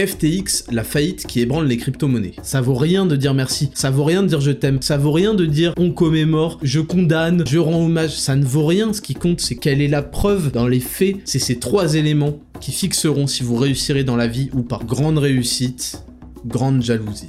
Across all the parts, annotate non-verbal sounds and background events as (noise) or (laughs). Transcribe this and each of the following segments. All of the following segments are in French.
FTX, la faillite qui ébranle les crypto-monnaies. Ça vaut rien de dire merci, ça vaut rien de dire je t'aime, ça vaut rien de dire on commémore, je condamne, je rends hommage, ça ne vaut rien. Ce qui compte, c'est quelle est la preuve dans les faits. C'est ces trois éléments qui fixeront si vous réussirez dans la vie ou par grande réussite, grande jalousie.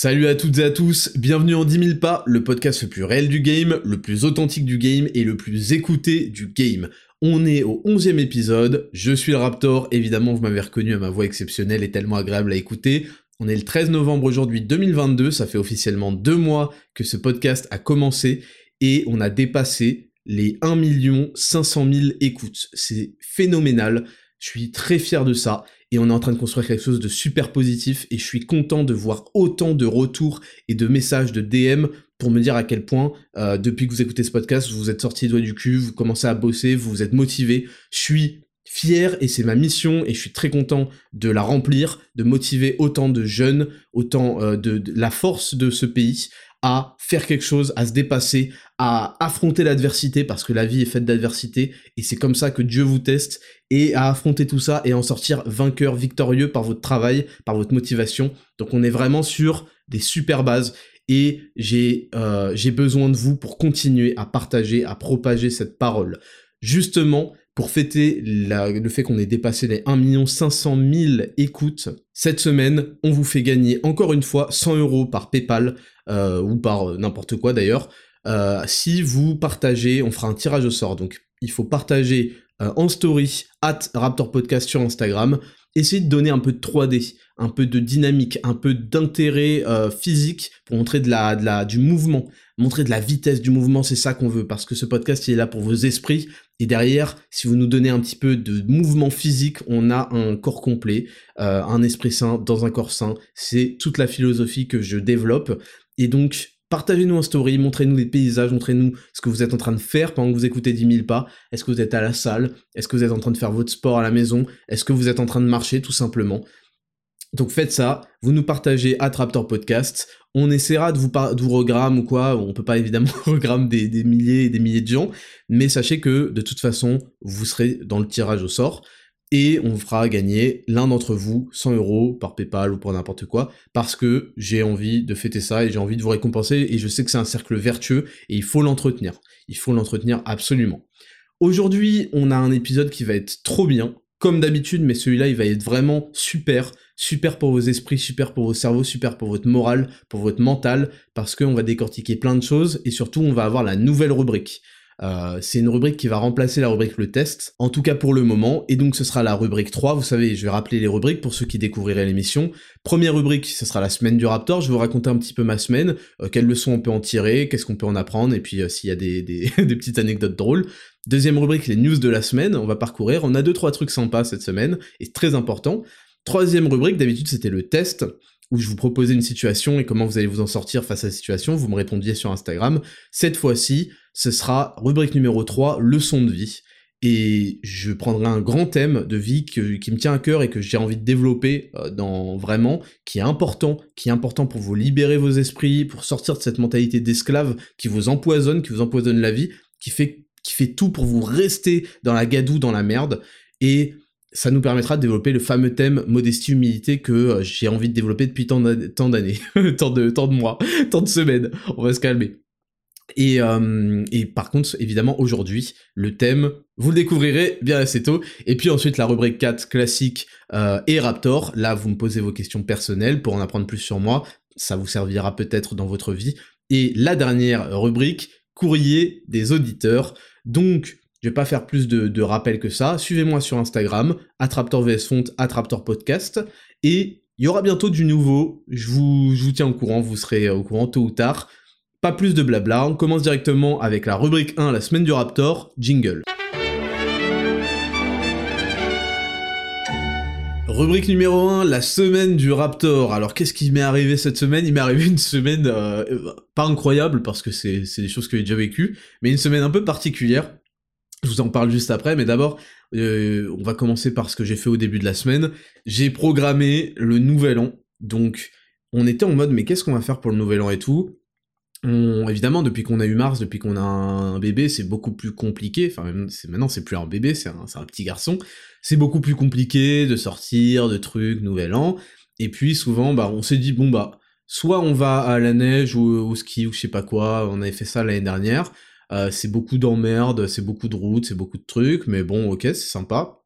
Salut à toutes et à tous, bienvenue en 10 000 pas, le podcast le plus réel du game, le plus authentique du game et le plus écouté du game. On est au 11e épisode, je suis le Raptor, évidemment vous m'avez reconnu à ma voix exceptionnelle et tellement agréable à écouter. On est le 13 novembre aujourd'hui 2022, ça fait officiellement deux mois que ce podcast a commencé et on a dépassé les 1 500 000 écoutes. C'est phénoménal, je suis très fier de ça et on est en train de construire quelque chose de super positif et je suis content de voir autant de retours et de messages de DM pour me dire à quel point euh, depuis que vous écoutez ce podcast, vous êtes sorti les doigts du cul, vous commencez à bosser, vous vous êtes motivé. Je suis fier et c'est ma mission et je suis très content de la remplir, de motiver autant de jeunes, autant euh, de, la force de ce pays à faire quelque chose, à se dépasser, à affronter l'adversité, parce que la vie est faite d'adversité, et c'est comme ça que Dieu vous teste, et à affronter tout ça et en sortir vainqueur, victorieux par votre travail, par votre motivation. Donc on est vraiment sur des super bases, et j'ai euh, besoin de vous pour continuer à partager, à propager cette parole. Justement, pour fêter le fait qu'on ait dépassé les 1 500 000 écoutes, cette semaine, on vous fait gagner encore une fois 100 euros par PayPal, euh, ou par euh, n'importe quoi d'ailleurs, euh, si vous partagez, on fera un tirage au sort, donc il faut partager en story, at Raptor Podcast sur Instagram, essayez de donner un peu de 3D, un peu de dynamique, un peu d'intérêt physique pour montrer de la, de la, du mouvement, montrer de la vitesse du mouvement, c'est ça qu'on veut, parce que ce podcast il est là pour vos esprits, et derrière, si vous nous donnez un petit peu de mouvement physique, on a un corps complet, euh, un esprit sain dans un corps sain. C'est toute la philosophie que je développe. Et donc, partagez-nous en story, montrez-nous des paysages, montrez-nous ce que vous êtes en train de faire pendant que vous écoutez 10 000 pas. Est-ce que vous êtes à la salle? Est-ce que vous êtes en train de faire votre sport à la maison? Est-ce que vous êtes en train de marcher tout simplement? Donc faites ça, vous nous partagez à Traptor Podcast, on essaiera de vous, de vous ou quoi, on peut pas évidemment (laughs) regramme des, des milliers et des milliers de gens, mais sachez que de toute façon, vous serez dans le tirage au sort, et on fera gagner l'un d'entre vous 100 euros par PayPal ou pour n'importe quoi, parce que j'ai envie de fêter ça et j'ai envie de vous récompenser, et je sais que c'est un cercle vertueux, et il faut l'entretenir, il faut l'entretenir absolument. Aujourd'hui, on a un épisode qui va être trop bien, comme d'habitude, mais celui-là, il va être vraiment super, super pour vos esprits, super pour vos cerveaux, super pour votre morale, pour votre mental, parce qu'on va décortiquer plein de choses, et surtout, on va avoir la nouvelle rubrique. Euh, c'est une rubrique qui va remplacer la rubrique le test, en tout cas pour le moment, et donc ce sera la rubrique 3, vous savez, je vais rappeler les rubriques pour ceux qui découvriraient l'émission. Première rubrique, ce sera la semaine du Raptor, je vais vous raconter un petit peu ma semaine, euh, quelles leçons on peut en tirer, qu'est-ce qu'on peut en apprendre, et puis euh, s'il y a des, des, (laughs) petites anecdotes drôles. Deuxième rubrique, les news de la semaine, on va parcourir, on a deux trois trucs sympas cette semaine, et très important. Troisième rubrique, d'habitude c'était le test, où je vous proposais une situation et comment vous allez vous en sortir face à la situation, vous me répondiez sur Instagram. Cette fois-ci, ce sera rubrique numéro 3, leçon de vie. Et je prendrai un grand thème de vie qui me tient à cœur et que j'ai envie de développer euh, dans vraiment, qui est important, qui est important pour vous libérer vos esprits, pour sortir de cette mentalité d'esclave qui vous empoisonne, qui vous empoisonne la vie, qui fait, qui fait tout pour vous rester dans la gadoue, dans la merde. Et ça nous permettra de développer le fameux thème modestie humilité que euh, j'ai envie de développer depuis tant d'années, (laughs) tant de tant de mois, (laughs) tant de semaines. On va se calmer. Et, euh, et par contre, évidemment, aujourd'hui, le thème, vous le découvrirez bien assez tôt. Et puis ensuite, la rubrique 4 classique euh, et Raptor. Là, vous me posez vos questions personnelles pour en apprendre plus sur moi. Ça vous servira peut-être dans votre vie. Et la dernière rubrique, courrier des auditeurs. Donc, je vais pas faire plus de, de rappels que ça. Suivez-moi sur Instagram, Attraptor VS Font, Attraptor Podcast. Et il y aura bientôt du nouveau. Je vous tiens au courant, vous serez au courant tôt ou tard. Pas plus de blabla, on commence directement avec la rubrique 1, la semaine du Raptor, jingle. Rubrique numéro 1, la semaine du Raptor. Alors qu'est-ce qui m'est arrivé cette semaine? Il m'est arrivé une semaine euh, pas incroyable parce que c'est des choses que j'ai déjà vécues, mais une semaine un peu particulière. Je vous en parle juste après, mais d'abord, euh, on va commencer par ce que j'ai fait au début de la semaine. J'ai programmé le nouvel an, donc on était en mode mais qu'est-ce qu'on va faire pour le nouvel an et tout? Évidemment, depuis qu'on a eu Mars, depuis qu'on a un bébé, c'est beaucoup plus compliqué. Enfin, maintenant, c'est plus un bébé, c'est un, un, petit garçon. C'est beaucoup plus compliqué de sortir, de trucs, nouvel an. Et puis, souvent, bah, on s'est dit, bon, bah, soit on va à la neige ou au ski ou je sais pas quoi. On avait fait ça l'année dernière. Euh, c'est beaucoup d'emmerdes, c'est beaucoup de routes, c'est beaucoup de trucs, mais bon, ok, c'est sympa.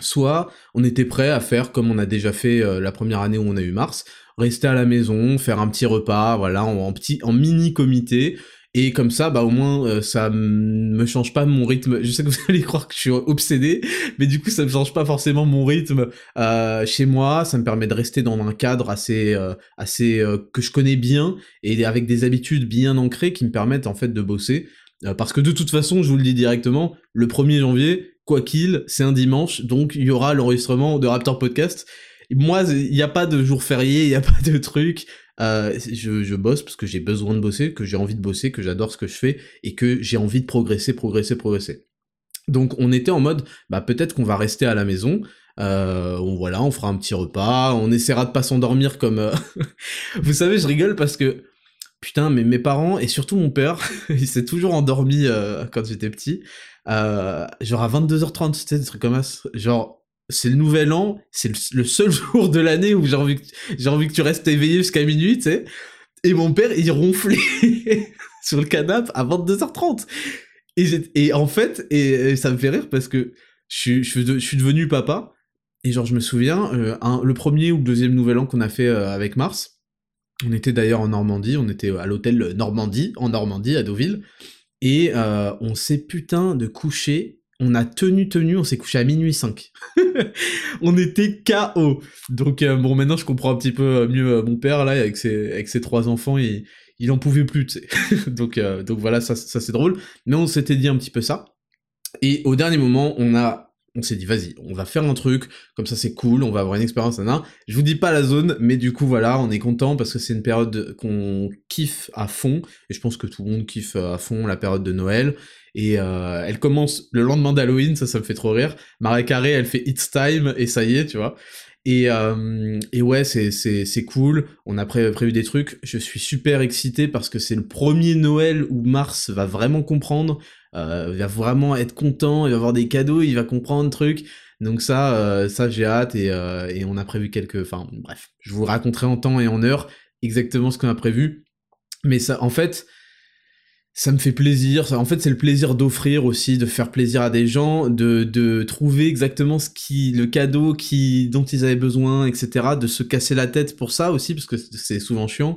Soit on était prêt à faire comme on a déjà fait euh, la première année où on a eu Mars, rester à la maison, faire un petit repas, voilà, en, petit, en mini comité. Et comme ça, bah au moins, euh, ça me change pas mon rythme. Je sais que (laughs) vous allez croire que je suis obsédé, mais du coup, ça me change pas forcément mon rythme euh, chez moi. Ça me permet de rester dans un cadre assez, euh, assez que je connais bien et avec des habitudes bien ancrées qui me permettent en fait de bosser. parce que de toute façon, je vous le dis directement, le 1er janvier, quoi qu'il, c'est un dimanche, donc il y aura l'enregistrement de Raptor Podcast moi, il n'y a pas de jour férié, il n'y a pas de truc. Euh, je, je, bosse parce que j'ai besoin de bosser, que j'ai envie de bosser, que j'adore ce que je fais et que j'ai envie de progresser, progresser, progresser. Donc on était en mode, bah peut-être qu'on va rester à la maison. Euh, on, voilà, on fera un petit repas, on essaiera de pas s'endormir comme. Euh, (laughs) Vous savez, je rigole parce que putain, mais mes parents et surtout mon père, (laughs) il s'est toujours endormi euh, quand j'étais petit. Euh, genre à 22h30, c'était des trucs comme ça. Genre c'est le nouvel an, c'est le, seul (laughs) jour de l'année où j'ai envie, envie que tu restes éveillé jusqu'à minuit, tu sais. Et mon père, il ronflait (laughs) sur le canapé à 22h30. Et, et en fait, et, ça me fait rire parce que je, je, suis devenu papa. Et genre, je me souviens, euh, le premier ou le deuxième nouvel an qu'on a fait euh, avec Mars, on était d'ailleurs en Normandie, on était à l'hôtel Normandie, en Normandie, à Deauville. Et euh, on s'est putain de coucher on a tenu, tenu, on s'est couché à minuit 5. (laughs) on était KO. Donc euh, bon, maintenant je comprends un petit peu euh, mieux euh, mon père là avec ses, trois enfants, il, il en pouvait plus, tu sais. (laughs) donc voilà, ça c'est drôle. Mais on s'était dit un petit peu ça. Et au dernier moment, on a on s'est dit vas-y, on va faire un truc, comme ça c'est cool, on va avoir une expérience, nan, Je vous dis pas la zone, mais du coup voilà, on est content parce que c'est une période qu'on kiffe à fond, et je pense que tout le monde kiffe à fond la période de Noël, et euh, elle commence le lendemain d'Halloween, ça ça me fait trop rire. Marie Carré, elle fait It's Time, et ça y est, tu vois. Et, euh, ouais, c'est cool. On a prévu des trucs. Je suis super excité parce que c'est le premier Noël où Mars va vraiment comprendre, euh, il va vraiment être content, il va avoir des cadeaux, il va comprendre truc. Donc ça, euh, ça j'ai hâte et, euh, et on a prévu quelques. Enfin bref, je vous raconterai en temps et en heure exactement ce qu'on a prévu. Mais ça, en fait, ça me fait plaisir. En fait, c'est le plaisir d'offrir aussi, de faire plaisir à des gens, de, de trouver exactement ce qui, le cadeau qui, dont ils avaient besoin, etc. De se casser la tête pour ça aussi, parce que c'est souvent chiant.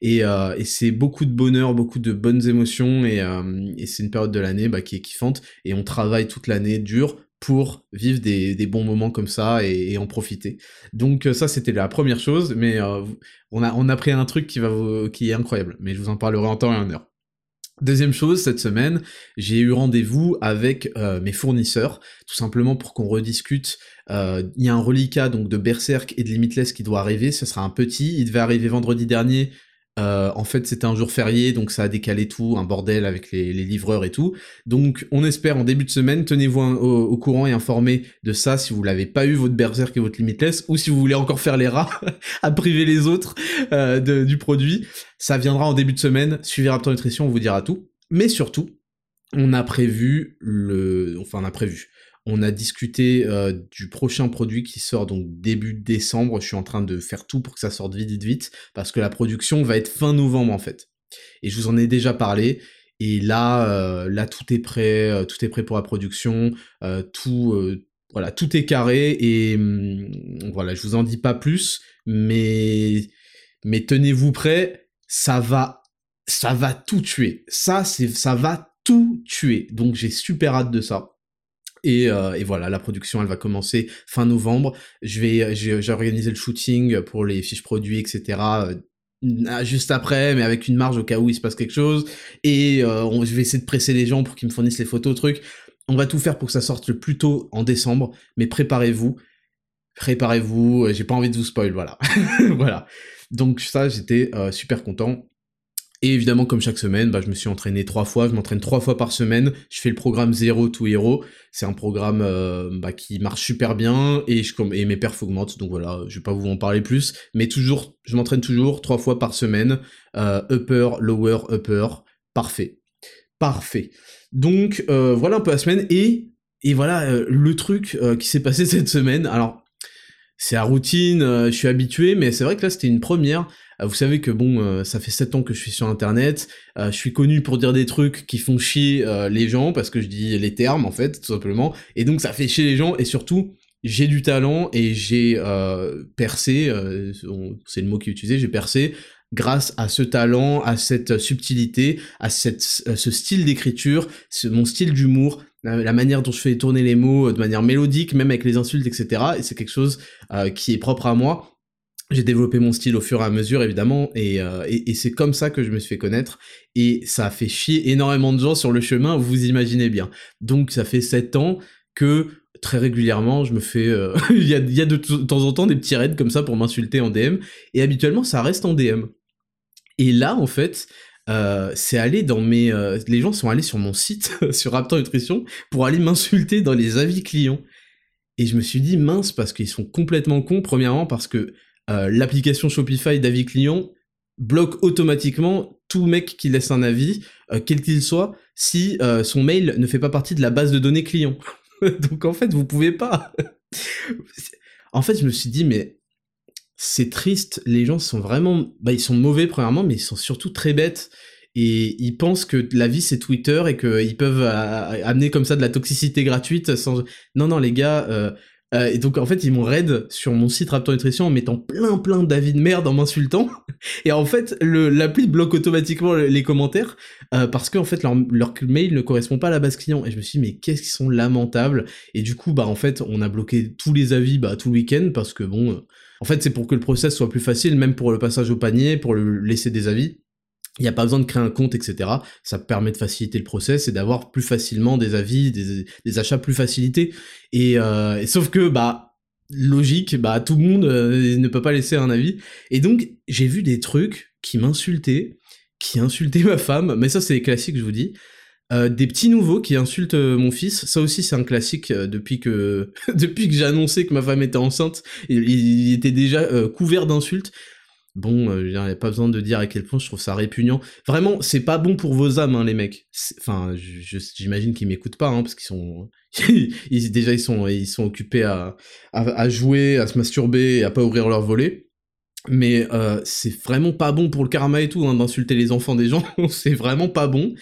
Et, euh, et c'est beaucoup de bonheur, beaucoup de bonnes émotions, et, euh, et c'est une période de l'année bah, qui est kiffante. Et on travaille toute l'année dur pour vivre des, des, bons moments comme ça et, et en profiter. Donc euh, ça c'était la première chose, mais euh, on a on a pris un truc qui va vous, qui est incroyable, mais je vous en parlerai en temps et en heure. Deuxième chose, cette semaine, j'ai eu rendez-vous avec euh, mes fournisseurs, tout simplement pour qu'on rediscute. Euh, il y a un reliquat donc de Berserk et de Limitless qui doit arriver, ce sera un petit, il devait arriver vendredi dernier, euh, en fait, c'était un jour férié, donc ça a décalé tout, un bordel avec les, livreurs et tout. Donc, on espère en début de semaine, tenez-vous au, courant et informé de ça si vous l'avez pas eu, votre Berserk et votre Limitless, ou si vous voulez encore faire les rats (laughs) à priver les autres euh, du produit. Ça viendra en début de semaine. Suivez Raptor Nutrition, on vous dira tout. Mais surtout, on a prévu le... Enfin, on a prévu on a discuté euh, du prochain produit qui sort donc début décembre. Je suis en train de faire tout pour que ça sorte vite, vite, vite, parce que la production va être fin novembre en fait. Et je vous en ai déjà parlé. Et là, euh, là tout est prêt, euh, tout est prêt pour la production, tout, voilà, tout est carré. Et hum, voilà, je vous en dis pas plus, mais mais tenez-vous prêts, ça va, ça va tout tuer. Ça, c'est, ça va tout tuer. Donc j'ai super hâte de ça. Euh, et, voilà, la production, elle va commencer fin novembre. Je vais, j'ai organisé le shooting pour les fiches produits, etc. Euh, juste après, mais avec une marge au cas où il se passe quelque chose. Et euh, je vais essayer de presser les gens pour qu'ils me fournissent les photos, trucs. On va tout faire pour que ça sorte le plus tôt en décembre, mais préparez-vous. préparez-vous, j'ai pas envie de vous spoil, voilà. (laughs) voilà. Donc ça, j'étais super content. Et évidemment, comme chaque semaine, bah, je me suis entraîné trois fois, je m'entraîne trois fois par semaine, je fais le programme Zero to Hero, c'est un programme euh, bah, qui marche super bien, et, je, et mes perfs augmentent, donc voilà, je vais pas vous en parler plus, mais toujours, je m'entraîne toujours trois fois par semaine, euh, upper, lower, upper, parfait. Parfait. Donc euh, voilà un peu la semaine, et, et voilà le truc qui s'est passé (laughs) cette semaine, alors c'est la routine, je suis habitué, mais c'est vrai que là c'était une première, vous savez que bon, euh, ça fait 7 ans que je suis sur Internet, euh, je suis connu pour dire des trucs qui font chier les gens, parce que je dis les termes en fait, tout simplement, et donc ça fait chier les gens, et surtout, j'ai du talent, et j'ai percé, c'est le mot qui est utilisé, j'ai percé, grâce à ce talent, à cette subtilité, à cette, ce style d'écriture, mon style d'humour, la manière dont je fais tourner les mots de manière mélodique, même avec les insultes, etc. Et c'est quelque chose qui est propre à moi j'ai développé mon style au fur et à mesure évidemment euh, et, et, c'est comme ça que je me suis fait connaître et ça a fait chier énormément de gens sur le chemin, vous imaginez bien. Donc ça fait 7 ans que très régulièrement je me fais... Euh, (laughs) il, y a, y, a, de temps en temps des petits raids comme ça pour m'insulter en DM et habituellement ça reste en DM. Et là en fait... Euh, c'est allé dans mes... les gens sont allés sur mon site, (laughs) sur Raptor Nutrition, pour aller m'insulter dans les avis clients. Et je me suis dit mince parce qu'ils sont complètement cons, premièrement parce que euh, l'application Shopify d'avis client bloque automatiquement tout mec qui laisse un avis, euh, quel qu'il soit, si euh, son mail ne fait pas partie de la base de données client. (laughs) Donc en fait, vous pouvez pas. (laughs) en fait, je me suis dit, mais c'est triste, les gens sont vraiment... Bah, ils sont mauvais premièrement, mais ils sont surtout très bêtes. Et ils pensent que la vie c'est Twitter et qu'ils peuvent amener comme ça de la toxicité gratuite sans... Non, non, les gars, euh, et donc en fait ils m'ont raid sur mon site Raptor Nutrition en mettant plein plein d'avis de merde en m'insultant. (laughs) Et en fait l'appli bloque automatiquement les commentaires euh, parce qu'en fait leur, leur, mail ne correspond pas à la base client. Et je me suis dit mais qu'est-ce qu'ils sont lamentables. Et du coup bah en fait on a bloqué tous les avis bah tout le week-end parce que bon euh, en fait c'est pour que le process soit plus facile même pour le passage au panier, pour le laisser des avis. Il n'y a pas besoin de créer un compte, etc. Ça permet de faciliter le process et d'avoir plus facilement des avis, des, achats plus facilités. Euh, et, sauf que, bah, logique, bah, tout le monde euh, ne peut pas laisser un avis. Et donc, j'ai vu des trucs qui m'insultaient, qui insultaient ma femme, mais ça, c'est classique, je vous dis. Euh, des petits nouveaux qui insultent mon fils, ça aussi c'est un classique depuis que (laughs) depuis que j'ai annoncé que ma femme était enceinte, il était déjà couvert d'insultes. Bon, euh, il n'y a pas besoin de dire à quel point je trouve ça répugnant. Vraiment, c'est pas bon pour vos âmes, hein, les mecs. Enfin, j'imagine qu'ils m'écoutent pas, hein, parce qu'ils sont, (laughs) ils, déjà ils sont, ils sont occupés à, jouer, à se masturber, à pas ouvrir leur volet. Mais euh, c'est vraiment pas bon pour le karma et tout, hein, d'insulter les enfants des gens. (laughs) c'est vraiment pas bon.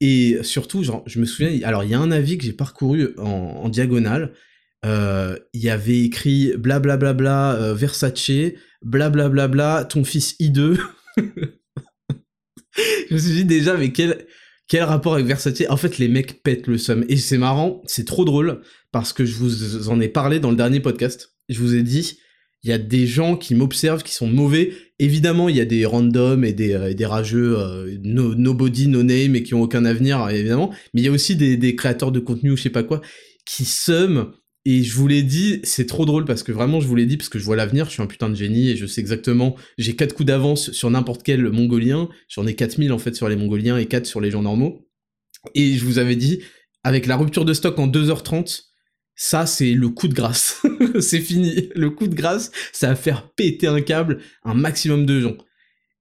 Et surtout, je me souviens, alors il y a un avis que j'ai parcouru en diagonale. Euh, il y avait écrit blablabla bla, bla, bla, Versace blablabla, bla, bla, ton fils I2. (laughs) je me suis dit déjà, mais quel, quel rapport avec Versace? En fait, les mecs pètent le somme. Et c'est marrant, c'est trop drôle, parce que je vous en ai parlé dans le dernier podcast. Je vous ai dit, il y a des gens qui m'observent, qui sont mauvais. Évidemment, il y a des randoms et des, euh, des rageux, euh, no, nobody, no name, et qui ont aucun avenir, évidemment. Mais il y a aussi des, créateurs de contenu ou je sais pas quoi, qui summent et je vous l'ai dit, c'est trop drôle parce que vraiment je vous l'ai dit parce que je vois l'avenir, je suis un putain de génie et je sais exactement, j'ai 4 coups d'avance sur n'importe quel mongolien, j'en ai 4000 en fait sur les mongoliens et 4 sur les gens normaux. Et je vous avais dit, avec la rupture de stock en 2h30, ça c'est le coup de grâce. (laughs) c'est fini. Le coup de grâce, ça va faire péter un câble un maximum de gens.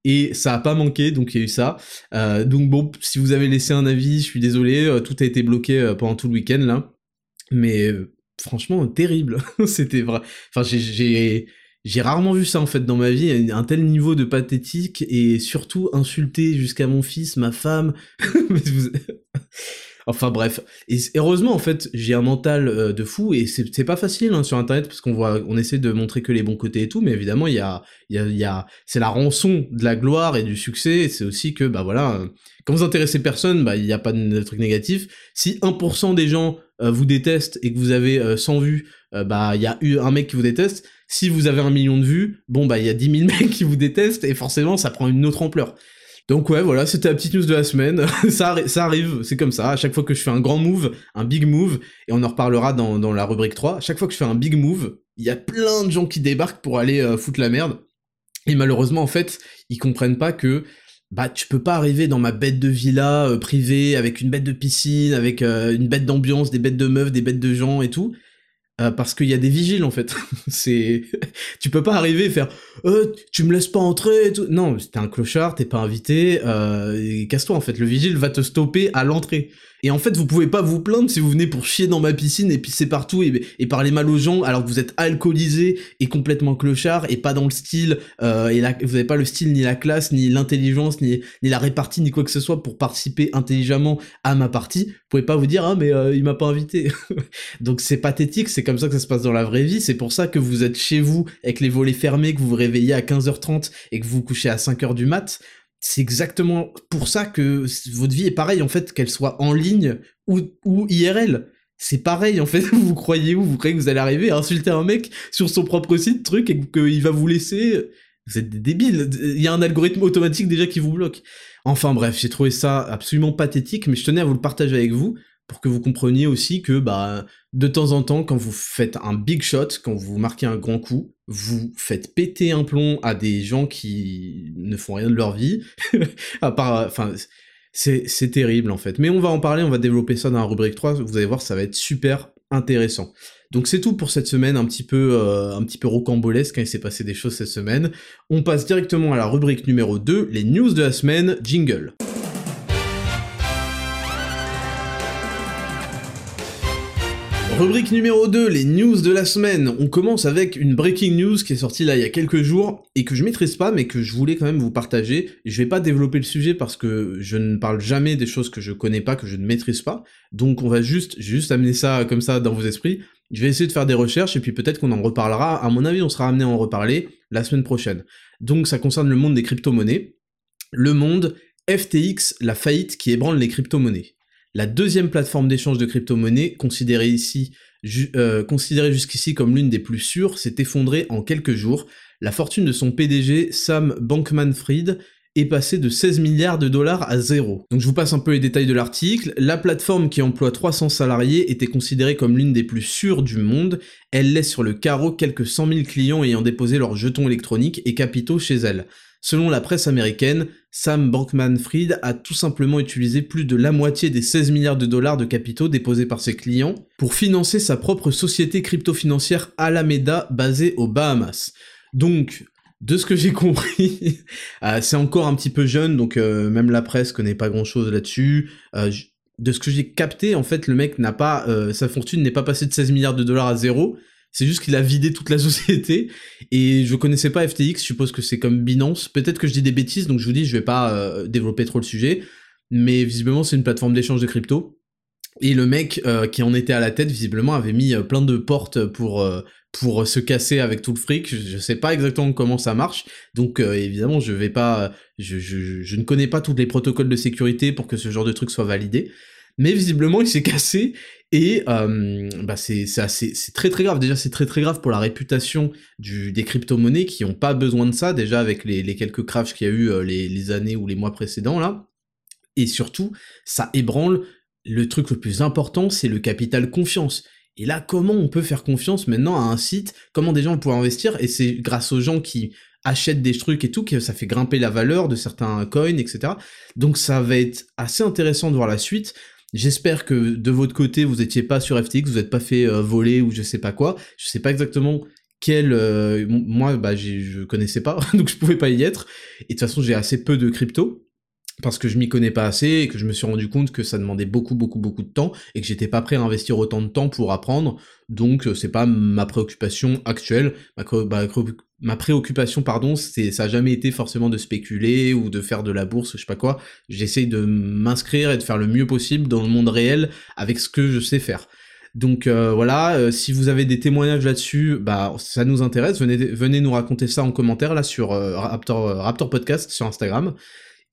Et ça a pas manqué, donc il y a eu ça. Euh, donc bon, si vous avez laissé un avis, je suis désolé, euh, tout a été bloqué euh, pendant tout le week-end là. Mais franchement terrible. (laughs) C'était vrai. Enfin, j'ai j'ai rarement vu ça en fait dans ma vie, un tel niveau de pathétique et surtout insulter jusqu'à mon fils, ma femme. (laughs) (laughs) enfin bref, et heureusement en fait j'ai un mental euh, de fou et c'est pas facile hein, sur internet parce qu'on voit, on essaie de montrer que les bons côtés et tout, mais évidemment il y a, il y a, c'est la rançon de la gloire et du succès. C'est aussi que bah voilà, quand vous intéressez personne, bah il n'y a pas de truc négatif. Si 1% des gens vous déteste et que vous avez 100 euh, vues, euh, bah il y a eu un mec qui vous déteste. Si vous avez un million de vues, bon bah il y a 10 000 (laughs) mecs qui vous détestent et forcément ça prend une autre ampleur. Donc ouais, voilà, c'était la petite news de la semaine. (laughs) ça, ça arrive, c'est comme ça. À chaque fois que je fais un grand move, un big move, et on en reparlera dans, dans la rubrique 3, à chaque fois que je fais un big move, il y a plein de gens qui débarquent pour aller euh, foutre la merde. Et malheureusement, en fait, ils comprennent pas que bah tu peux pas arriver dans ma bête de villa euh, privée avec une bête de piscine, avec euh, une bête d'ambiance, des bêtes de meufs, des bêtes de gens et tout. parce qu'il y a des vigiles en fait. (laughs) c'est, (laughs) tu peux pas arriver et faire, tu me laisses pas entrer et tout. Non, t'es un clochard, t'es pas invité, casse-toi en fait. Le vigile va te stopper à l'entrée. Et en fait, vous pouvez pas vous plaindre si vous venez pour chier dans ma piscine et pisser partout et, parler mal aux gens alors que vous êtes alcoolisé et complètement clochard et pas dans le style, euh, et vous avez pas le style ni la classe, ni l'intelligence, ni, ni la répartie, ni quoi que ce soit pour participer intelligemment à ma partie. Vous pouvez pas vous dire, ah mais euh, il m'a pas invité. (laughs) Donc c'est pathétique, c'est comme ça que ça se passe dans la vraie vie, c'est pour ça que vous êtes chez vous avec les volets fermés, que vous vous réveillez à 15h30 et que vous vous couchez à 5h du mat c'est exactement pour ça que votre vie est pareille en fait, qu'elle soit en ligne ou, ou IRL. C'est pareil en fait, (laughs) vous croyez où Vous croyez que vous allez arriver à insulter un mec sur son propre site, truc, et qu'il va vous laisser... Vous êtes des débiles, il y a un algorithme automatique déjà qui vous bloque. Enfin bref, j'ai trouvé ça absolument pathétique, mais je tenais à vous le partager avec vous, pour que vous compreniez aussi que bah de temps en temps quand vous faites un big shot, quand vous marquez un grand coup, vous faites péter un plomb à des gens qui ne font rien de leur vie, (laughs) à part enfin c'est terrible en fait. Mais on va en parler, on va développer ça dans la rubrique 3, vous allez voir ça va être super intéressant. Donc c'est tout pour cette semaine un petit peu euh, un petit peu rocambolesque, hein, il s'est passé des choses cette semaine. On passe directement à la rubrique numéro 2, les news de la semaine, jingle. Rubrique numéro 2, les news de la semaine. On commence avec une breaking news qui est sortie là il y a quelques jours et que je maîtrise pas mais que je voulais quand même vous partager. Je vais pas développer le sujet parce que je ne parle jamais des choses que je connais pas, que je ne maîtrise pas. Donc on va juste, juste amener ça comme ça dans vos esprits. Je vais essayer de faire des recherches et puis peut-être qu'on en reparlera. À mon avis, on sera amené à en reparler la semaine prochaine. Donc ça concerne le monde des crypto-monnaies. Le monde FTX, la faillite qui ébranle les crypto-monnaies. La deuxième plateforme d'échange de crypto-monnaies, considérée ici, euh, considérée jusqu'ici comme l'une des plus sûres, s'est effondrée en quelques jours. La fortune de son PDG, Sam Bankman-Fried, est passée de 16 milliards de dollars à zéro. Donc je vous passe un peu les détails de l'article. La plateforme qui emploie 300 salariés était considérée comme l'une des plus sûres du monde. Elle laisse sur le carreau quelques 100 000 clients ayant déposé leurs jetons électroniques et capitaux chez elle. Selon la presse américaine, Sam Bankman-Fried a tout simplement utilisé plus de la moitié des 16 milliards de dollars de capitaux déposés par ses clients pour financer sa propre société crypto-financière Alameda basée aux Bahamas. Donc, de ce que j'ai (laughs) compris, euh, c'est encore un petit peu jeune, donc euh, même la presse connaît pas grand-chose là-dessus. Euh, de ce que j'ai capté, en fait, le mec n'a pas, sa fortune n'est pas passée de 16 milliards de dollars à zéro, c'est juste qu'il a vidé toute la (laughs) société. Et je connaissais pas FTX, je suppose que c'est comme Binance. Peut-être que je dis des bêtises, donc je vous dis, je vais pas euh, développer trop le sujet. Mais visiblement, c'est une plateforme d'échange de crypto. Et le mec euh, qui en était à la tête, visiblement, avait mis euh, plein de portes pour, pour se casser avec tout le fric. Je, sais pas exactement comment ça marche. Donc, évidemment, je vais pas. Je, je, je ne connais pas tous les protocoles de sécurité pour que ce genre de truc soit validé mais visiblement il s'est (laughs) cassé et euh, bah c'est c'est très très grave. Déjà c'est très très grave pour la réputation du, des crypto-monnaies qui ont pas besoin de ça déjà avec les, les quelques crashs qu'il y a eu euh, les, les années ou les mois précédents là. Et surtout ça ébranle le truc le plus important, c'est le capital confiance. Et là, comment on peut faire confiance maintenant à un site? Comment des gens peuvent investir? Et c'est grâce aux gens qui achètent des trucs et tout que ça fait grimper la valeur de certains coins, etc. Donc ça va être assez intéressant de voir la suite. J'espère que de votre côté, vous étiez pas sur FTX, vous n'êtes pas fait euh, voler ou je sais pas quoi. Je sais pas exactement quel... Euh, moi, bah, je connaissais pas, (laughs) donc je pouvais pas y être. Et de toute façon, j'ai assez peu de crypto parce que je m'y connais pas assez et que je me suis rendu compte que ça demandait beaucoup beaucoup beaucoup de temps et que j'étais pas prêt à investir autant de temps pour apprendre donc euh, c'est pas ma préoccupation actuelle ma, préoccupation pardon c'est ça a jamais été forcément de spéculer ou de faire de la bourse je sais pas quoi j'essaye de m'inscrire et de faire le mieux possible dans le monde réel avec ce que je sais faire donc euh, voilà, euh, si vous avez des témoignages là-dessus, bah ça nous intéresse. Venez, venez nous raconter ça en commentaire là sur Raptor, Raptor Podcast sur Instagram.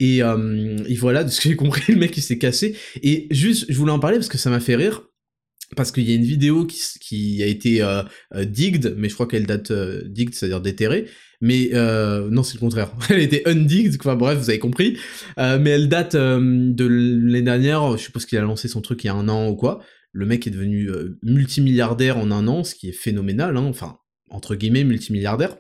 Et, euh, et voilà, de ce que j'ai compris, le mec il s'est cassé. Et juste, je voulais en parler parce que ça m'a fait rire. Parce qu'il y a une vidéo qui, a été euh, euh digged, mais je crois qu'elle date euh, digged, c'est-à-dire déterrée. Mais euh, non, c'est le contraire. (laughs) elle était undigged, enfin bref, vous avez compris. Euh, mais elle date de l'année dernière. Je suppose qu'il a lancé son truc il y a un an ou quoi. Le mec est devenu multimilliardaire en un an, ce qui est phénoménal. Hein. Enfin, entre guillemets multimilliardaire.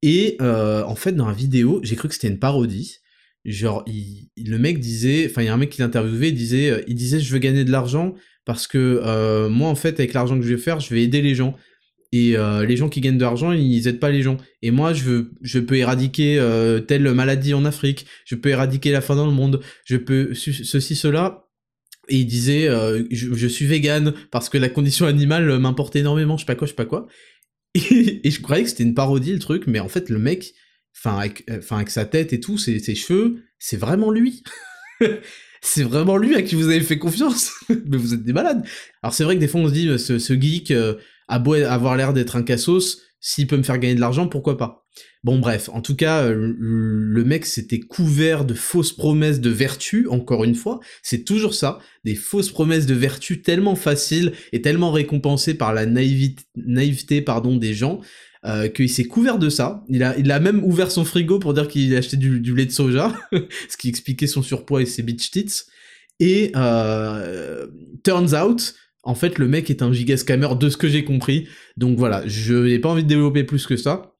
Et en fait, dans la vidéo, j'ai cru que c'était une parodie. Genre, le mec disait, enfin, il y a un mec qui l'interviewait, il disait, il disait, je veux gagner de l'argent parce que moi, en fait, avec l'argent que je vais faire, je vais aider les gens. Et euh, les gens qui gagnent de l'argent, ils aident pas les gens. Et moi, je veux, je peux éradiquer euh, telle maladie en Afrique, je peux éradiquer la faim dans le monde, je peux ceci, cela. Et il disait, euh, je, suis vegan parce que la condition animale m'importe énormément, je sais pas quoi, je sais pas quoi. (laughs) Et, je croyais que c'était une parodie le truc, mais en fait le mec, enfin avec, sa tête et tout, ses cheveux, c'est vraiment lui. (laughs) c'est vraiment lui à qui vous avez fait confiance. (laughs) mais vous êtes des malades. Alors c'est vrai que des fois on se dit, ce, geek, à beau avoir l'air d'être un cassos, s'il peut me faire gagner de l'argent, pourquoi pas? Bon bref, en tout cas, euh, le mec s'était couvert de fausses promesses de vertu, encore une fois, c'est toujours ça, des fausses promesses de vertu tellement faciles et tellement récompensées par la naïveté, naïveté pardon, des gens, euh, qu'il s'est couvert de ça. Il a, il a même ouvert son frigo pour dire qu'il achetait du, du lait de soja, (laughs) ce qui expliquait son surpoids et ses bitch tits. Et euh, turns out en fait, le mec est un giga scammer de ce que j'ai compris. Donc voilà, je n'ai pas envie de développer plus que ça.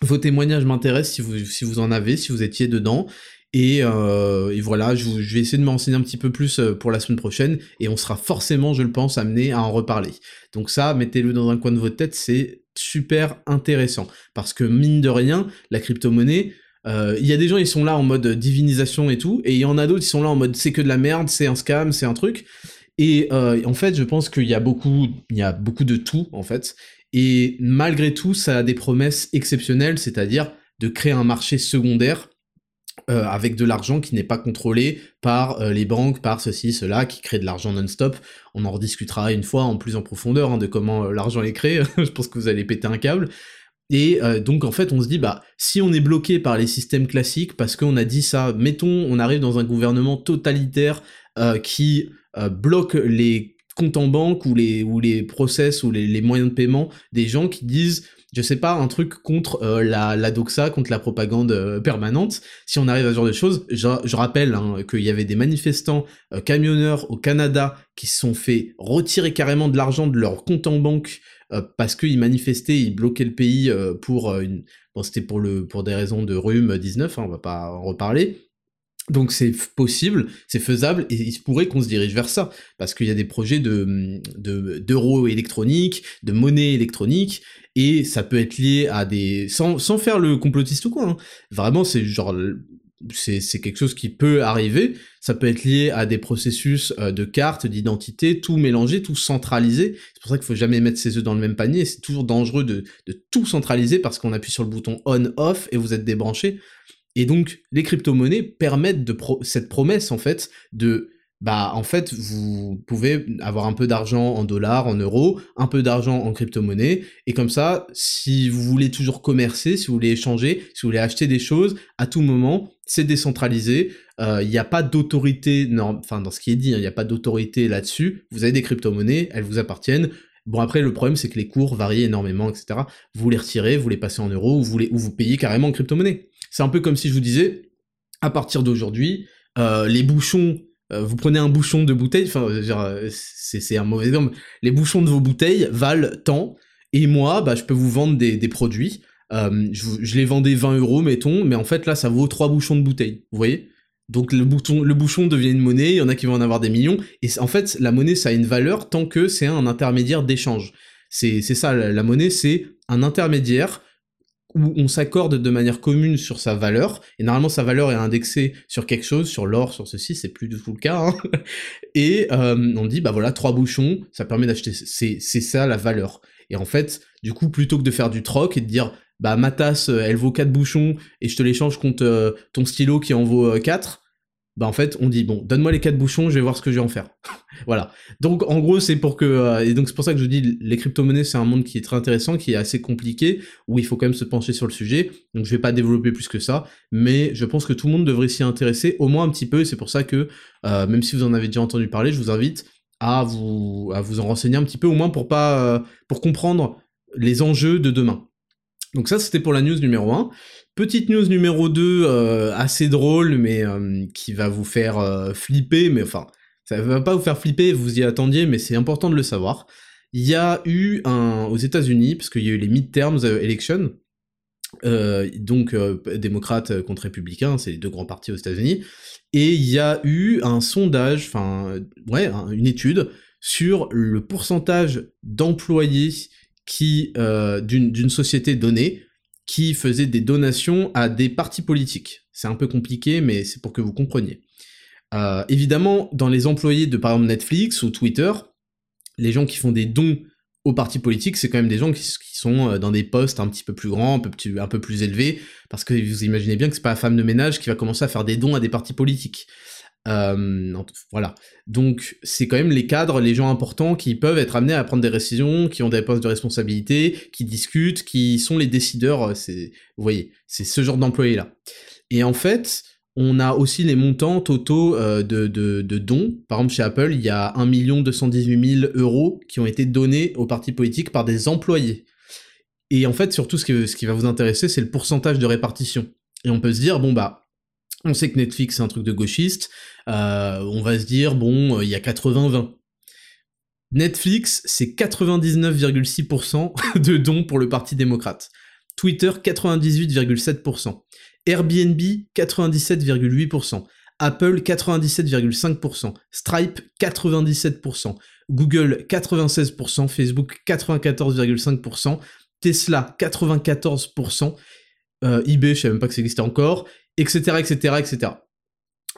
Vos témoignages m'intéressent si vous, si vous en avez, si vous étiez dedans. Et, euh, voilà, je, vais essayer de m'enseigner un petit peu plus euh, pour la semaine prochaine, et on sera forcément, je le pense, amené à en reparler. Donc ça, mettez-le dans un coin de votre tête, c'est super intéressant. Parce que mine de rien, la crypto-monnaie, euh, il y a des gens, ils sont là en mode divinisation et tout, et il y en a d'autres, ils sont là en mode c'est que de la merde, c'est un scam, c'est un truc. Et en fait, je pense qu'il y a beaucoup, il y a beaucoup de tout en fait. Et malgré tout, ça a des promesses exceptionnelles, c'est-à-dire de créer un marché secondaire euh, avec de l'argent qui n'est pas contrôlé par euh, les banques, par ceci, cela, qui crée de l'argent non-stop. On en rediscutera une fois en plus en profondeur hein, de comment l'argent est créé. (laughs) je pense que vous allez péter un câble. Et donc en fait, on se dit bah si on est bloqué par les systèmes classiques parce qu'on a dit ça, mettons, on arrive dans un gouvernement totalitaire qui euh, bloque les comptes en banque ou les, ou les process ou les, moyens de paiement des gens qui disent je sais pas, un truc contre euh, la, la, doxa, contre la propagande euh, permanente. Si on arrive à ce genre de choses, je, rappelle hein, qu'il y avait des manifestants camionneurs au Canada qui se sont fait retirer carrément de l'argent de leur compte en banque parce qu'ils manifestaient, ils bloquaient le pays pour une... C'était pour, pour des raisons de rhume 19, hein, on va pas en reparler. Donc c'est possible, c'est faisable, et il se pourrait qu'on se dirige vers ça, parce qu'il y a des projets de d'euros électroniques, de monnaie électronique, et ça peut être lié à des... sans, sans faire le complotiste ou quoi, hein. vraiment c'est genre... C'est quelque chose qui peut arriver, ça peut être lié à des processus euh, de cartes, d'identité, tout mélangé, tout centralisé. C'est pour ça qu'il faut jamais mettre ses œufs dans le même panier, c'est toujours dangereux de, de tout centraliser parce qu'on appuie sur le bouton on-off et vous êtes débranché. Et donc, les crypto-monnaies permettent de cette promesse, en fait, de, bah, en fait, vous pouvez avoir un peu d'argent en dollars, en euros, un peu d'argent en crypto-monnaie, et comme ça, si vous voulez toujours commercer, si vous voulez échanger, si vous voulez acheter des choses, à tout moment, c'est décentralisé, euh, il n'y a pas d'autorité, enfin, dans ce qui est dit, hein, il n'y a pas d'autorité là-dessus, vous avez des crypto-monnaies, elles vous appartiennent, Bon après le problème c'est que les cours varient énormément, etc. Vous les retirez, vous les passez en euros, ou vous, les, ou vous payez carrément en crypto-monnaie. C'est un peu comme si je vous disais, à partir d'aujourd'hui, euh, les bouchons, euh, vous prenez un bouchon de bouteille, enfin, euh, c'est un mauvais exemple, les bouchons de vos bouteilles valent tant, et moi, bah, je peux vous vendre des, produits, je, les vendais 20 euros, mettons, mais en fait, là, ça vaut 3 bouchons de bouteille, vous voyez? Donc le, bouton, le bouchon devient une monnaie, il y en a qui vont en avoir des millions, et en fait, la monnaie, ça a une valeur tant que c'est un intermédiaire d'échange. C'est ça, la monnaie, c'est un intermédiaire où on s'accorde de manière commune sur sa valeur, et normalement sa valeur est indexée sur quelque chose, sur l'or, sur ceci, c'est plus du tout le cas, hein. (laughs) et euh, on dit, bah voilà, trois bouchons, ça permet d'acheter, c'est ça la valeur. Et en fait, du coup, plutôt que de faire du troc et de dire, bah ma tasse, elle vaut quatre bouchons, et je te l'échange contre euh, ton stylo qui en vaut 4, euh, bah en fait on dit bon donne-moi les quatre bouchons je vais voir ce que je vais en faire. (laughs) Voilà. Donc en gros c'est pour que euh, et donc c'est pour ça que je dis les crypto-monnaies c'est un monde qui est très intéressant qui est assez compliqué où il faut quand même se pencher sur le sujet. Donc je vais pas développer plus que ça mais je pense que tout le monde devrait s'y intéresser au moins un petit peu et c'est pour ça que euh, même si vous en avez déjà entendu parler je vous invite à vous à vous en renseigner un petit peu au moins pour pas euh, pour comprendre les enjeux de demain. Donc ça c'était pour la news numéro 1 Petite news numéro 2, euh, assez drôle, mais euh, qui va vous faire euh, flipper, mais enfin, ça va pas vous faire flipper, vous y attendiez, mais c'est important de le savoir. il y a eu un aux États-Unis parce qu'il y a eu les midterms elections, donc démocrates contre républicains, c'est les deux grands partis aux États-Unis, et il y a eu un sondage, enfin ouais, une étude sur le pourcentage d'employés d'une société donnée qui faisait des donations à des partis politiques. C'est un peu compliqué, mais c'est pour que vous compreniez. Euh, évidemment, dans les employés de par exemple Netflix ou Twitter, les gens qui font des dons aux partis politiques, c'est quand même des gens qui, sont euh, dans des postes un petit peu plus grands, un peu, plus élevés, parce que vous imaginez bien que c'est pas la femme de ménage qui va commencer à faire des dons à des partis politiques. Euh, voilà. Donc c'est quand même les cadres, les gens importants qui peuvent être amenés à prendre des décisions, qui ont des postes de responsabilité, qui discutent, qui sont les décideurs. Euh, c'est, vous voyez, c'est ce genre d'employés là. Et en fait, on a aussi les montants totaux euh, de, de, dons. Par exemple, chez Apple, il y a 1 218 000 euros qui ont été donnés aux partis politiques par des employés. Et en fait, surtout, ce qui va vous intéresser, c'est le pourcentage de répartition. Et on peut se dire, bon bah, on sait que Netflix c'est un truc de gauchiste, euh, on va se dire, bon, euh, il y a 80-20. Netflix, c'est 99,6% (laughs) de dons pour le Parti démocrate. Twitter, 98,7%. Airbnb, 97,8%. Apple, 97,5%. Stripe, 97%. Google, 96%. Facebook, 94,5%. Tesla, 94%. Euh, eBay, je savais même pas que ça existait encore etc., etc., etc.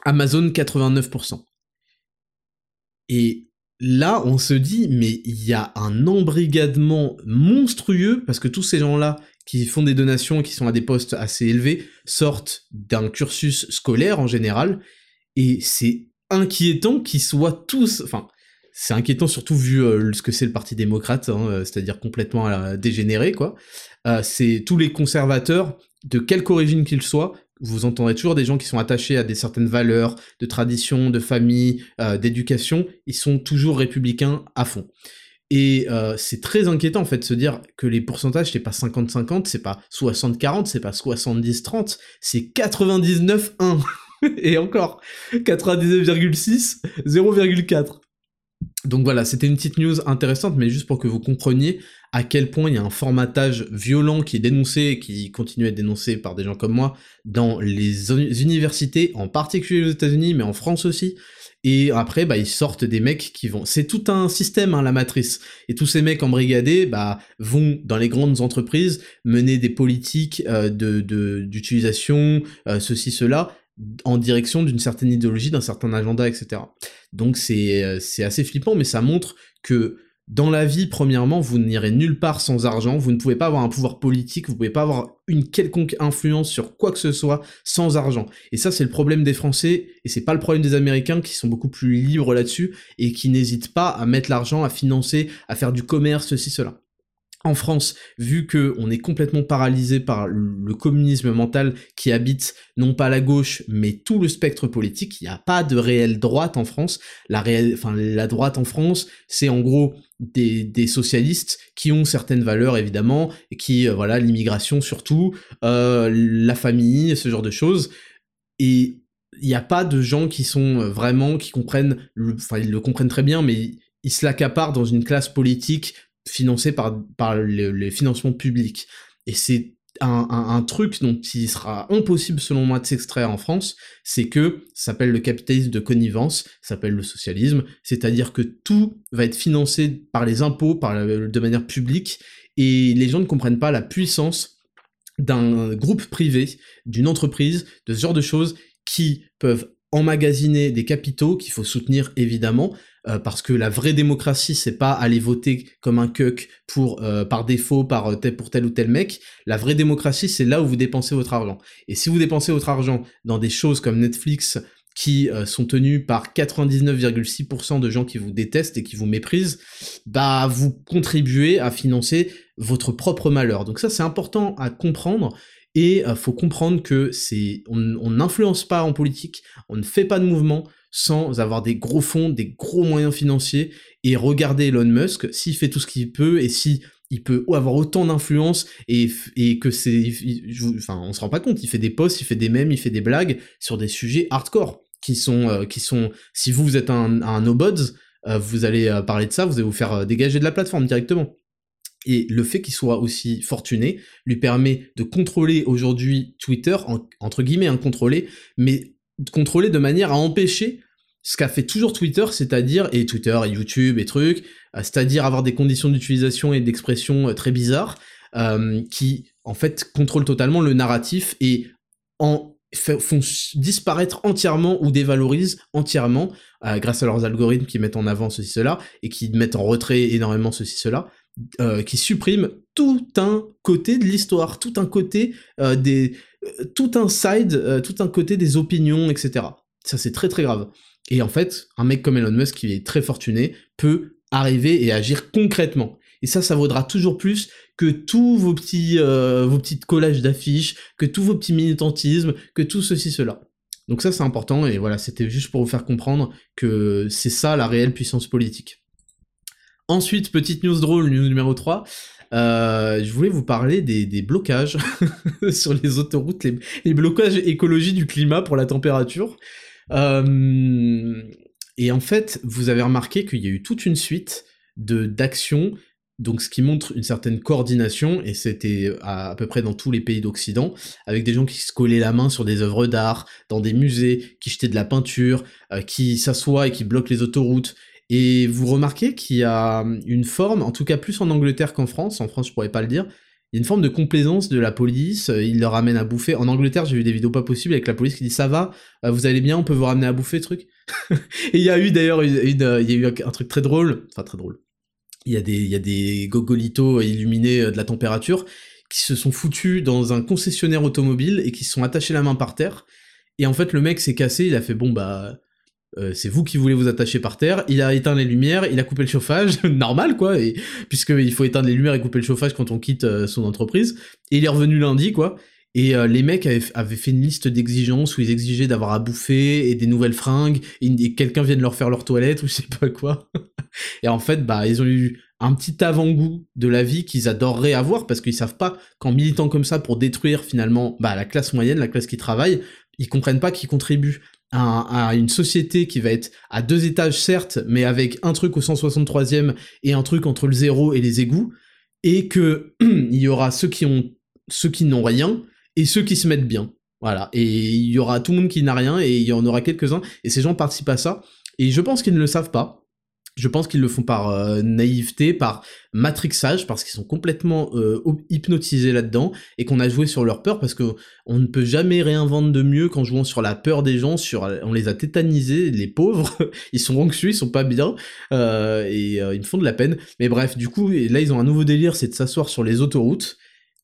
Amazon 89%. Et là, on se dit, mais il y a un embrigadement monstrueux, parce que tous ces gens-là qui font des donations, qui sont à des postes assez élevés, sortent d'un cursus scolaire en général, et c'est inquiétant qu'ils soient tous, enfin, c'est inquiétant surtout vu euh, ce que c'est le Parti démocrate, hein, euh, c'est-à-dire complètement euh, dégénéré, quoi. c'est tous les conservateurs, de quelque origine qu'ils soient, vous entendrez toujours des gens qui sont attachés à des certaines valeurs, de tradition, de famille, euh, d'éducation, ils sont toujours républicains à fond. Et euh, c'est très inquiétant en fait de se dire que les pourcentages c'est pas 50-50, c'est pas 60-40, c'est pas 70-30, c'est 99-1. (laughs) Et encore, 99,6, 0,4. Donc voilà, c'était une petite news intéressante, mais juste pour que vous compreniez à quel point il y a un formatage violent qui est dénoncé et qui continue à être dénoncé par des gens comme moi dans les universités, en particulier aux États-Unis, mais en France aussi. Et après, bah, ils sortent des mecs qui vont. C'est tout un système, hein, la matrice. Et tous ces mecs embrigadés, bah, vont dans les grandes entreprises mener des politiques euh, de d'utilisation, euh, ceci, cela, en direction d'une certaine idéologie, d'un certain agenda, etc. Donc c'est euh, c'est assez flippant, mais ça montre que dans la vie, premièrement, vous n'irez nulle part sans argent, vous ne pouvez pas avoir un pouvoir politique, vous pouvez pas avoir une quelconque influence sur quoi que ce soit sans argent. Et ça, c'est le problème des Français, et c'est pas le problème des Américains qui sont beaucoup plus libres là-dessus, et qui n'hésitent pas à mettre l'argent, à financer, à faire du commerce, ceci, cela en France, vu que on est complètement paralysé par le communisme mental qui habite non pas la gauche, mais tout le spectre politique, il n'y a pas de réelle droite en France. La réelle, enfin, la droite en France, c'est en gros des, socialistes qui ont certaines valeurs évidemment, et qui, euh, voilà, l'immigration surtout, euh, la famille, ce genre de choses. Et il n'y a pas de gens qui sont vraiment, qui comprennent, enfin, ils le comprennent très bien, mais ils se l'accaparent dans une classe politique financé par, par les, financements publics. Et c'est un, truc dont il sera impossible selon moi de s'extraire en France, c'est que ça s'appelle le capitalisme de connivence, ça s'appelle le socialisme, c'est-à-dire que tout va être financé par les impôts, par de manière publique, et les gens ne comprennent pas la puissance d'un groupe privé, d'une entreprise, de ce genre de choses qui peuvent emmagasiner des capitaux qu'il faut soutenir évidemment, euh, parce que la vraie démocratie, c'est pas aller voter comme un cuck pour euh, par défaut par euh, pour tel ou tel mec. La vraie démocratie, c'est là où vous dépensez votre argent. Et si vous dépensez votre argent dans des choses comme Netflix qui sont tenus par 99,6% de gens qui vous détestent et qui vous méprisent, bah vous contribuez à financer votre propre malheur. Donc ça c'est important à comprendre et faut comprendre que c'est on n'influence pas en politique, on ne fait pas de mouvement, sans avoir des gros fonds, des gros moyens financiers, et regarder Elon Musk, s'il fait tout ce qu'il peut, et si il peut avoir autant d'influence et, et que c'est, enfin, on se rend pas compte, il fait des posts, il fait des mèmes, il fait des blagues sur des sujets hardcore qui sont, euh, qui sont, si vous, vous êtes un, un vous allez parler de ça, vous allez vous faire dégager de la plateforme directement. Et le fait qu'il soit aussi fortuné lui permet de contrôler aujourd'hui Twitter, entre guillemets, hein, contrôler, mais contrôler de manière à empêcher ce qu'a fait toujours Twitter, c'est-à-dire, et Twitter et YouTube et trucs, euh, c'est-à-dire avoir des conditions d'utilisation et d'expression euh, très bizarres, euh, qui en fait contrôlent totalement le narratif et font disparaître entièrement ou dévalorisent entièrement, grâce à leurs algorithmes qui mettent en avant ceci, cela, et qui mettent en retrait énormément ceci, cela, qui suppriment tout un côté de l'histoire, tout un côté des... tout un side, tout un côté des opinions, etc. Ça c'est très très grave. Et en fait, un mec comme Elon Musk qui est très fortuné peut arriver et agir concrètement. Et ça, ça vaudra toujours plus que tous vos petits, euh, vos petites collages d'affiches, que tous vos petits militantismes, que tout ceci, cela. Donc ça, c'est important, et voilà, c'était juste pour vous faire comprendre que c'est ça la réelle puissance politique. Ensuite, petite news drôle, news numéro 3. Euh, je voulais vous parler des, blocages (laughs) sur les autoroutes, les, blocages écologie du climat pour la température. Euh, et en fait, vous avez remarqué qu'il y a eu toute une suite de d'actions, donc ce qui montre une certaine coordination, et c'était à, peu près dans tous les pays d'Occident, avec des gens qui se collaient la main sur des œuvres d'art, dans des musées, qui jetaient de la peinture, euh, qui s'assoient et qui bloquent les autoroutes. Et vous remarquez qu'il y a une forme, en tout cas plus en Angleterre qu'en France, en France je pourrais pas le dire, il y a une forme de complaisance de la police, euh, il leur ramène à bouffer. En Angleterre, j'ai vu des vidéos pas possibles avec la police qui dit ça va, euh, vous allez bien, on peut vous ramener à bouffer, truc. (laughs) et il y a eu d'ailleurs une, il y a eu un truc très drôle, enfin très drôle. Il y a des, il y a des gogolitos illuminés euh, de la température qui se sont foutus dans un concessionnaire automobile et qui se sont attachés la main par terre. Et en fait, le mec s'est cassé, il a fait bon bah euh, c'est vous qui voulez vous attacher par terre, il a éteint les lumières, il a coupé le chauffage, (laughs) normal quoi, et, puisqu'il faut éteindre les lumières et couper le chauffage quand on quitte euh, son entreprise, et il est revenu lundi quoi, et euh, les mecs avaient, fait une liste d'exigences où ils exigeaient d'avoir à bouffer et des nouvelles fringues, et, quelqu'un vienne leur faire leur toilette ou je sais pas quoi, (laughs) et en fait bah ils ont eu un petit avant-goût de la vie qu'ils adoreraient avoir parce qu'ils savent pas qu'en militant comme ça pour détruire finalement bah, la classe moyenne, la classe qui travaille, ils comprennent pas qu'ils contribuent à, une société qui va être à deux étages certes, mais avec un truc au 163e et un truc entre le zéro et les égouts, et que (clears throat) il y aura ceux qui ont ceux qui n'ont rien et ceux qui se mettent bien. Voilà. Et il y aura tout le monde qui n'a rien et il y en aura quelques-uns. Et ces gens participent à ça. Et je pense qu'ils ne le savent pas. Je pense qu'ils le font par euh, naïveté, par matrixage, parce qu'ils sont complètement euh, hypnotisés là-dedans, et qu'on a joué sur leur peur, parce que on ne peut jamais réinventer de mieux qu'en jouant sur la peur des gens, on les a tétanisés, les pauvres, (laughs) ils sont anxieux, ils sont pas bien, euh, et ils me font de la peine. Mais bref, du coup, là ils ont un nouveau délire, c'est de s'asseoir sur les autoroutes,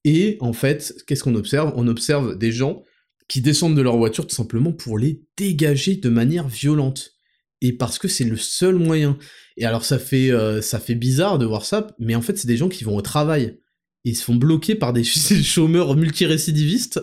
et en fait, qu'est-ce qu'on observe? On observe des gens qui descendent de leur voiture tout simplement pour les dégager de manière violente et parce que c'est le seul moyen. Et alors ça fait euh, ça fait bizarre de voir ça, mais en fait c'est des gens qui vont au travail. Ils se font bloquer par des (laughs) chômeurs multirécidivistes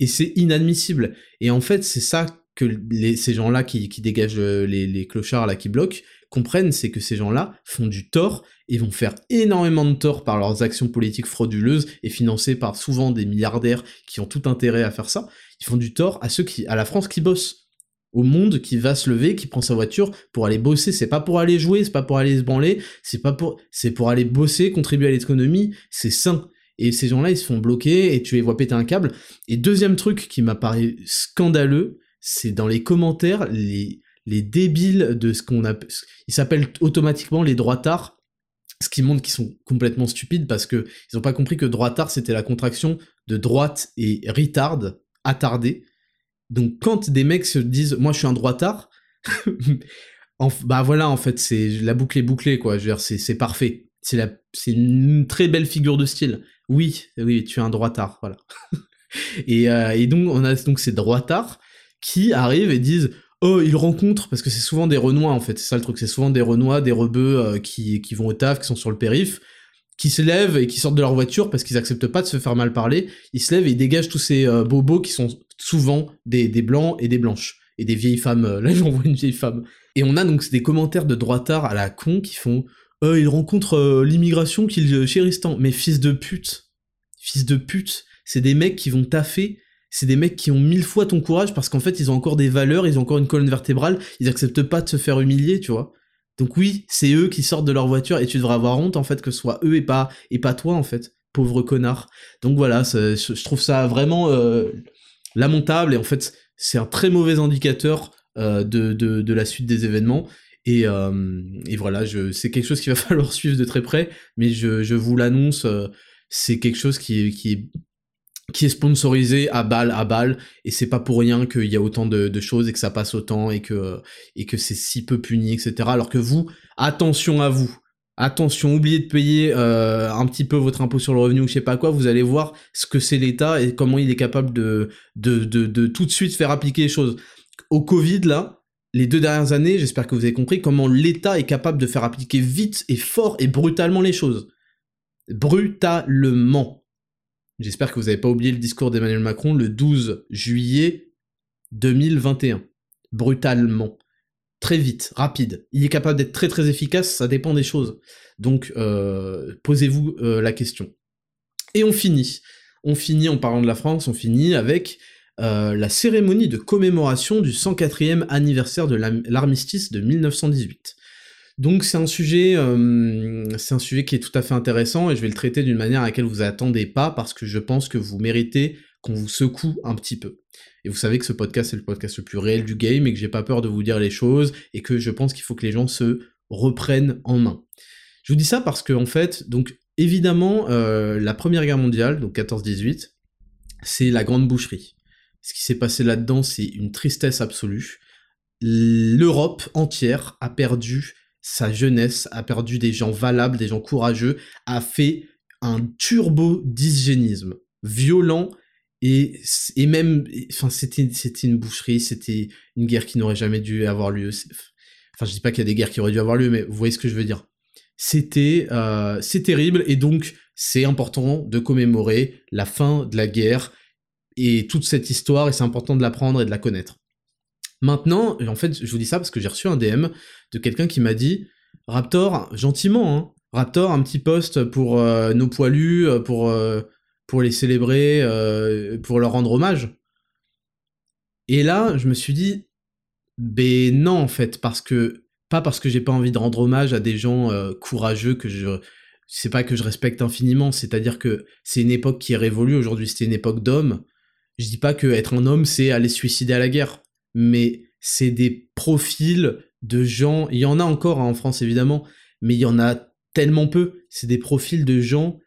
et c'est inadmissible. Et en fait c'est ça que ces gens-là qui, qui dégagent euh, les, les, clochards là qui bloquent comprennent, c'est que ces gens-là font du tort et vont faire énormément de tort par leurs actions politiques frauduleuses et financées par souvent des milliardaires qui ont tout intérêt à faire ça. Ils font du tort à ceux qui, à la France qui bossent au monde qui va se lever, qui prend sa voiture pour aller bosser. C'est pas pour aller jouer, c'est pas pour aller se branler, c'est pas pour, c'est pour aller bosser, contribuer à l'économie. C'est sain. Et ces gens-là, ils se font bloquer et tu les vois péter un câble. Et deuxième truc qui m'a paru scandaleux, c'est dans les commentaires, les, les débiles de ce qu'on a, ils s'appellent automatiquement les droitards. Ce qui montre qu'ils sont complètement stupides parce que ils ont pas compris que droitard c'était la contraction de droite et retard, attardé. Donc quand des mecs se disent moi je suis un droitard, (laughs) bah voilà en fait c'est la boucle est bouclée quoi. Je veux dire c'est parfait. C'est la c'est une très belle figure de style. Oui oui tu es un droitard voilà. (laughs) et, euh, et donc on a donc ces droitards qui arrivent et disent oh ils rencontrent parce que c'est souvent des renois en fait c'est ça le truc c'est souvent des renois des rebeux euh, qui qui vont au taf qui sont sur le périph qui se lèvent et qui sortent de leur voiture parce qu'ils acceptent pas de se faire mal parler, ils se lèvent et ils dégagent tous ces euh, bobos qui sont souvent des, des, blancs et des blanches. Et des vieilles femmes, euh, (laughs) là j'en vois une vieille femme. Et on a donc des commentaires de droitards à la con qui font euh, ils rencontrent euh, l'immigration qu'ils chérissent tant. Mais fils de pute, fils de pute, c'est des mecs qui vont taffer, c'est des mecs qui ont mille fois ton courage parce qu'en fait ils ont encore des valeurs, ils ont encore une colonne vertébrale, ils acceptent pas de se faire humilier, tu vois. Donc oui, c'est eux qui sortent de leur voiture et tu devrais avoir honte en fait que ce soit eux et pas et pas toi en fait, pauvre connard. Donc voilà, je trouve ça vraiment euh, lamentable et en fait c'est un très mauvais indicateur euh, de, de, la suite des événements. Et, euh, et voilà, c'est quelque chose qu'il va (laughs) falloir suivre de très près, mais je, je vous l'annonce, c'est quelque chose qui est, qui est qui est sponsorisé à balle à balle. Et c'est pas pour rien qu'il y a autant de, choses et que ça passe autant et que et que c'est si peu puni etc alors que vous attention à vous attention oubliez de payer euh, un petit peu votre impôt sur le revenu ou je sais pas quoi vous allez voir ce que c'est l'État et comment il est capable de de, tout de suite faire appliquer les choses au Covid là les deux dernières années j'espère que vous avez compris comment l'État est capable de faire appliquer vite et fort et brutalement les choses brutalement J'espère que vous n'avez pas oublié le discours d'Emmanuel Macron le 12 juillet 2021. Brutalement. Très vite, rapide. Il est capable d'être très très efficace, ça dépend des choses. Donc, euh, posez-vous euh, la question. Et on finit. On finit en parlant de la France, on finit avec euh, la cérémonie de commémoration du 104e anniversaire de l'armistice de 1918. Donc c'est un sujet, c'est un sujet qui est tout à fait intéressant et je vais le traiter d'une manière à laquelle vous attendez pas parce que je pense que vous méritez qu'on vous secoue un petit peu. Et vous savez que ce podcast est le podcast le plus réel du game et que j'ai pas peur de vous dire les choses et que je pense qu'il faut que les gens se reprennent en main. Je vous dis ça parce que en fait, donc évidemment, euh, la Première Guerre mondiale, donc 14-18, c'est la grande boucherie. Ce qui s'est passé là-dedans, c'est une tristesse absolue. L'Europe entière a perdu sa jeunesse, a perdu des gens valables, des gens courageux, a fait un turbo dysgénisme violent et, et même, enfin, c'était, une boucherie, c'était une guerre qui n'aurait jamais dû avoir lieu. Enfin, je dis pas qu'il y a des guerres qui auraient dû avoir lieu, mais vous voyez ce que je veux dire. C'était, euh, c'est terrible et donc c'est important de commémorer la fin de la guerre et toute cette histoire et c'est important de l'apprendre et de la connaître. Maintenant, en fait, je vous dis ça parce que j'ai reçu un DM de quelqu'un qui m'a dit Raptor, gentiment, hein, Raptor, un petit post pour euh, nos poilus, euh, pour, pour les célébrer, pour leur rendre hommage. Et là, je me suis dit, ben non, en fait, parce que, pas parce que j'ai pas envie de rendre hommage à des gens courageux que je, c'est pas que je respecte infiniment, c'est-à-dire que c'est une époque qui est révolue, aujourd'hui c'était une époque d'hommes. Je dis pas que être un homme, c'est aller se suicider à la guerre mais c'est des profils de gens, il y en a encore hein, en France évidemment, mais il y en a tellement peu, c'est des profils de gens,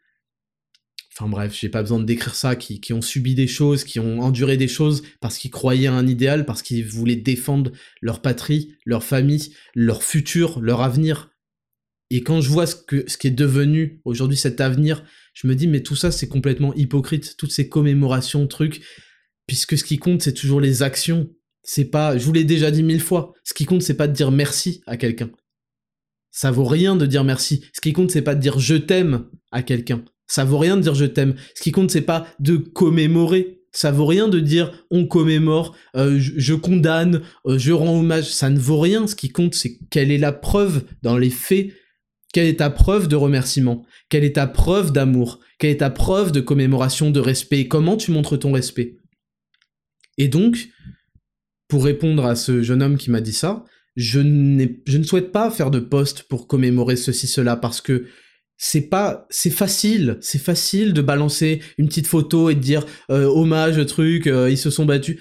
enfin bref, j'ai pas besoin de décrire ça, qui, qui, ont subi des choses, qui ont enduré des choses parce qu'ils croyaient à un idéal, parce qu'ils voulaient défendre leur patrie, leur famille, leur futur, leur avenir. Et quand je vois ce, que, ce qui est devenu aujourd'hui cet avenir, je me dis mais tout ça c'est complètement hypocrite, toutes ces commémorations, trucs, puisque ce qui compte c'est toujours les actions, c'est pas, je vous l'ai déjà dit mille fois, ce qui compte c'est pas de dire merci à quelqu'un. Ça vaut rien de dire merci. Ce qui compte c'est pas de dire je t'aime à quelqu'un. Ça vaut rien de dire je t'aime. Ce qui compte c'est pas de commémorer. Ça vaut rien de dire on commémore, euh, je, condamne, euh, je rends hommage. Ça ne vaut rien. Ce qui compte c'est quelle est la preuve dans les faits. Quelle est ta preuve de remerciement? Quelle est ta preuve d'amour? Quelle est ta preuve de commémoration, de respect? Comment tu montres ton respect? Et donc, pour répondre à ce jeune homme qui m'a dit ça, je, je ne souhaite pas faire de post pour commémorer ceci, cela, parce que c'est pas, c'est facile, c'est facile de balancer une petite photo et de dire euh, hommage, truc, euh, ils se sont battus.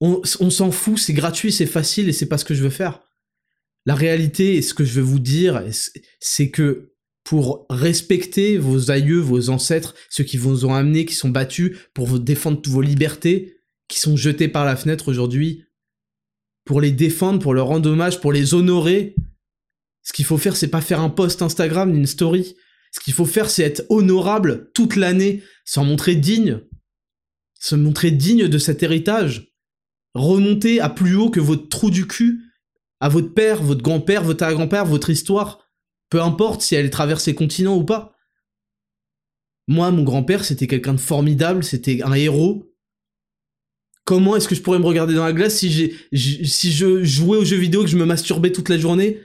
On, s'en fout, c'est gratuit, c'est facile et c'est pas ce que je veux faire. La réalité et ce que je veux vous dire, c'est que pour respecter vos aïeux, vos ancêtres, ceux qui vous ont amenés, qui sont battus pour défendre vos libertés, qui sont jetés par la fenêtre aujourd'hui, pour les défendre, pour leur rendre hommage, pour les honorer. Ce qu'il faut faire, c'est pas faire un post Instagram une story. Ce qu'il faut faire, c'est être honorable toute l'année, s'en montrer digne, se montrer digne de cet héritage, remonter à plus haut que votre trou du cul, à votre père, votre grand-père, votre arrière-grand-père, votre histoire, peu importe si elle traverse les continents ou pas. Moi, mon grand-père, c'était quelqu'un de formidable, c'était un héros, Comment est-ce que je pourrais me regarder dans la glace si je jouais aux jeux vidéo que je me masturbais toute la journée?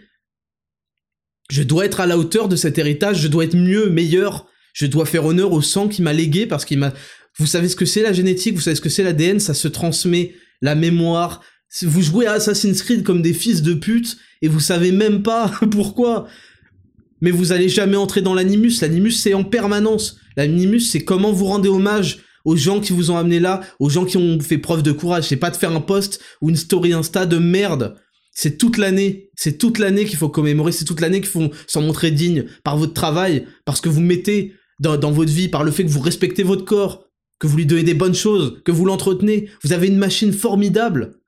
Je dois être à la hauteur de cet héritage, je dois être mieux, meilleur, je dois faire honneur au sang qui m'a légué parce qu'il m'a vous savez ce que c'est la génétique, vous savez ce que c'est l'ADN, ça se transmet la mémoire, Vous jouez à Assassin's Creed comme des fils de pute et vous savez même pas (laughs) pourquoi. Mais vous allez jamais entrer dans l'animus. L'animus, c'est en permanence. L'animus, c'est comment vous rendez hommage aux gens qui vous ont amené là, aux gens qui ont fait preuve de courage. C'est pas de faire un post ou une story Insta de merde. C'est toute l'année. C'est toute l'année qu'il faut commémorer. C'est toute l'année qu'il faut s'en montrer digne par votre travail, parce que vous mettez dans, votre vie, par le fait que vous respectez votre corps, que vous lui donnez des bonnes choses, que vous l'entretenez. Vous avez une machine formidable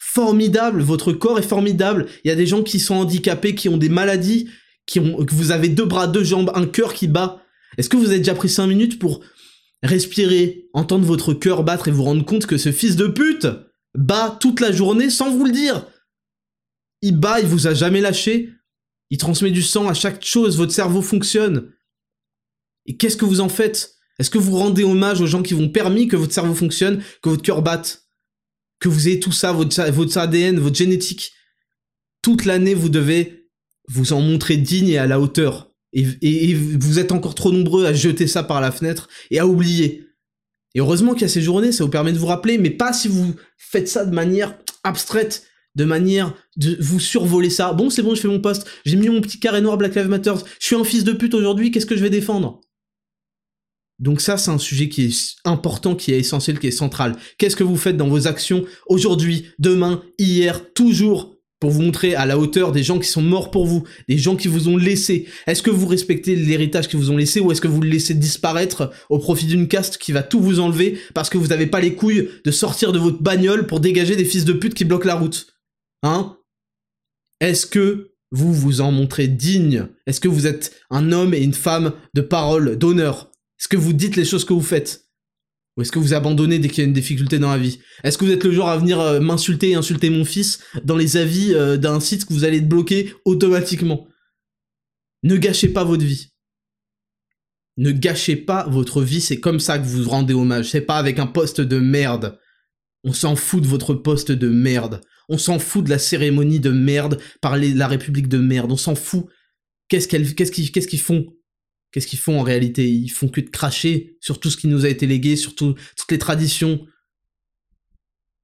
formidable, votre corps est formidable. Il y a des gens qui sont handicapés, qui ont des maladies, qui ont, que vous avez deux bras, deux jambes, un cœur qui bat. Est-ce que vous avez déjà pris cinq minutes pour respirer, entendre votre cœur battre et vous rendre compte que ce fils de pute bat toute la journée sans vous le dire? Il bat, il vous a jamais lâché, il transmet du sang à chaque chose, votre cerveau fonctionne. Et qu'est-ce que vous en faites? Est-ce que vous rendez hommage aux gens qui vous ont permis que votre cerveau fonctionne, que votre cœur batte? Que vous ayez tout ça, votre, votre ADN, votre génétique, toute l'année, vous devez vous en montrer digne et à la hauteur. Et, vous êtes encore trop nombreux à jeter ça par la fenêtre et à oublier. Et heureusement qu'il y a ces journées, ça vous permet de vous rappeler, mais pas si vous faites ça de manière abstraite, de manière de vous survoler ça. Bon, c'est bon, je fais mon poste, j'ai mis mon petit carré noir Black Lives Matter, je suis un fils de pute aujourd'hui, qu'est-ce que je vais défendre? Donc ça, c'est un sujet qui est important, qui est essentiel, qui est central. Qu'est-ce que vous faites dans vos actions aujourd'hui, demain, hier, toujours pour vous montrer à la hauteur des gens qui sont morts pour vous, des gens qui vous ont laissé? Est-ce que vous respectez l'héritage qu'ils vous ont laissé ou est-ce que vous le laissez disparaître au profit d'une caste qui va tout vous enlever parce que vous n'avez pas les couilles de sortir de votre bagnole pour dégager des fils de pute qui bloquent la route? Hein? Est-ce que vous vous en montrez digne? Est-ce que vous êtes un homme et une femme de parole, d'honneur? Est-ce que vous dites les choses que vous faites? Ou est-ce que vous abandonnez dès qu'il y a une difficulté dans la vie? Est-ce que vous êtes le genre à venir euh, m'insulter et insulter mon fils dans les avis euh, d'un site que vous allez bloquer automatiquement? Ne gâchez pas votre vie. Ne gâchez pas votre vie, c'est comme ça que vous rendez hommage. C'est pas avec un poste de merde. On s'en fout de votre poste de merde. On s'en fout de la cérémonie de merde par la République de merde. On s'en fout. Qu'est-ce qu'ils font? Qu'est-ce qu'ils font en réalité? Ils font que de cracher sur tout ce qui nous a été légué, sur toutes les traditions,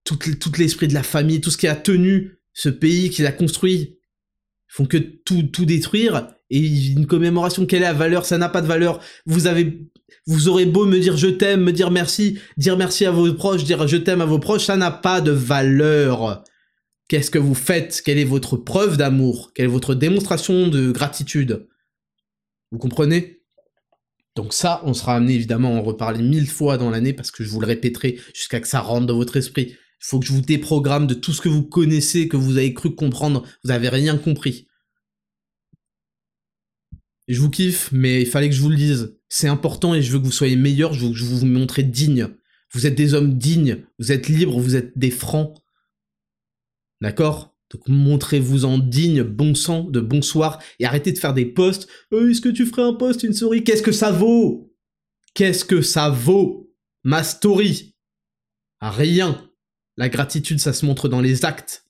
tout, l'esprit de la famille, tout ce qui a tenu ce pays, qui l'a construit. Ils font que tout, tout détruire. Et une commémoration, quelle est la valeur Ça n'a pas de valeur. Vous avez, vous aurez beau me dire je t'aime, me dire merci, dire merci à vos proches, dire je t'aime à vos proches, ça n'a pas de valeur. Qu'est-ce que vous faites? Quelle est votre preuve d'amour? Quelle est votre démonstration de gratitude? Vous comprenez? Donc ça, on sera amené évidemment à en reparler mille fois dans l'année parce que je vous le répéterai jusqu'à que ça rentre dans votre esprit. Il faut que je vous déprogramme de tout ce que vous connaissez, que vous avez cru comprendre. Vous n'avez rien compris. Je vous kiffe, mais il fallait que je vous le dise. C'est important et je veux que vous soyez meilleurs, je veux que je vous montre digne. Vous êtes des hommes dignes, vous êtes libres, vous êtes des francs. D'accord? Donc montrez-vous en digne, bon sang, de bonsoir, et arrêtez de faire des posts. Euh, est-ce que tu ferais un post, une story Qu'est-ce que ça vaut? Qu'est-ce que ça vaut? Ma story Rien. La gratitude, ça se montre dans les actes.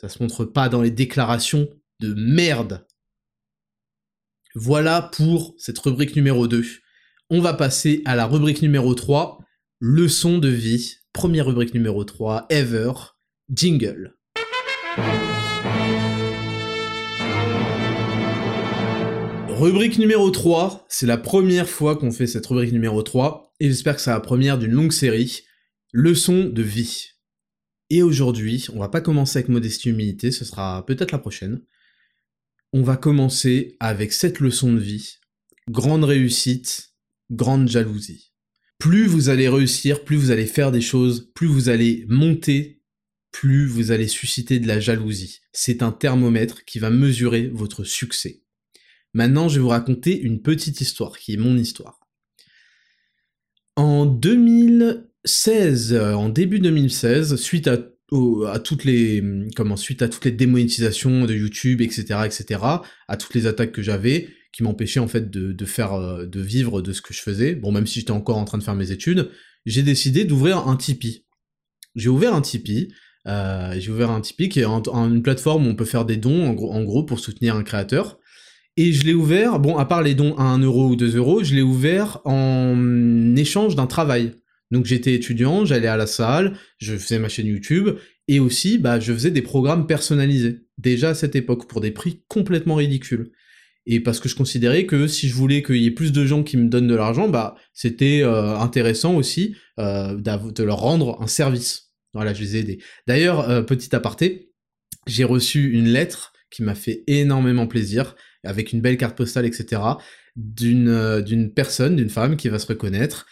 Ça se montre pas dans les déclarations de merde. Voilà pour cette rubrique numéro 2. On va passer à la rubrique numéro 3, leçon de vie. Première rubrique numéro 3, ever, jingle. Rubrique numéro 3, c'est la première fois qu'on fait cette rubrique numéro 3, et j'espère que c'est la première d'une longue série, leçon de vie. Et aujourd'hui, on va pas commencer avec modestie humilité, ce sera peut-être la prochaine. On va commencer avec cette leçon de vie. Grande réussite, grande jalousie. Plus vous allez réussir, plus vous allez faire des choses, plus vous allez monter plus vous allez susciter de la jalousie. C'est un thermomètre qui va mesurer votre succès. Maintenant, je vais vous raconter une petite histoire, qui est mon histoire. En 2016, euh, en début 2016, suite à, toutes les comment suite à toutes les démonétisations de YouTube, etc., etc., à toutes les attaques que j'avais, qui m'empêchaient en fait euh, de vivre de ce que je faisais. Bon, même si j'étais encore en train de faire mes études, j'ai décidé d'ouvrir un Tipeee. J'ai ouvert un Tipeee euh, j'ai ouvert un Tipeee qui est une plateforme où on peut faire des dons, en gros, pour soutenir un créateur. Et je l'ai ouvert, bon, à part les dons à 1 euro ou 2 euros, je l'ai ouvert en échange d'un travail. Donc j'étais étudiant, j'allais à la salle, je faisais ma chaîne YouTube, Et aussi, bah, je faisais des programmes personnalisés, déjà à cette époque, pour des prix complètement ridicules. Et parce que je considérais que si je voulais qu'il y ait plus de gens qui me donnent de l'argent, bah, c'était euh, intéressant aussi euh, de leur rendre un service. Voilà, je les ai aidés. D'ailleurs, euh, petit aparté, j'ai reçu une lettre qui m'a fait énormément plaisir, avec une belle carte postale, etc., d'une d'une personne, d'une femme qui va se reconnaître,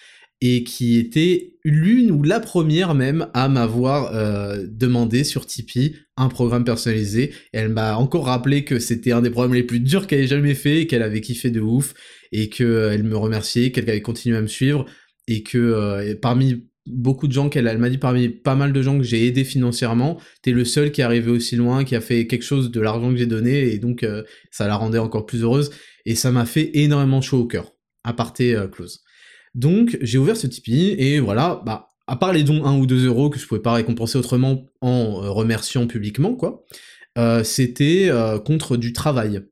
et qui était l'une ou la première même à m'avoir euh, demandé sur Tipeee un programme personnalisé. elle m'a encore rappelé que c'était un des programmes les plus durs qu'elle ait jamais fait, qu'elle avait kiffé de ouf, et qu'elle euh, me remerciait, qu'elle avait continué à me suivre, et que euh, parmi beaucoup de gens qu'elle elle, m'a dit parmi pas mal de gens que j'ai aidé financièrement, t'es le seul qui est arrivé aussi loin, qui a fait quelque chose de l'argent que j'ai donné, et donc ça la rendait encore plus heureuse, et ça m'a fait énormément chaud au cœur. Aparté close. Donc j'ai ouvert ce Tipeee et voilà, bah à part les dons 1 ou 2 euros que je pouvais pas récompenser autrement en euh, remerciant publiquement quoi, euh, c'était euh, contre du travail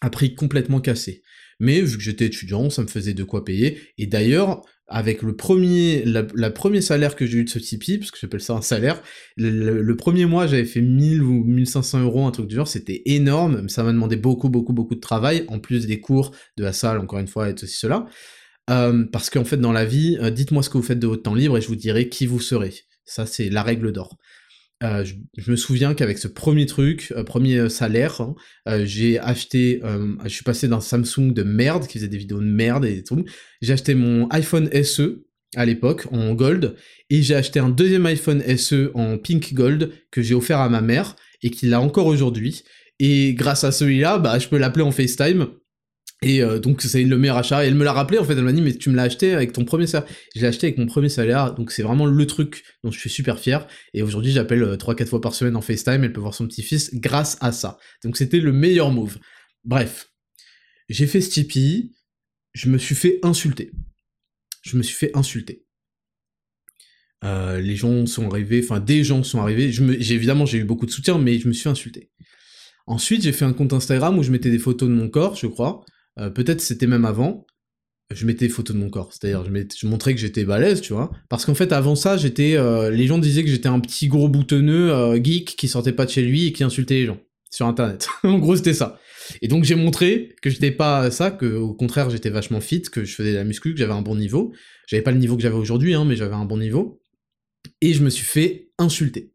à prix complètement cassé. Mais vu que j'étais étudiant, ça me faisait de quoi payer. Et d'ailleurs, avec le premier, la, premier salaire que j'ai eu de ce Tipeee, parce que j'appelle ça un salaire, le, premier mois j'avais fait 1000 ou 1500 euros, un truc du genre, c'était énorme, ça m'a demandé beaucoup, beaucoup, beaucoup de travail, en plus des cours, de la salle, encore une fois, et ceci, cela. Euh, parce qu'en fait, dans la vie, euh, dites-moi ce que vous faites de votre temps libre et je vous dirai qui vous serez. Ça, c'est la règle d'or. Euh, je, me souviens qu'avec ce premier truc, premier salaire, hein, j'ai acheté, je suis passé d'un Samsung de merde qui faisait des vidéos de merde et tout. J'ai acheté mon iPhone SE à l'époque en gold et j'ai acheté un deuxième iPhone SE en pink gold que j'ai offert à ma mère et qui l'a encore aujourd'hui. Et grâce à celui-là, bah, je peux l'appeler en FaceTime et euh, donc c'est le meilleur achat. Et elle me l'a rappelé en fait, elle m'a dit mais tu me l'as acheté avec ton premier salaire. Je l'ai acheté avec mon premier salaire, donc c'est vraiment le truc dont je suis super fier. Et aujourd'hui j'appelle 3-4 euh, fois par semaine en FaceTime, elle peut voir son petit-fils grâce à ça. Donc c'était le meilleur move. Bref, j'ai fait ce je me suis fait insulter. Je me suis fait insulter. Euh, les gens sont arrivés, enfin des gens sont arrivés. J'ai évidemment j'ai eu beaucoup de soutien, mais je me suis insulté. Ensuite j'ai fait un compte Instagram où je mettais des photos de mon corps, je crois. Euh, peut-être c'était même avant, je mettais photos de mon corps. C'est-à-dire, je, je, montrais que j'étais balèze, tu vois. Parce qu'en fait, avant ça, j'étais. Euh, les gens disaient que j'étais un petit gros boutonneux euh, geek qui sortait pas de chez lui et qui insultait les gens sur Internet. (laughs) en gros, c'était ça. Et donc, j'ai montré que j'étais pas ça, que au contraire, j'étais vachement fit, que je faisais de la muscu, que j'avais un bon niveau. J'avais pas le niveau que j'avais aujourd'hui, hein, mais j'avais un bon niveau. Et je me suis fait insulter.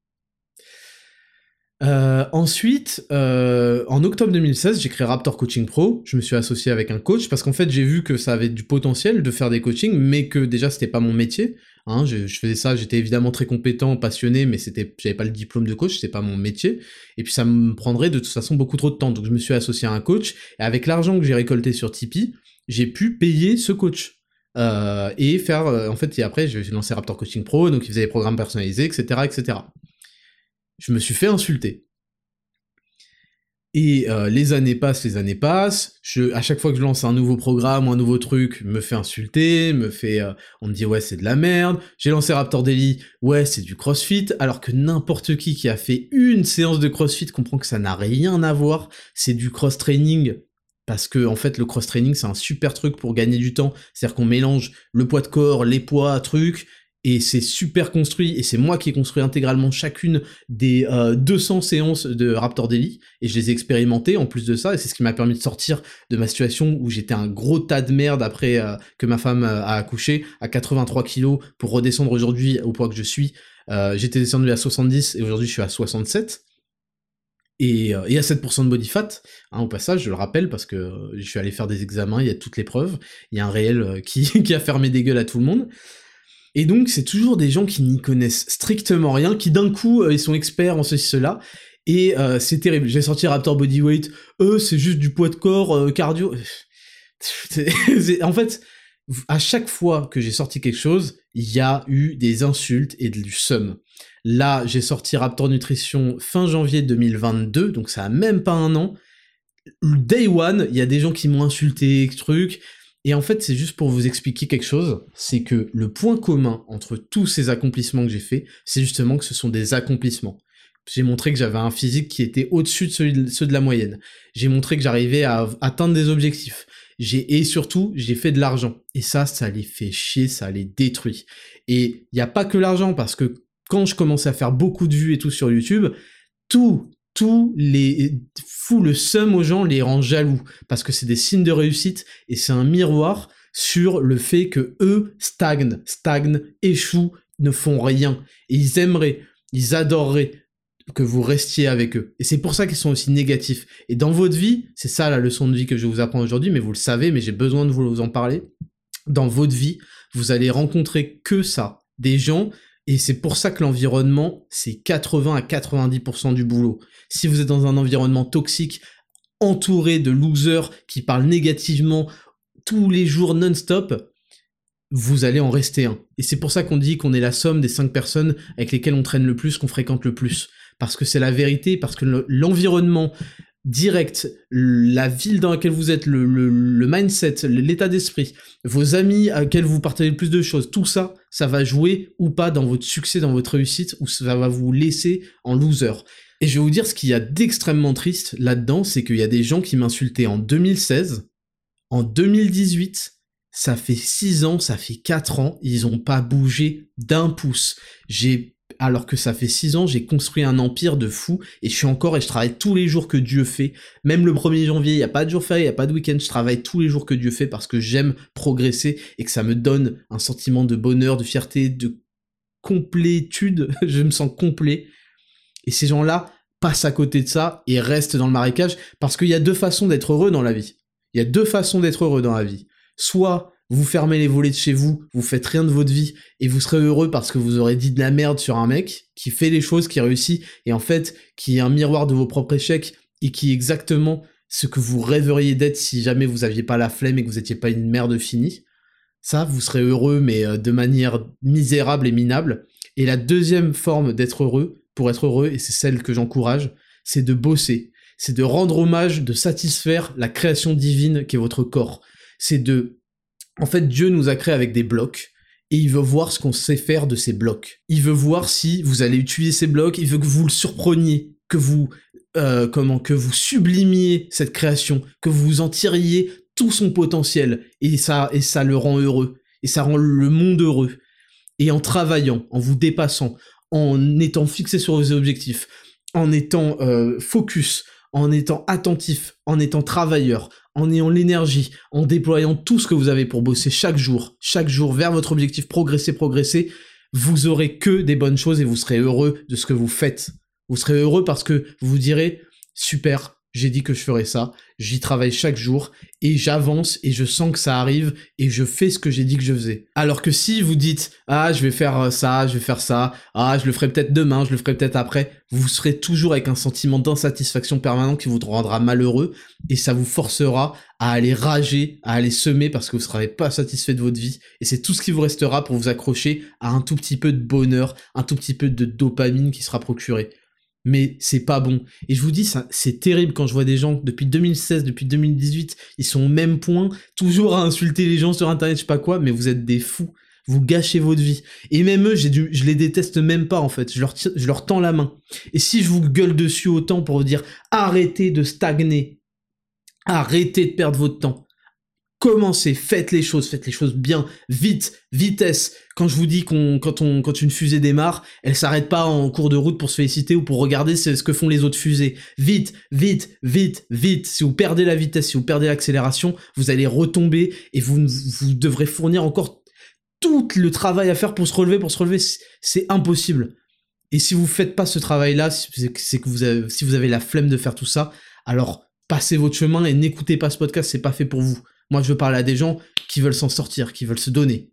Euh, ensuite, euh, en octobre 2016, j'ai créé Raptor Coaching Pro. Je me suis associé avec un coach parce qu'en fait, j'ai vu que ça avait du potentiel de faire des coachings, mais que déjà c'était pas mon métier. Hein, je, faisais ça, j'étais évidemment très compétent, passionné, mais c'était, j'avais pas le diplôme de coach, c'était pas mon métier. Et puis ça me prendrait de toute façon beaucoup trop de temps. Donc je me suis associé à un coach et avec l'argent que j'ai récolté sur Tipeee, j'ai pu payer ce coach. Euh, et faire, en fait, et après, j'ai lancé Raptor Coaching Pro, donc il faisait des programmes personnalisés, etc., etc je me suis fait insulter. Et euh, les années passent, les années passent. Je, à chaque fois que je lance un nouveau programme un nouveau truc, me fait insulter, me fait, euh, on me dit ouais c'est de la merde. J'ai lancé Raptor Daily, ouais c'est du CrossFit, alors que n'importe qui qui a fait une séance de CrossFit comprend que ça n'a rien à voir. C'est du cross training parce que en fait le cross training c'est un super truc pour gagner du temps. C'est-à-dire qu'on mélange le poids de corps, les poids, trucs, et c'est super construit, et c'est moi qui ai construit intégralement chacune des 200 euh, séances de Raptor Daily, et je les ai expérimentées en plus de ça, et c'est ce qui m'a permis de sortir de ma situation où j'étais un gros tas de merde après euh, que ma femme euh, a accouché, à 83 kilos, pour redescendre aujourd'hui au poids que je suis. J'étais descendu à 70, et aujourd'hui je suis à 67. Et, à 7% de body fat, hein, au passage, je le rappelle, parce que je suis allé faire des examens, il y a toutes les preuves, il y a un réel (laughs) qui a fermé des gueules à tout le monde. Et donc, c'est toujours des gens qui n'y connaissent strictement rien, qui d'un coup, euh, ils sont experts en ceci, cela. Et euh, c'est terrible. J'ai sorti Raptor Bodyweight. Eux, c'est juste du poids de corps, euh, cardio. (laughs) en fait, à chaque fois que j'ai sorti quelque chose, il y a eu des insultes et du seum. Là, j'ai sorti Raptor Nutrition fin janvier 2022, donc ça a même pas un an. Day one, il y a des gens qui m'ont insulté, truc. Et en fait, c'est juste pour vous expliquer quelque chose, c'est que le point commun entre tous ces accomplissements que j'ai faits, c'est justement que ce sont des accomplissements. J'ai montré que j'avais un physique qui était au-dessus de ceux de la moyenne. J'ai montré que j'arrivais à atteindre des objectifs. J'ai et surtout, j'ai fait de l'argent. Et ça, ça les fait chier, ça les détruit. Et il n'y a pas que l'argent, parce que quand je commençais à faire beaucoup de vues et tout sur YouTube, tout, tout les fout le seum aux gens, les rend jaloux parce que c'est des signes de réussite et c'est un miroir sur le fait que eux stagnent, stagnent, échouent, ne font rien et ils aimeraient, ils adoreraient que vous restiez avec eux. Et c'est pour ça qu'ils sont aussi négatifs. Et dans votre vie, c'est ça la leçon de vie que je vous apprends aujourd'hui, mais vous le savez, mais j'ai besoin de vous en parler. Dans votre vie, vous allez rencontrer que ça. Des gens et c'est pour ça que l'environnement, c'est 80 à 90% du boulot. Si vous êtes dans un environnement toxique, entouré de losers qui parlent négativement tous les jours non-stop, vous allez en rester un. Et c'est pour ça qu'on dit qu'on est la somme des 5 personnes avec lesquelles on traîne le plus, qu'on fréquente le plus. Parce que c'est la vérité, parce que l'environnement direct, la ville dans laquelle vous êtes, le, le, mindset, l'état d'esprit, vos amis à qui vous partagez le plus de choses, tout ça, ça va jouer ou pas dans votre succès, dans votre réussite, ou ça va vous laisser en loser. Et je vais vous dire ce qu'il y a d'extrêmement triste là-dedans, c'est qu'il y a des gens qui m'insultaient en 2016, en 2018, ça fait 6 ans, ça fait 4 ans, ils ont pas bougé d'un pouce. J'ai alors que ça fait six ans, j'ai construit un empire de fou, et je suis encore, et je travaille tous les jours que Dieu fait. Même le 1er janvier, il n'y a pas de jour férié, il n'y a pas de week-end, je travaille tous les jours que Dieu fait parce que j'aime progresser et que ça me donne un sentiment de bonheur, de fierté, de complétude. (laughs) je me sens complet. Et ces gens-là passent à côté de ça et restent dans le marécage parce qu'il y a deux façons d'être heureux dans la vie. Il y a deux façons d'être heureux dans la vie. Soit vous fermez les volets de chez vous, vous faites rien de votre vie, et vous serez heureux parce que vous aurez dit de la merde sur un mec qui fait les choses, qui réussit, et en fait, qui est un miroir de vos propres échecs, et qui est exactement ce que vous rêveriez d'être si jamais vous aviez pas la flemme et que vous étiez pas une merde finie. Ça, vous serez heureux, mais euh, de manière misérable et minable. Et la deuxième forme d'être heureux, pour être heureux, et c'est celle que j'encourage, c'est de bosser. C'est de rendre hommage, de satisfaire la création divine qui est votre corps. C'est de en fait, Dieu nous a créés avec des blocs et il veut voir ce qu'on sait faire de ces blocs. Il veut voir si vous allez utiliser ces blocs, il veut que vous le surpreniez, que vous euh, comment que vous sublimiez cette création, que vous en tiriez tout son potentiel et ça et ça le rend heureux et ça rend le monde heureux. Et en travaillant, en vous dépassant, en étant fixé sur vos objectifs, en étant euh, focus, en étant attentif, en étant travailleur, en ayant l'énergie, en déployant tout ce que vous avez pour bosser chaque jour, chaque jour vers votre objectif, progresser, progresser, vous aurez que des bonnes choses et vous serez heureux de ce que vous faites. Vous serez heureux parce que vous vous direz, super, j'ai dit que je ferais ça, j'y travaille chaque jour et j'avance et je sens que ça arrive et je fais ce que j'ai dit que je faisais. Alors que si vous dites ah je vais faire euh, ça, je vais faire ça, ah je le ferai peut-être demain, je le ferai peut-être après, vous serez toujours avec un sentiment d'insatisfaction permanent qui vous rendra malheureux et ça vous forcera à aller rager, à aller semer parce que vous ne serez pas satisfait de votre vie. Et c'est tout ce qui vous restera pour vous accrocher à un tout petit peu de bonheur, un tout petit peu de dopamine qui sera procuré mais c'est pas bon. Et je vous dis, c'est terrible quand je vois des gens depuis 2016, depuis 2018, ils sont au même point, toujours à insulter les gens sur internet, je sais pas quoi, mais vous êtes des fous. Vous gâchez votre vie. Et même eux, je les déteste même pas en fait. Je leur, je leur tends la main. Et si je vous gueule dessus autant pour vous dire arrêtez de stagner, arrêtez de perdre votre temps, commencez, faites les choses, faites les choses bien, vite, vitesse. Quand je vous dis qu'on, quand on, quand une fusée démarre, elle s'arrête pas en cours de route pour se féliciter ou pour regarder ce que font les autres fusées. Vite, vite, vite, vite. Si vous perdez la vitesse, si vous perdez l'accélération, vous allez retomber et vous, devrez fournir encore tout le travail à faire pour se relever, pour se relever. C'est impossible. Et si vous faites pas ce travail-là, c'est que vous avez, si vous avez la flemme de faire tout ça, alors passez votre chemin et n'écoutez pas ce podcast, c'est pas fait pour vous. Moi, je veux parler à des gens qui veulent s'en sortir, qui veulent se donner.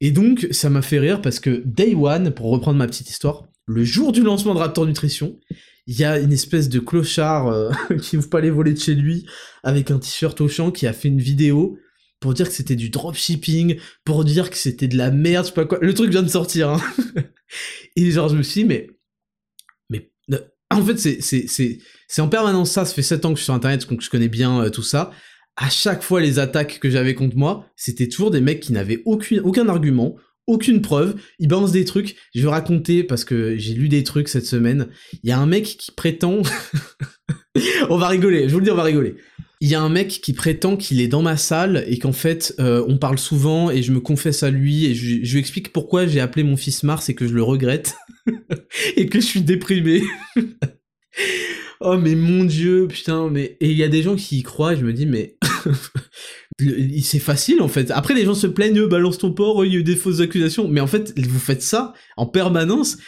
Et donc, ça m'a fait rire parce que Day One, pour reprendre ma petite histoire, le jour du lancement de Raptor Nutrition, il y a une espèce de clochard euh, (laughs) qui ouvre pas les volets de chez lui avec un t-shirt au champ qui a fait une vidéo pour dire que c'était du dropshipping, pour dire que c'était de la merde, je sais pas quoi. Le truc vient de sortir. Hein. (laughs) Et genre, je me suis dit, mais. Mais. Euh, en fait, c'est, en permanence ça. Ça fait 7 ans que je suis sur internet, donc je connais bien euh, tout ça à chaque fois les attaques que j'avais contre moi, c'était toujours des mecs qui n'avaient aucun, argument, aucune preuve, ils balancent des trucs. Je vais raconter parce que j'ai lu des trucs cette semaine. Il y a un mec qui prétend... (laughs) on va rigoler, je vous le dis, on va rigoler. Il y a un mec qui prétend qu'il est dans ma salle et qu'en fait euh, on parle souvent et je me confesse à lui et je, je lui explique pourquoi j'ai appelé mon fils Mars et que je le regrette (laughs) et que je suis déprimé. (laughs) oh mais mon dieu, putain, mais et il y a des gens qui y croient je me dis mais (laughs) c'est facile en fait. Après les gens se plaignent, euh, balance ton port, il y a eu des fausses accusations, mais en fait vous faites ça en permanence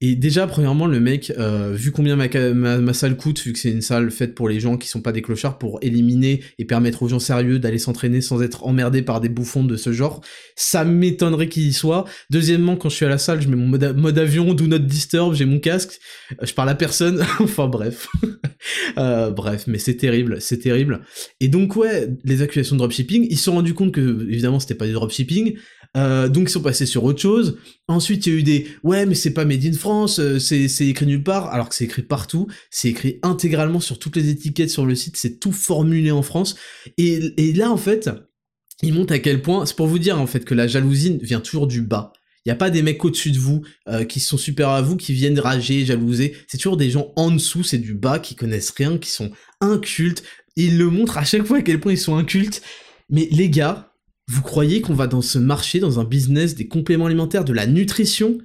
et déjà, premièrement, le mec, euh, vu combien ma, ma, salle coûte, vu que c'est une salle faite pour les gens qui sont pas des clochards, pour éliminer et permettre aux gens sérieux d'aller s'entraîner sans être emmerdés par des bouffons de ce genre, ça m'étonnerait qu'il y soit. Deuxièmement, quand je suis à la salle, je mets mon mode, avion, do not disturb, j'ai mon casque, je parle à personne, (laughs) enfin bref. (laughs) euh, bref, mais c'est terrible, c'est terrible. Et donc ouais, les accusations de dropshipping, ils se sont rendus compte que, évidemment, c'était pas du dropshipping, euh, donc ils sont passés sur autre chose. Ensuite, il y a eu des ouais, mais c'est pas made in France, euh, c'est écrit nulle part, alors que c'est écrit partout. C'est écrit intégralement sur toutes les étiquettes sur le site. C'est tout formulé en France. Et, et là, en fait, ils montrent à quel point. C'est pour vous dire en fait que la jalousie vient toujours du bas. Il y a pas des mecs au-dessus de vous euh, qui sont super à vous, qui viennent rager, jalouser. C'est toujours des gens en dessous, c'est du bas, qui connaissent rien, qui sont incultes. Ils le montrent à chaque fois à quel point ils sont incultes. Mais les gars, vous croyez qu'on va dans ce marché, dans un business des compléments alimentaires, de la nutrition?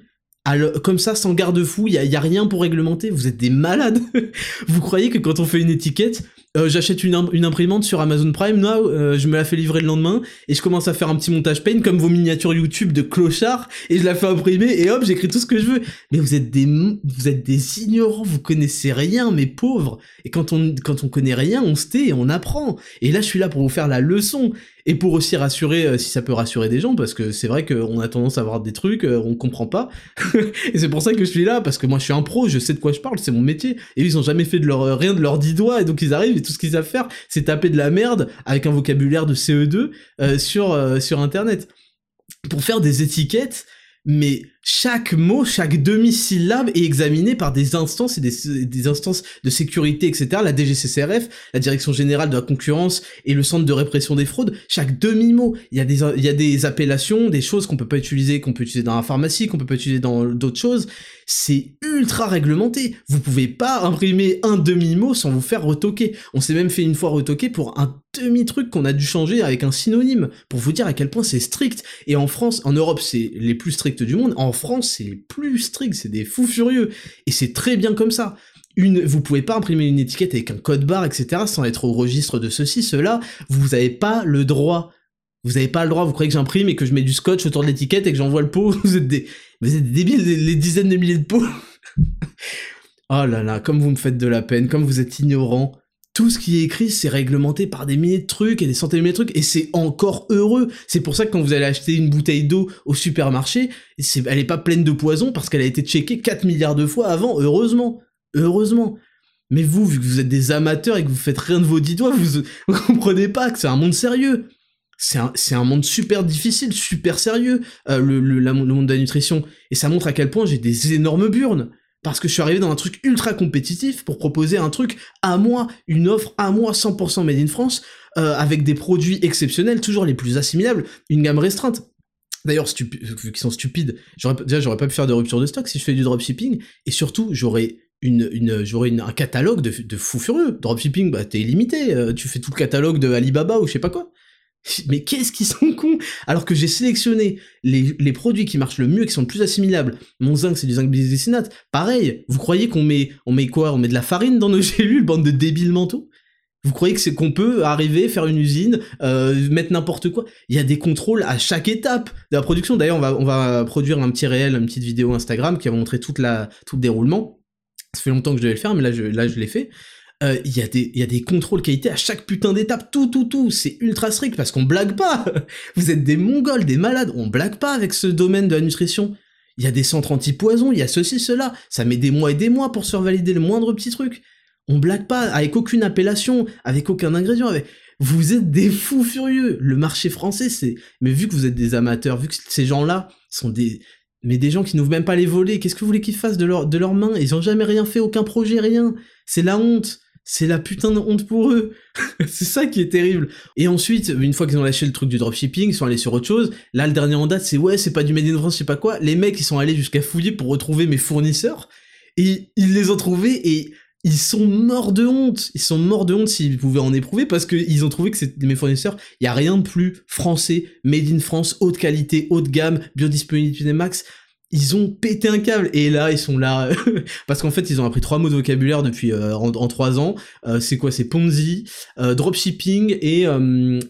Comme ça, sans garde-fou, il y, y a, rien pour réglementer, vous êtes des malades. (laughs) vous croyez que quand on fait une étiquette, euh, j'achète une, imprimante sur Amazon Prime, now, euh, je me la fais livrer le lendemain, et je commence à faire un petit montage paint comme vos miniatures YouTube de clochard, et je la fais imprimer, et hop, j'écris tout ce que je veux. Mais vous êtes des, vous êtes des ignorants, vous connaissez rien, mes pauvres. Et quand on, quand on connaît rien, on se tait et on apprend. Et là, je suis là pour vous faire la leçon et pour aussi rassurer euh, si ça peut rassurer des gens parce que c'est vrai qu'on a tendance à voir des trucs euh, on comprend pas. (laughs) Et c'est pour ça que je suis là parce que moi je suis un pro je sais de quoi je parle c'est mon métier. Et ils ont jamais fait de leur euh, rien de leurs dix doigts et donc ils arrivent et tout ce qu'ils savent faire c'est taper de la merde avec un vocabulaire de CE2 sur sur internet. Pour faire des étiquettes mais chaque mot, chaque demi-syllabe est examiné par des instances et des, instances de sécurité, etc. La DGCCRF, la Direction Générale de la Concurrence et le Centre de répression des fraudes. Chaque demi-mot, il y a des, il y a des appellations, des choses qu'on peut pas utiliser, qu'on peut utiliser dans la pharmacie, qu'on peut pas utiliser dans d'autres choses. C'est ultra réglementé. Vous pouvez pas imprimer un demi-mot sans vous faire retoquer. On s'est même fait une fois retoquer pour un demi-truc qu'on a dû changer avec un synonyme pour vous dire à quel point c'est strict. Et en France, en Europe, c'est les plus stricts du monde. France, c'est plus strict, c'est des fous furieux. Et c'est très bien comme ça. Une, vous pouvez pas imprimer une étiquette avec un code barre, etc., sans être au registre de ceci, cela. Vous avez pas le droit. Vous avez pas le droit, vous croyez que j'imprime et que je mets du scotch autour de l'étiquette et que j'envoie le pot? (laughs) Vous êtes des, vous êtes des débiles, les dizaines de milliers de pots. (laughs) oh là là, comme vous me faites de la peine, comme vous êtes ignorant tout ce qui est écrit, c'est réglementé par des milliers de trucs et des centaines de milliers de trucs, et c'est encore heureux. C'est pour ça que quand vous allez acheter une bouteille d'eau au supermarché, elle est pas pleine de poison parce qu'elle a été checkée 4 milliards de fois avant, heureusement. Heureusement. Mais vous, vu que vous êtes des amateurs et que vous faites rien de vos dix doigts, vous, (laughs) vous comprenez pas que c'est un monde sérieux. C'est un, monde super difficile, super sérieux, euh, le monde de la nutrition. Et ça montre à quel point j'ai des énormes burnes parce que je suis arrivé dans un truc ultra compétitif pour proposer un truc à moi, une offre à moi 100% made in France, euh, avec des produits exceptionnels, toujours les plus assimilables, une gamme restreinte. D'ailleurs, vu qu'ils sont stupides, déjà j'aurais pas pu faire de rupture de stock si je fais du dropshipping, et surtout j'aurais une, un catalogue de, de fous furieux. Dropshipping, bah t'es illimité, euh, tu fais tout le catalogue de Alibaba ou je sais pas quoi. Mais qu'est-ce qu'ils sont cons Alors que j'ai sélectionné les, les, produits qui marchent le mieux, qui sont le plus assimilables. Mon zinc, c'est du zinc bisglycinate. Pareil, vous croyez qu'on met, on met quoi? On met de la farine dans nos (laughs) gélules, bande de débiles mentaux? Vous croyez que c'est qu'on peut arriver, faire une usine, euh, mettre n'importe quoi? Il y a des contrôles à chaque étape de la production. D'ailleurs, on va, on va produire un petit réel, une petite vidéo Instagram qui va montrer toute la, tout le déroulement. Ça fait longtemps que je devais le faire, mais là, je, là, je l'ai fait. Euh, il y, a des, y a des contrôles qualité à chaque putain d'étape, tout, tout, tout, c'est ultra strict parce qu'on blague pas. (laughs) Vous êtes des mongols, des malades, on blague pas avec ce domaine de la nutrition. Il y a des centres anti-poison, il y a ceci, cela, ça met des mois et des mois pour survalider le moindre petit truc. On blague pas avec aucune appellation, avec aucun ingrédient, avec... Vous êtes des fous furieux. Le marché français, c'est... Mais vu que vous êtes des amateurs, vu que ces gens-là sont des... Mais des gens qui n'ouvrent même pas les volets, qu'est-ce que vous voulez qu'ils fassent de, leur... de leurs mains? Ils ont jamais rien fait, aucun projet, rien. C'est la honte c'est la putain de honte pour eux. (laughs) c'est ça qui est terrible. Et ensuite, une fois qu'ils ont lâché le truc du dropshipping, ils sont allés sur autre chose. Là, le dernier en date, c'est ouais, c'est pas du Made in France, je sais pas quoi. Les mecs, ils sont allés jusqu'à fouiller pour retrouver mes fournisseurs. Et ils les ont trouvés et ils sont morts de honte. Ils sont morts de honte s'ils pouvaient en éprouver parce qu'ils ont trouvé que c'était mes fournisseurs. Il y a rien de plus français, made in France, haute qualité, haute gamme, biodisponibilité max ils ont pété un câble. Et là ils sont là (laughs) parce qu'en fait ils ont appris trois mots de vocabulaire depuis euh, en, trois ans. Euh, c'est quoi? C'est Ponzi euh, dropshipping et,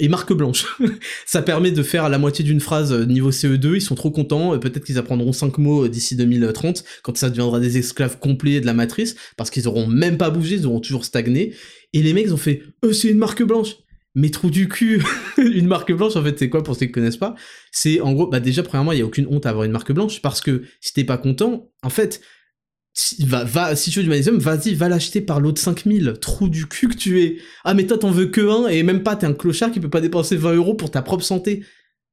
et marque blanche. (laughs) Ça permet de faire la moitié d'une phrase niveau CE2 ils sont trop contents. Peut-être qu'ils apprendront cinq mots d'ici 2030 quand ça deviendra des esclaves complets de la matrice parce qu'ils auront même pas bougé ils auront toujours stagné. Et les mecs ils ont fait c'est une marque blanche mais trou du cul, (laughs) une marque blanche, en fait, c'est quoi pour ceux qui connaissent pas? C'est en gros, bah déjà, premièrement, il y a aucune honte à avoir une marque blanche parce que si t'es pas content, en fait, si, va, va, si tu veux du magnésium, vas-y, va l'acheter par l'autre 5000. Trou du cul que tu es. Ah, mais toi, t'en veux que un et même pas, t'es un clochard qui peut pas dépenser 20 euros pour ta propre santé.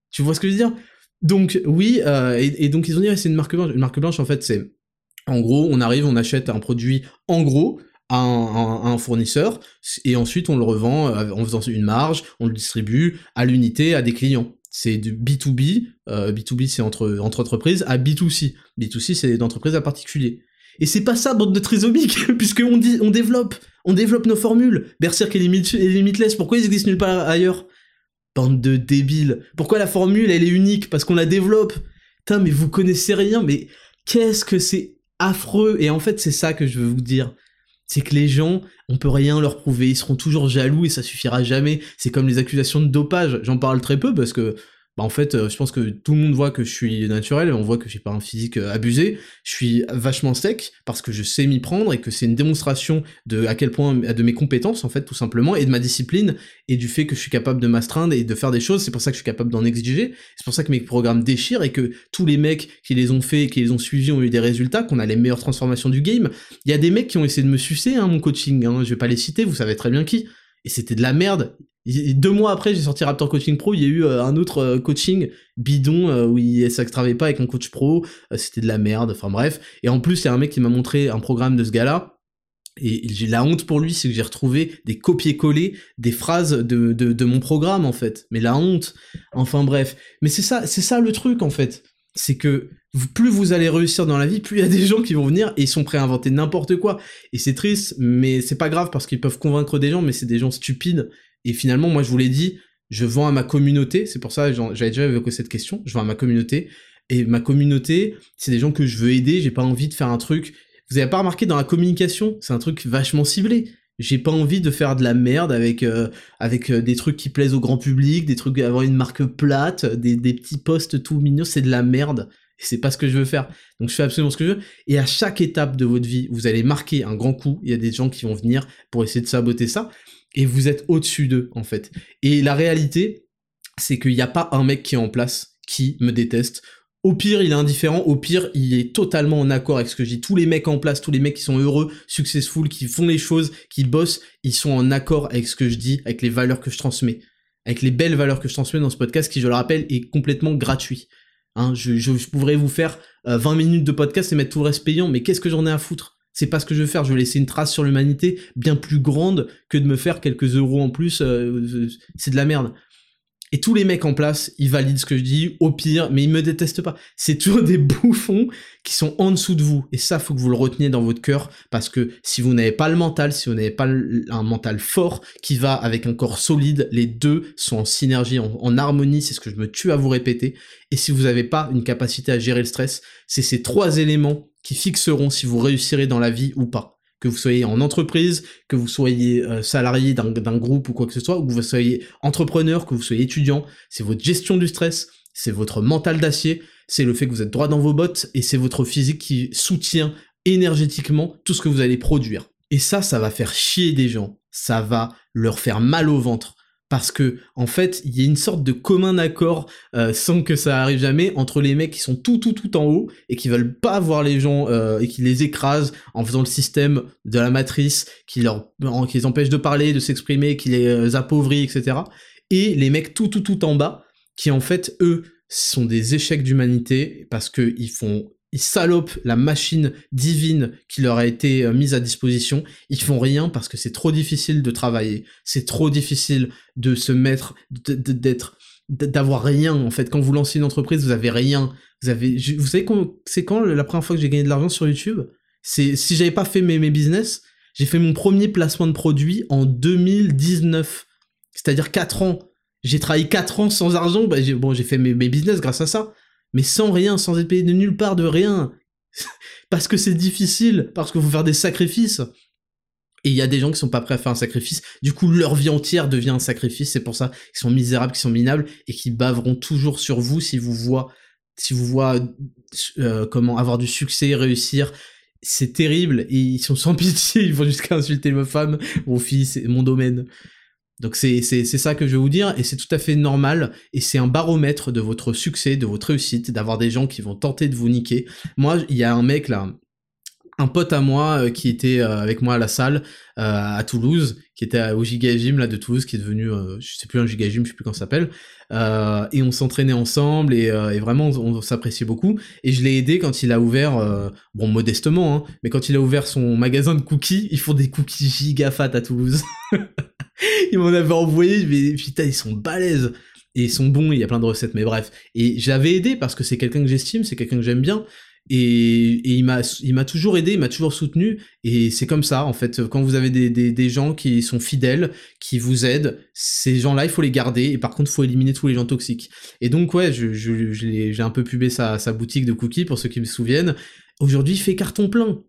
Tu vois ce que je veux dire? Donc, oui, euh, et, donc ils ont dit, c'est une marque blanche. Une marque blanche, en fait, c'est. En gros, on arrive, on achète un produit en gros, un, fournisseur et ensuite on le revend euh, en faisant une marge, on le distribue à l'unité à des clients. C'est du B2B, euh, B2B c'est entre, entre entreprises, à B2C. B2C c'est d'entreprise à particulier. Et c'est pas ça, bande de trisomiques, (laughs) puisqu'on dit, on développe, on développe nos formules. Berserk et Limitless, pourquoi ils existent nulle part ailleurs? Bande de débiles. Pourquoi la formule, elle est unique? Parce qu'on la développe. Putain, mais vous connaissez rien, mais qu'est-ce que c'est affreux Et en fait, c'est ça que je veux vous dire c'est que les gens, on peut rien leur prouver, ils seront toujours jaloux et ça suffira jamais. C'est comme les accusations de dopage, j'en parle très peu parce que bah en fait, euh, je pense que tout le monde voit que je suis naturel, on voit que j'ai pas un physique euh, abusé, je suis vachement sec parce que je sais m'y prendre et que c'est une démonstration de à quel point de mes compétences en fait tout simplement et de ma discipline et du fait que je suis capable de m'astreindre et de faire des choses, c'est pour ça que je suis capable d'en exiger, c'est pour ça que mes programmes déchirent et que tous les mecs qui les ont fait, qui les ont suivis ont eu des résultats, qu'on a les meilleures transformations du game. Il y a des mecs qui ont essayé de me sucer hein, mon coaching, hein, je vais pas les citer, vous savez très bien qui. Et c'était de la merde deux mois après, j'ai sorti Raptor Coaching Pro, il y a eu euh, un autre euh, coaching bidon euh, où il, ça travaillait pas avec un coach pro, c'était de la merde, enfin bref. Et en plus, il y a un mec qui m'a montré un programme de ce gars-là, et la honte pour lui, c'est que j'ai retrouvé des copier-coller des phrases de, de, de, mon programme, en fait. Mais la honte, enfin bref. Mais c'est ça, c'est ça le truc, en fait. C'est que plus vous allez réussir dans la vie, plus il y a des gens qui vont venir et ils sont prêts à inventer n'importe quoi. Et c'est triste, mais c'est pas grave parce qu'ils peuvent convaincre des gens, mais c'est des gens stupides et finalement, moi, je vous l'ai dit, je vends à ma communauté. C'est pour ça que j'avais déjà évoqué cette question. Je vends à ma communauté. Et ma communauté, c'est des gens que je veux aider. J'ai pas envie de faire un truc. Vous avez pas remarqué dans la communication, c'est un truc vachement ciblé. J'ai pas envie de faire de la merde avec euh, avec euh, des trucs qui plaisent au grand public, des trucs avoir une marque plate, des, des petits posts tout mignons, c'est de la merde. Et c'est pas ce que je veux faire. Donc je fais absolument ce que je veux. Et à chaque étape de votre vie, vous allez marquer un grand coup. Il y a des gens qui vont venir pour essayer de saboter ça et vous êtes au-dessus d'eux, en fait. Et la réalité, c'est qu'il n'y a pas un mec qui est en place qui me déteste. Au pire, il est indifférent. Au pire, il est totalement en accord avec ce que je dis. Tous les mecs en place, tous les mecs qui sont heureux, successful, qui font les choses, qui bossent, ils sont en accord avec ce que je dis, avec les valeurs que je transmets. Avec les belles valeurs que je transmets dans ce podcast, qui, je le rappelle, est complètement gratuit. Hein, je, pourrais vous faire 20 euh, minutes de podcast et mettre tout le reste payant, mais qu'est-ce que j'en ai à foutre? C'est pas ce que je veux faire. Je veux laisser une trace sur l'humanité bien plus grande que de me faire quelques euros en plus. Euh, c'est de la merde. Et tous les mecs en place, ils valident ce que je dis, au pire, mais ils me détestent pas. C'est toujours (laughs) des bouffons qui sont en dessous de vous. Et ça, faut que vous le reteniez dans votre cœur, parce que si vous n'avez pas le mental, si vous n'avez pas un mental fort qui va avec un corps solide, les deux sont en synergie, en, en harmonie, c'est ce que je me tue à vous répéter. Et si vous n'avez pas une capacité à gérer le stress, c'est ces trois éléments qui fixeront si vous réussirez dans la vie ou pas. Que vous soyez en entreprise, que vous soyez euh, salarié d'un groupe ou quoi que ce soit, ou que vous soyez entrepreneur, que vous soyez étudiant, c'est votre gestion du stress, c'est votre mental d'acier, c'est le fait que vous êtes droit dans vos bottes, et c'est votre physique qui soutient énergétiquement tout ce que vous allez produire. Et ça, ça va faire chier des gens, ça va leur faire mal au ventre, parce que en fait il y a une sorte de commun accord euh, sans que ça arrive jamais entre les mecs qui sont tout tout tout en haut et qui veulent pas voir les gens euh, et qui les écrasent en faisant le système de la matrice qui qui les empêche de parler de s'exprimer qui les euh, appauvrit etc et les mecs tout tout tout en bas qui en fait eux sont des échecs d'humanité parce que ils font ils salopent la machine divine qui leur a été euh, mise à disposition. Ils font rien parce que c'est trop difficile de travailler. C'est trop difficile de se mettre, d'être, d'avoir rien en fait. Quand vous lancez une entreprise, vous avez rien. Vous avez, vous savez c'est quand la première fois que j'ai gagné de l'argent sur YouTube? C'est si j'avais pas fait mes, mes business, J'ai fait mon premier placement de produit en 2019. C'est-à-dire 4 ans. J'ai travaillé 4 ans sans argent. Bah, bon, j'ai fait mes, business grâce à ça. Mais sans rien, sans être payé de nulle part, de rien. (laughs) parce que c'est difficile, parce qu'il faut faire des sacrifices. Et il y a des gens qui sont pas prêts à faire un sacrifice. Du coup, leur vie entière devient un sacrifice. C'est pour ça qu'ils sont misérables, qu'ils sont minables et qui baveront toujours sur vous si vous voient, si vous euh, comment avoir du succès, réussir. C'est terrible et ils sont sans (laughs) pitié. Ils vont jusqu'à insulter ma femme, mon fils, mon domaine. Donc c'est ça que je vais vous dire et c'est tout à fait normal et c'est un baromètre de votre succès, de votre réussite, d'avoir des gens qui vont tenter de vous niquer. Moi, il y a un mec là, un pote à moi euh, qui était euh, avec moi à la salle euh, à Toulouse, qui était au Gym là de Toulouse, qui est devenu, je sais plus un Gym, je sais plus comment ça s'appelle, et on s'entraînait ensemble et, vraiment on, s'appréciait beaucoup. Et je l'ai aidé quand il a ouvert, bon modestement, hein, mais quand il a ouvert son magasin de cookies, ils font des cookies giga fat à Toulouse. (laughs) il m'en avait envoyé, mais putain ils sont balèzes et ils sont bons, il y a plein de recettes, mais bref. Et j'avais aidé parce que c'est quelqu'un que j'estime, c'est quelqu'un que j'aime bien, et, il m'a toujours aidé, il m'a toujours soutenu et c'est comme ça en fait quand vous avez des, des, gens qui sont fidèles, qui vous aident, ces gens-là il faut les garder et par contre il faut éliminer tous les gens toxiques. Et donc ouais, je, je, j'ai un peu pubé sa, sa boutique de cookies pour ceux qui me souviennent. Aujourd'hui il fait carton plein.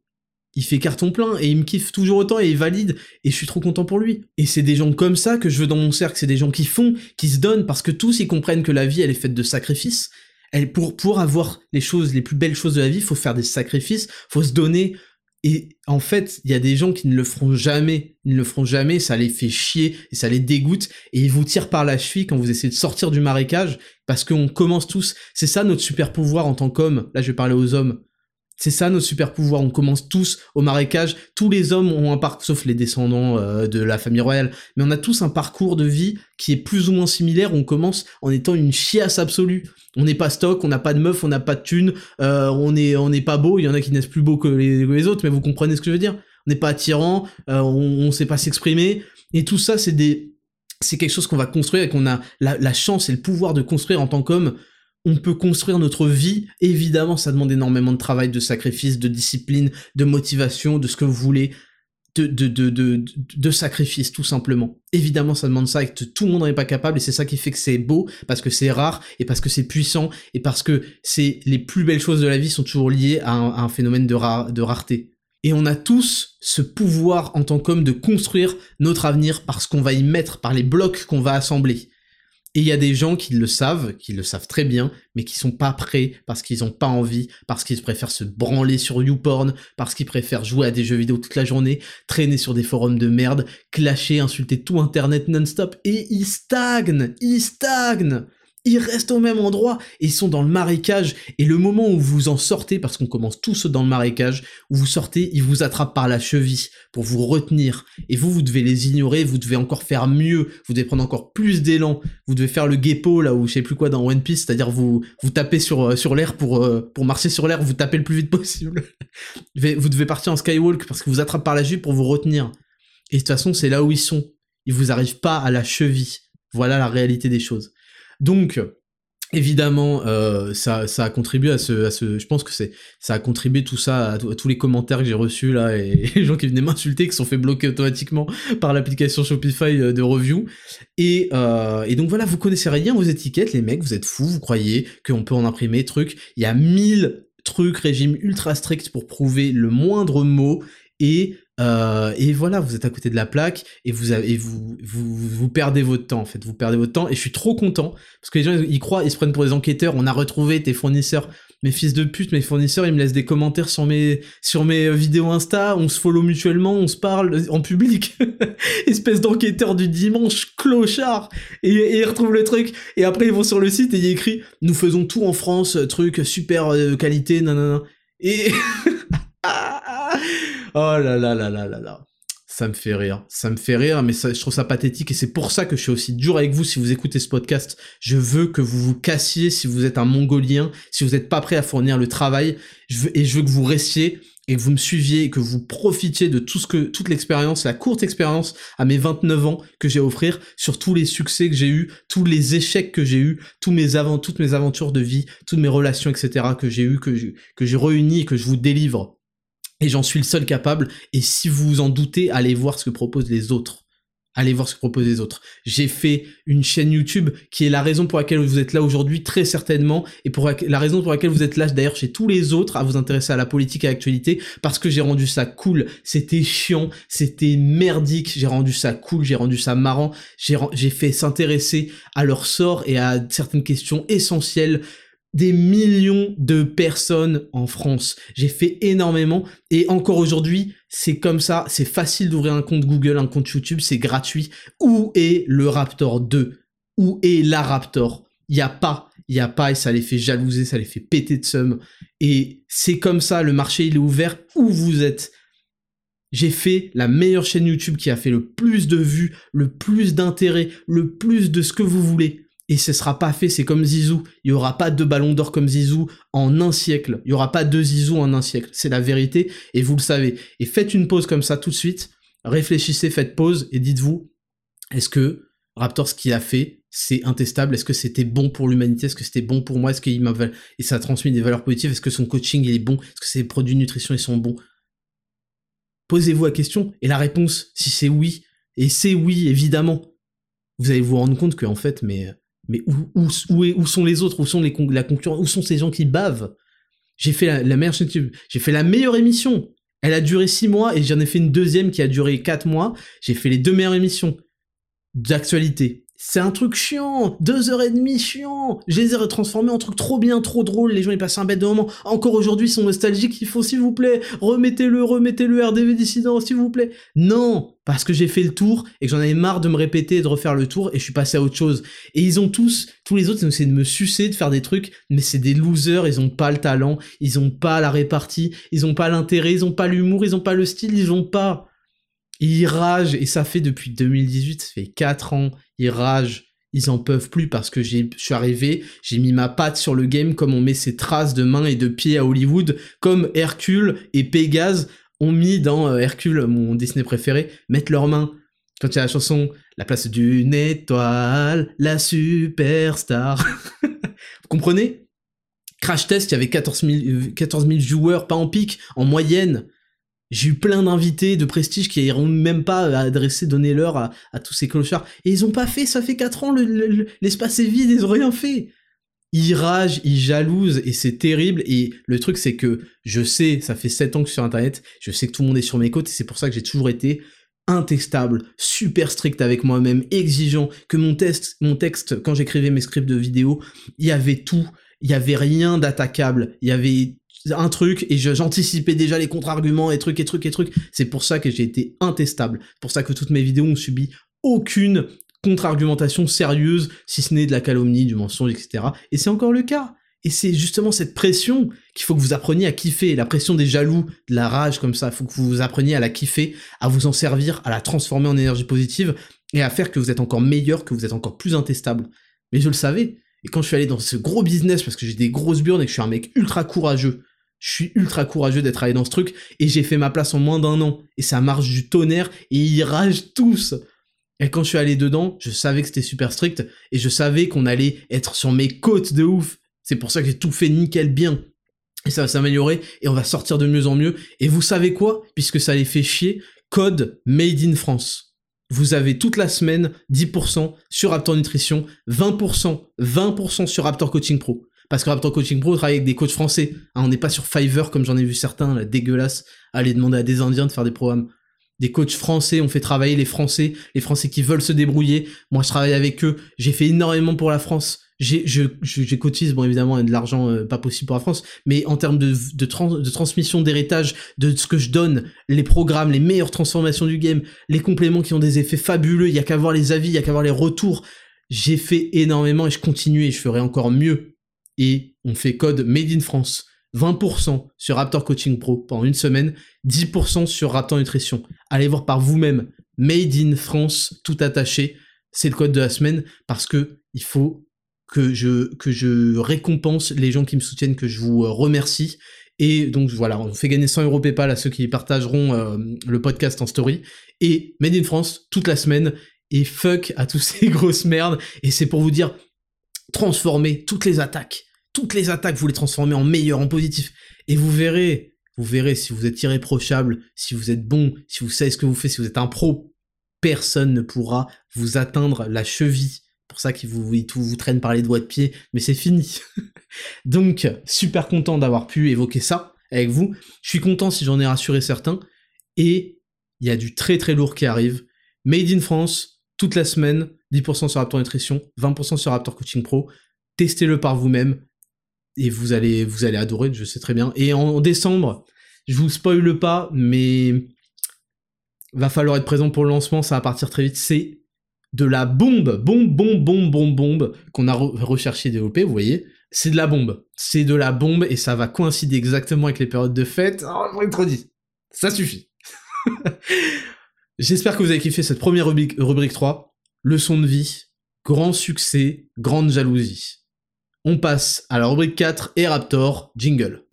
Il fait carton plein et il me kiffe toujours autant et il valide et je suis trop content pour lui. Et c'est des gens comme ça que je veux dans mon cercle, c'est des gens qui font, qui se donnent parce que tous ils comprennent que la vie elle est faite de sacrifices pour, pour avoir les choses, les plus belles choses de la vie, faut faire des sacrifices, faut se donner. Et en fait, il y a des gens qui ne le feront jamais, ils ne le feront jamais, ça les fait chier et ça les dégoûte et ils vous tirent par la cheville quand vous essayez de sortir du marécage parce qu'on commence tous. C'est ça notre super pouvoir en tant qu'homme. Là, je vais parler aux hommes. C'est ça notre super pouvoir. On commence tous au marécage. Tous les hommes ont un parcours, sauf les descendants euh, de la famille royale, mais on a tous un parcours de vie qui est plus ou moins similaire. On commence en étant une chiasse absolue. On n'est pas stock, on n'a pas de meuf, on n'a pas de thunes, euh, on est on n'est pas beau. Il y en a qui naissent plus beaux que les, autres, mais vous comprenez ce que je veux dire. On n'est pas attirant, euh, on, ne sait pas s'exprimer, et tout ça, c'est des c'est quelque chose qu'on va construire et qu'on a la, la chance et le pouvoir de construire en tant qu'homme on peut construire notre vie. Évidemment, ça demande énormément de travail, de sacrifice, de discipline, de motivation, de ce que vous voulez, de, de, de, de, de sacrifice, tout simplement. Évidemment, ça demande ça et que tout le monde n'est pas capable et c'est ça qui fait que c'est beau, parce que c'est rare et parce que c'est puissant et parce que c'est les plus belles choses de la vie sont toujours liées à un, phénomène de, de rareté. Et on a tous ce pouvoir en tant qu'homme de construire notre avenir parce qu'on va y mettre, par les blocs qu'on va assembler. Et il y a des gens qui le savent, qui le savent très bien, mais qui sont pas prêts parce qu'ils ont pas envie, parce qu'ils préfèrent se branler sur YouPorn, parce qu'ils préfèrent jouer à des jeux vidéo toute la journée, traîner sur des forums de merde, clasher, insulter tout internet non-stop, et ils stagnent, ils stagnent ils restent au même endroit et ils sont dans le marécage. Et le moment où vous en sortez, parce qu'on commence tous dans le marécage, où vous sortez, ils vous attrapent par la cheville pour vous retenir. Et vous, vous devez les ignorer, vous devez encore faire mieux, vous devez prendre encore plus d'élan, vous devez faire le guépo là où je sais plus quoi dans One Piece, c'est-à-dire vous vous tapez sur euh, sur l'air pour euh, pour marcher sur l'air, vous tapez le plus vite possible. (laughs) vous devez partir en skywalk parce que vous attrapent par la cheville pour vous retenir. Et de toute façon, c'est là où ils sont. Ils vous arrivent pas à la cheville. Voilà la réalité des choses. Donc, évidemment, euh, ça, a contribué à ce, je pense que ça a contribué tout ça à, tous les commentaires que j'ai reçus là et (laughs) les gens qui venaient m'insulter qui sont fait bloquer automatiquement par l'application Shopify euh, de review. Et, euh, et donc voilà, vous connaissez rien aux étiquettes, les mecs, vous êtes fous, vous croyez qu'on peut en imprimer, trucs. Il y a mille trucs, régimes ultra stricts pour prouver le moindre mot et euh, et voilà, vous êtes à côté de la plaque et vous vous, vous, perdez votre temps en fait, vous perdez votre temps et je suis trop content parce que les gens ils croient, ils se prennent pour des enquêteurs. On a retrouvé tes fournisseurs, mes fils de pute, mes fournisseurs, ils me laissent des commentaires sur mes sur mes vidéos Insta, on se follow mutuellement, on se parle en public, (laughs) espèce d'enquêteur du dimanche, clochard. Et, ils retrouvent le truc et après ils vont sur le site et il écrit nous faisons tout en France, truc super euh, qualité, nanana. Et (laughs) Oh là là là là là là. Ça me fait rire. Ça me fait rire, mais ça, je trouve ça pathétique et c'est pour ça que je suis aussi dur avec vous si vous écoutez ce podcast. Je veux que vous vous cassiez si vous êtes un mongolien, si vous n'êtes pas prêt à fournir le travail. Je et je veux que vous restiez et que vous me suiviez et que vous profitiez de tout ce que, toute l'expérience, la courte expérience à mes 29 ans que j'ai à offrir sur tous les succès que j'ai eu, tous les échecs que j'ai eu, tous mes avant, toutes mes aventures de vie, toutes mes relations, etc. que j'ai eu, que que j'ai réuni et que je vous délivre. Et j'en suis le seul capable. Et si vous vous en doutez, allez voir ce que proposent les autres. Allez voir ce que proposent les autres. J'ai fait une chaîne YouTube qui est la raison pour laquelle vous êtes là aujourd'hui, très certainement, et pour la raison pour laquelle vous êtes là d'ailleurs chez tous les autres à vous intéresser à la politique et à l'actualité, parce que j'ai rendu ça cool. C'était chiant, c'était merdique, j'ai rendu ça cool, j'ai rendu ça marrant, j'ai fait s'intéresser à leur sort et à certaines questions essentielles des millions de personnes en France. J'ai fait énormément. Et encore aujourd'hui, c'est comme ça, c'est facile d'ouvrir un compte Google, un compte YouTube, c'est gratuit. Où est le Raptor 2 Où est la Raptor? Il y a pas, il y a pas et ça les fait jalouser, ça les fait péter de somme. Et c'est comme ça, le marché il est ouvert où vous êtes. J'ai fait la meilleure chaîne YouTube qui a fait le plus de vues, le plus d'intérêt, le plus de ce que vous voulez et ce sera pas fait, c'est comme Zizou. Il y aura pas deux ballons d'or comme Zizou en un siècle. Il y aura pas deux Zizou en un siècle. C'est la vérité et vous le savez. Et faites une pause comme ça tout de suite. Réfléchissez, faites pause et dites-vous, est-ce que Raptor ce qu'il a fait, c'est intestable? Est-ce que c'était bon pour l'humanité? Est-ce que c'était bon pour moi? Est-ce qu'il m'a et ça a transmis des valeurs positives? Est-ce que son coaching est bon? Est-ce que ses produits de nutrition ils sont bons? Posez-vous la question et la réponse, si c'est oui, et c'est oui évidemment, vous allez vous rendre compte que en fait, mais mais où, sont les autres? Où sont la concurrence? Où sont ces gens qui bavent? J'ai fait la, meilleure j'ai fait la meilleure émission. Elle a duré six mois et j'en ai fait une deuxième qui a duré quatre mois. J'ai fait les deux meilleures émissions d'actualité. C'est un truc chiant, deux heures et demie chiant. Je les ai retransformés en truc trop bien, trop drôle. Les gens ils passent un bête moment. Encore aujourd'hui ils sont nostalgiques. Il faut s'il vous plaît remettez-le, remettez-le RDV dissident s'il vous plaît. Non, parce que j'ai fait le tour et que j'en avais marre de me répéter et de refaire le tour et je suis passé à autre chose. Et ils ont tous, tous les autres ils ont essayé de me sucer, de faire des trucs, mais c'est des losers. Ils ont pas le talent, ils ont pas la répartie, ils ont pas l'intérêt, ils ont pas l'humour, ils ont pas le style, ils ont pas. Ils ragent, et ça fait depuis 2018, ça fait 4 ans, ils ragent, ils en peuvent plus parce que je suis arrivé, j'ai mis ma patte sur le game comme on met ses traces de mains et de pieds à Hollywood, comme Hercule et Pégase ont mis dans euh, Hercule, mon Disney préféré, mettre leurs mains. Quand il y a la chanson La place d'une étoile, la superstar. (laughs) Vous comprenez? Crash Test, il y avait 14 000, 14 000 joueurs, pas en pic, en moyenne. J'ai eu plein d'invités de prestige qui n'iront même pas adresser, donner l'heure à, tous ces clochards. Et ils ont pas fait, ça fait 4 ans, l'espace est vide, ils ont rien fait. Ils ragent, ils jalousent, et c'est terrible. Et le truc, c'est que je sais, ça fait 7 ans que je sur Internet, je sais que tout le monde est sur mes côtes, et c'est pour ça que j'ai toujours été intestable, super strict avec moi-même, exigeant, que mon, test, mon texte, quand j'écrivais mes scripts de vidéo, il y avait tout, il y avait rien d'attaquable, il y avait un truc et j'anticipais déjà les contre-arguments et trucs et trucs et trucs. C'est pour ça que j'ai été intestable. pour ça que toutes mes vidéos ont subi aucune contre-argumentation sérieuse, si ce n'est de la calomnie, du mensonge, etc. Et c'est encore le cas. Et c'est justement cette pression qu'il faut que vous appreniez à kiffer, la pression des jaloux, de la rage comme ça, il faut que vous appreniez à la kiffer, à vous en servir, à la transformer en énergie positive, et à faire que vous êtes encore meilleur, que vous êtes encore plus intestable. Mais je le savais, et quand je suis allé dans ce gros business, parce que j'ai des grosses burnes et que je suis un mec ultra courageux, je suis ultra courageux d'être allé dans ce truc et j'ai fait ma place en moins d'un an. Et ça marche du tonnerre et ils ragent tous. Et quand je suis allé dedans, je savais que c'était super strict et je savais qu'on allait être sur mes côtes de ouf. C'est pour ça que j'ai tout fait nickel bien. Et ça va s'améliorer et on va sortir de mieux en mieux. Et vous savez quoi? Puisque ça les fait chier, code Made in France. Vous avez toute la semaine 10% sur Raptor Nutrition, 20%, 20% sur Raptor Coaching Pro. Parce que Raptor Coaching Pro travaille avec des coachs français. Hein, on n'est pas sur Fiverr comme j'en ai vu certains, là, dégueulasse, aller demander à des Indiens de faire des programmes. Des coachs français, on fait travailler les Français, les Français qui veulent se débrouiller. Moi, je travaille avec eux. J'ai fait énormément pour la France. J'ai, je, je, cotise, bon évidemment, de l'argent euh, pas possible pour la France, mais en termes de, de, de transmission d'héritage, de ce que je donne, les programmes, les meilleures transformations du game, les compléments qui ont des effets fabuleux, il y a qu'à voir les avis, il y a qu'à voir les retours. J'ai fait énormément et je continue et je ferai encore mieux et on fait code Made in France. 20% sur Raptor Coaching Pro pendant une semaine, 10% sur Raptor Nutrition. Allez voir par vous-même. Made in France, tout attaché. C'est le code de la semaine parce que il faut que je, récompense les gens qui me soutiennent, que je vous euh, remercie. Et donc voilà, on fait gagner 100 euros PayPal à ceux qui partageront euh, le podcast en story. Et Made in France, toute la semaine. Et fuck à tous (laughs) ces grosses merdes. Et c'est pour vous dire, transformer toutes les attaques. Toutes les attaques, vous les transformez en meilleures, en positif. Et vous verrez, vous verrez si vous êtes irréprochable, si vous êtes bon, si vous savez ce que vous faites, si vous êtes un pro, personne ne pourra vous atteindre la cheville. Pour ça qu'il vous, tout vous traîne par les doigts de pied, mais c'est fini. (laughs) Donc, super content d'avoir pu évoquer ça avec vous. Je suis content si j'en ai rassuré certains. Et il y a du très très lourd qui arrive. Made in France, toute la semaine, 10% sur Raptor Nutrition, 20% sur Raptor Coaching Pro. Testez-le par vous-même et vous allez, vous allez adorer, je sais très bien. Et en décembre, je vous spoile pas, mais va falloir être présent pour le lancement, ça va partir très vite. C'est de la bombe, bombe, bombe, bombe, bombe, bombe qu'on a recherché et développé, vous voyez. C'est de la bombe. C'est de la bombe et ça va coïncider exactement avec les périodes de fête. Oh, je trop dit. Ça suffit. (laughs) J'espère que vous avez kiffé cette première rubrique, rubrique 3. Leçon de vie, grand succès, grande jalousie. On passe à la rubrique 4 et Raptor, jingle.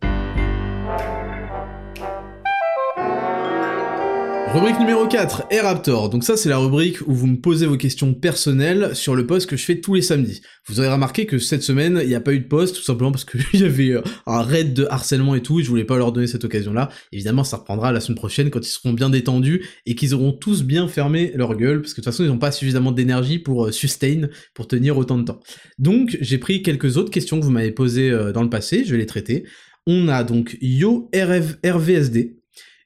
Rubrique numéro 4, et Raptor. Donc ça, c'est la rubrique où vous me posez vos questions personnelles sur le post que je fais tous les samedis. Vous aurez remarqué que cette semaine, il n'y a pas eu de post, tout simplement parce qu'il (laughs) y avait euh, un raid de harcèlement et tout, et je voulais pas leur donner cette occasion-là. Évidemment, ça reprendra la semaine prochaine quand ils seront bien détendus et qu'ils auront tous bien fermé leur gueule, parce que de toute façon, ils n'ont pas suffisamment d'énergie pour euh, sustain, pour tenir autant de temps. Donc, j'ai pris quelques autres questions que vous m'avez posées euh, dans le passé, je vais les traiter. On a donc Yo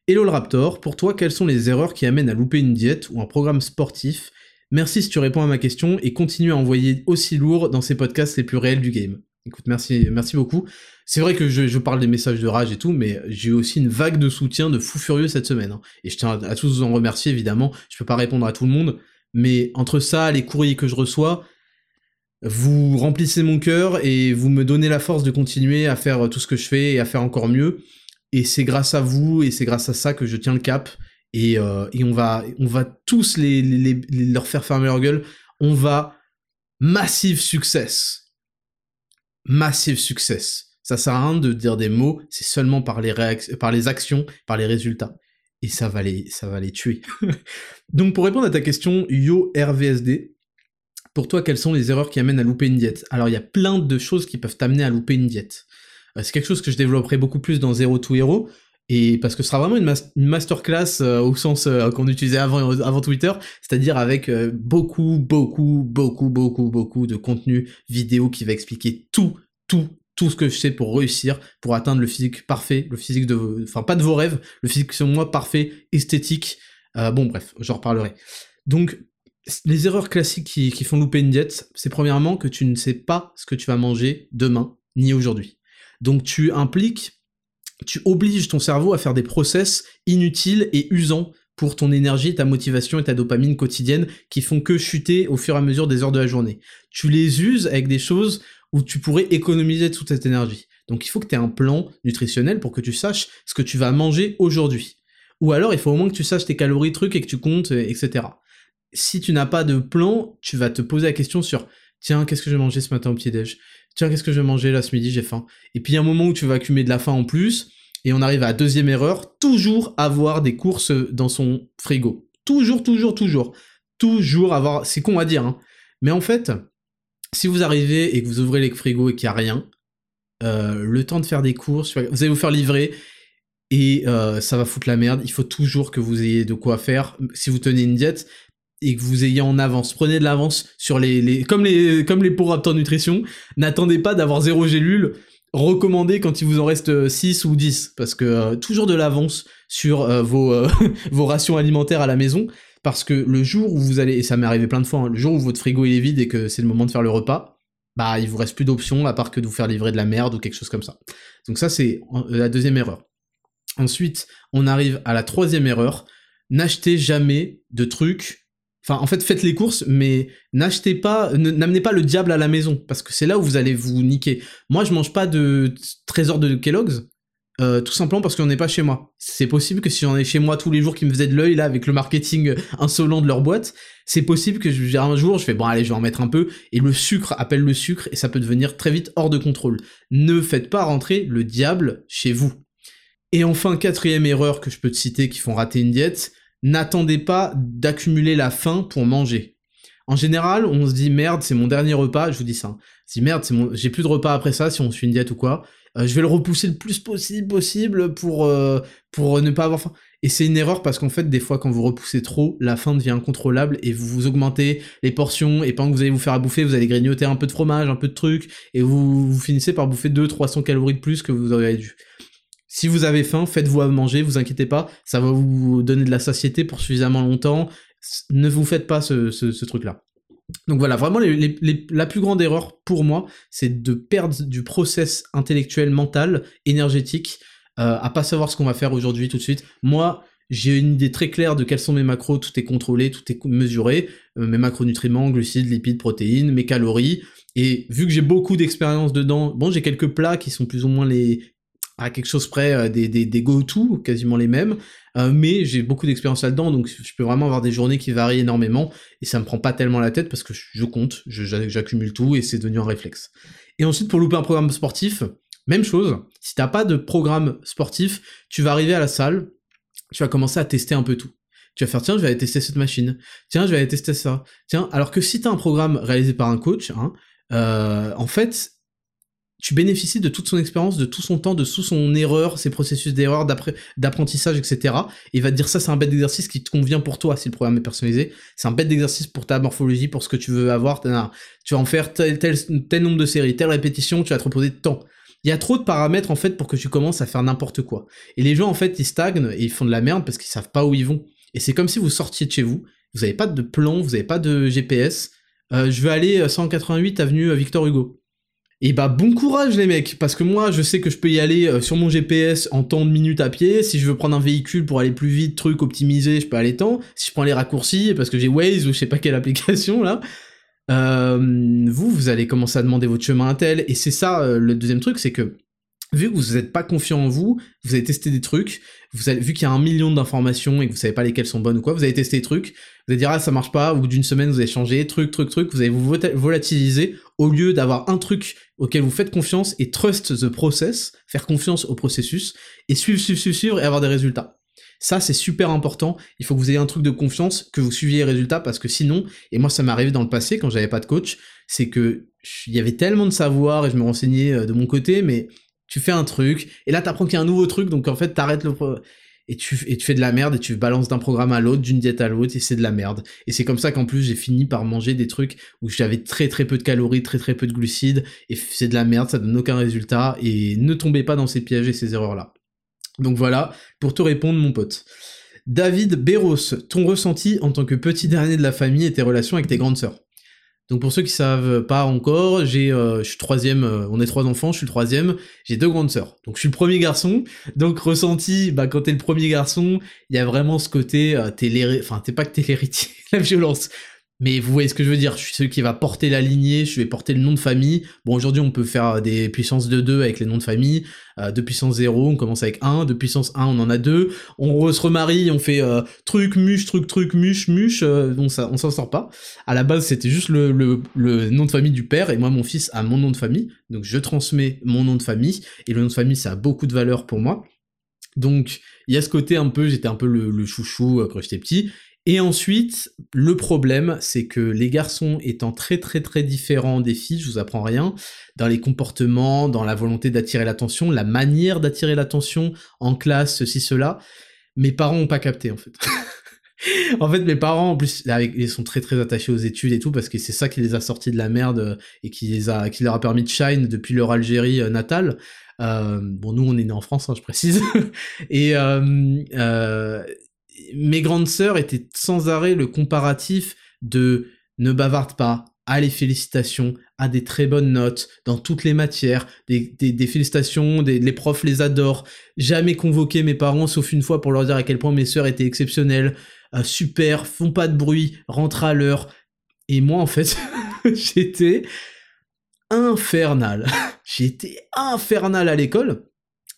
Hello le Raptor, pour toi, quelles sont les erreurs qui amènent à louper une diète ou un programme sportif? Merci si tu réponds à ma question et continue à envoyer aussi lourd dans ces podcasts les plus réels du game. Écoute, merci, merci beaucoup. C'est vrai que je, parle des messages de rage et tout, mais j'ai eu aussi une vague de soutien de fou furieux cette semaine. Hein. Et je tiens à, tous vous en remercier, évidemment. Je peux pas répondre à tout le monde, mais entre ça, les courriers que je reçois, vous remplissez mon cœur et vous me donnez la force de continuer à faire tout ce que je fais et à faire encore mieux. Et c'est grâce à vous et c'est grâce à ça que je tiens le cap. Et, euh, on va, on va tous les, leur faire fermer leur gueule. On va massive success. Massive success. Ça sert à rien de dire des mots, c'est seulement par les, par les actions, par les résultats. Et ça va les, ça va les tuer. (laughs) Donc pour répondre à ta question, Yo RVSD, pour toi, quelles sont les erreurs qui amènent à louper une diète? Alors il y a plein de choses qui peuvent t'amener à louper une diète. Euh, c'est quelque chose que je développerai beaucoup plus dans Zero to Hero, et parce que ce sera vraiment une, masterclass euh, au sens euh, qu'on utilisait avant, avant Twitter, c'est-à-dire avec beaucoup, beaucoup, beaucoup, beaucoup, beaucoup de contenu vidéo qui va expliquer tout, tout, tout ce que je sais pour réussir, pour atteindre le physique parfait, le physique de, enfin pas de vos rêves, le physique selon moi parfait, esthétique. bon bref, j'en reparlerai. Donc les erreurs classiques qui, qui font louper une diète, c'est premièrement que tu ne sais pas ce que tu vas manger demain ni aujourd'hui. Donc tu impliques, tu obliges ton cerveau à faire des process inutiles et usants pour ton énergie, ta motivation et ta dopamine quotidienne qui font que chuter au fur et à mesure des heures de la journée. Tu les uses avec des choses où tu pourrais économiser toute cette énergie. Donc il faut que tu aies un plan nutritionnel pour que tu saches ce que tu vas manger aujourd'hui. Ou alors il faut au moins que tu saches tes calories, trucs et que tu comptes, etc. Si tu n'as pas de plan, tu vas te poser la question sur tiens, qu'est-ce que j'ai mangé ce matin au petit-déj? Tiens, qu'est-ce que je vais manger là ce midi, j'ai faim. Et puis il y a un moment où tu vas accumuler de la faim en plus, et on arrive à la deuxième erreur, toujours avoir des courses dans son frigo. Toujours, toujours, toujours. Toujours avoir, c'est con à dire, hein. mais en fait, si vous arrivez et que vous ouvrez les frigos et qu'il n'y a rien, euh, le temps de faire des courses, vous allez vous faire livrer, et euh, ça va foutre la merde. Il faut toujours que vous ayez de quoi faire si vous tenez une diète et que vous ayez en avance. Prenez de l'avance sur les, les, comme les, comme les pour Nutrition. N'attendez pas d'avoir zéro gélule. Recommandez quand il vous en reste 6 ou 10, parce que euh, toujours de l'avance sur euh, vos, euh, (laughs) vos rations alimentaires à la maison, parce que le jour où vous allez, et ça m'est arrivé plein de fois, hein, le jour où votre frigo il est vide et que c'est le moment de faire le repas, bah il vous reste plus d'options à part que de vous faire livrer de la merde ou quelque chose comme ça. Donc ça c'est la deuxième erreur. Ensuite, on arrive à la troisième erreur, n'achetez jamais de trucs Enfin, en fait, faites les courses, mais n'achetez pas, n'amenez pas le diable à la maison, parce que c'est là où vous allez vous niquer. Moi, je mange pas de trésor de Kellogg's, euh, tout simplement parce qu'on n'est pas chez moi. C'est possible que si j'en ai chez moi tous les jours qui me faisaient de l'œil, là, avec le marketing insolent de leur boîte, c'est possible que je, un jour, je fais, bon, allez, je vais en mettre un peu, et le sucre appelle le sucre, et ça peut devenir très vite hors de contrôle. Ne faites pas rentrer le diable chez vous. Et enfin, quatrième erreur que je peux te citer qui font rater une diète, n'attendez pas d'accumuler la faim pour manger. En général, on se dit merde, c'est mon dernier repas, je vous dis ça. Si merde, c'est mon... j'ai plus de repas après ça si on suit une diète ou quoi. je vais le repousser le plus possible possible pour pour ne pas avoir faim. Et c'est une erreur parce qu'en fait, des fois, quand vous repoussez trop, la faim devient incontrôlable et vous vous augmentez les portions et pendant que vous allez vous faire à bouffer, vous allez grignoter un peu de fromage, un peu de trucs et vous, vous finissez par bouffer 200-300 calories de plus que vous auriez dû. Si vous avez faim, faites-vous à manger, vous inquiétez pas, ça va vous donner de la satiété pour suffisamment longtemps. Ne vous faites pas ce, truc-là. Donc voilà, vraiment la plus grande erreur pour moi, c'est de perdre du process intellectuel, mental, énergétique, euh, à pas savoir ce qu'on va faire aujourd'hui tout de suite. Moi, j'ai une idée très claire de quels sont mes macros, tout est contrôlé, tout est mesuré, euh, mes macronutriments, glucides, lipides, protéines, mes calories. Et vu que j'ai beaucoup d'expérience dedans, bon, j'ai quelques plats qui sont plus ou moins les à quelque chose près euh, des, des, des go-to, quasiment les mêmes, mais j'ai beaucoup d'expérience là-dedans, donc je peux vraiment avoir des journées qui varient énormément, et ça me prend pas tellement la tête parce que je compte, j'accumule tout, et c'est devenu un réflexe. Et ensuite, pour louper un programme sportif, même chose, si t'as pas de programme sportif, tu vas arriver à la salle, tu vas commencer à tester un peu tout. Tu vas faire, tiens, je vais aller tester cette machine. Tiens, je vais aller tester ça. Tiens, alors que si t'as un programme réalisé par un coach, hein, euh, en fait, tu bénéficies de toute son expérience, de tout son temps, de tout son erreur, ses processus d'erreur, d'apprentissage, etc. Et il va te dire ça, c'est un bête d'exercice qui te convient pour toi si le programme est personnalisé. C'est un bête d'exercice pour ta morphologie, pour ce que tu veux avoir. Tu vas en faire tel, tel, nombre de séries, telle répétition, tu vas te reposer de temps. Il y a trop de paramètres en fait pour que tu commences à faire n'importe quoi. Et les gens en fait ils stagnent et ils font de la merde parce qu'ils savent pas où ils vont. Et c'est comme si vous sortiez de chez vous, vous avez pas de plan, vous avez pas de GPS. Euh, je veux aller 188 avenue euh, Victor Hugo. Et bah bon courage les mecs, parce que moi je sais que je peux y aller euh, sur mon GPS en temps de minutes à pied, si je veux prendre un véhicule pour aller plus vite, truc optimisé, je peux aller temps, si je prends les raccourcis, parce que j'ai Waze ou je sais pas quelle application là, euh, vous, vous allez commencer à demander votre chemin à tel, et c'est ça euh, le deuxième truc, c'est que vu que vous n'êtes pas confiant en vous, vous allez tester des trucs, vous allez, vu qu'il y a un million d'informations et que vous savez pas lesquelles sont bonnes ou quoi, vous allez tester des trucs, vous allez dire ah ça marche pas, au bout d'une semaine vous allez changer, truc, truc, truc, vous allez vous volatiliser au lieu d'avoir un truc auquel vous faites confiance et trust the process, faire confiance au processus, et suivre, suivre, suivre, suivre et avoir des résultats. Ça, c'est super important. Il faut que vous ayez un truc de confiance, que vous suiviez les résultats, parce que sinon, et moi, ça m'est arrivé dans le passé quand j'avais pas de coach, c'est que il y avait tellement de savoir et je me renseignais euh, de mon côté, mais tu fais un truc, et là, t'apprends qu'il y a un nouveau truc, donc en fait, t'arrêtes le, et tu, et tu fais de la merde et tu balances d'un programme à l'autre, d'une diète à l'autre, et c'est de la merde. Et c'est comme ça qu'en plus j'ai fini par manger des trucs où j'avais très très peu de calories, très très peu de glucides, et c'est de la merde, ça donne aucun résultat, et ne tombez pas dans ces pièges et ces erreurs-là. Donc voilà, pour te répondre mon pote. David Béros, ton ressenti en tant que petit dernier de la famille et tes relations avec tes grandes sœurs? Donc pour ceux qui savent pas encore, j'ai, euh, je suis troisième, euh, on est trois enfants, je suis le troisième, j'ai deux grandes sœurs. Donc je suis le premier garçon, donc ressenti, bah quand t'es le premier garçon, il y a vraiment ce côté, euh, t'es enfin t'es pas que t'es l'héritier, (laughs) la violence, mais vous voyez ce que je veux dire, je suis celui qui va porter la lignée, je vais porter le nom de famille. Bon, aujourd'hui, on peut faire des puissances de 2 avec les noms de famille. Euh, de puissance 0, on commence avec 1. De puissance 1, on en a 2. On se remarie, on fait euh, truc, muche, truc, truc, muche, muche. Euh, bon, ça, on s'en sort pas. À la base, c'était juste le, le, nom de famille du père. Et moi, mon fils a mon nom de famille. Donc, je transmets mon nom de famille. Et le nom de famille, ça a beaucoup de valeur pour moi. Donc, il y a ce côté un peu, j'étais un peu le, le chouchou quand j'étais petit. Et ensuite, le problème, c'est que les garçons étant très très très différents des filles, je vous apprends rien, dans les comportements, dans la volonté d'attirer l'attention, la manière d'attirer l'attention en classe, ceci, cela, mes parents ont pas capté en fait. (laughs) en fait, mes parents, en plus, ils sont très très attachés aux études et tout, parce que c'est ça qui les a sortis de la merde et qui, les a, qui leur a permis de shine depuis leur Algérie euh, natale. Euh, bon, nous, on est né en France, hein, je précise. (laughs) et, euh, euh, mes grandes sœurs étaient sans arrêt le comparatif de ne bavarde pas, allez félicitations, à des très bonnes notes dans toutes les matières, des, félicitations, les profs les adorent, jamais convoqué mes parents sauf une fois pour leur dire à quel point mes sœurs étaient exceptionnelles, euh, super, font pas de bruit, rentrent à l'heure. Et moi en fait, (laughs) j'étais infernal. j'étais infernal à l'école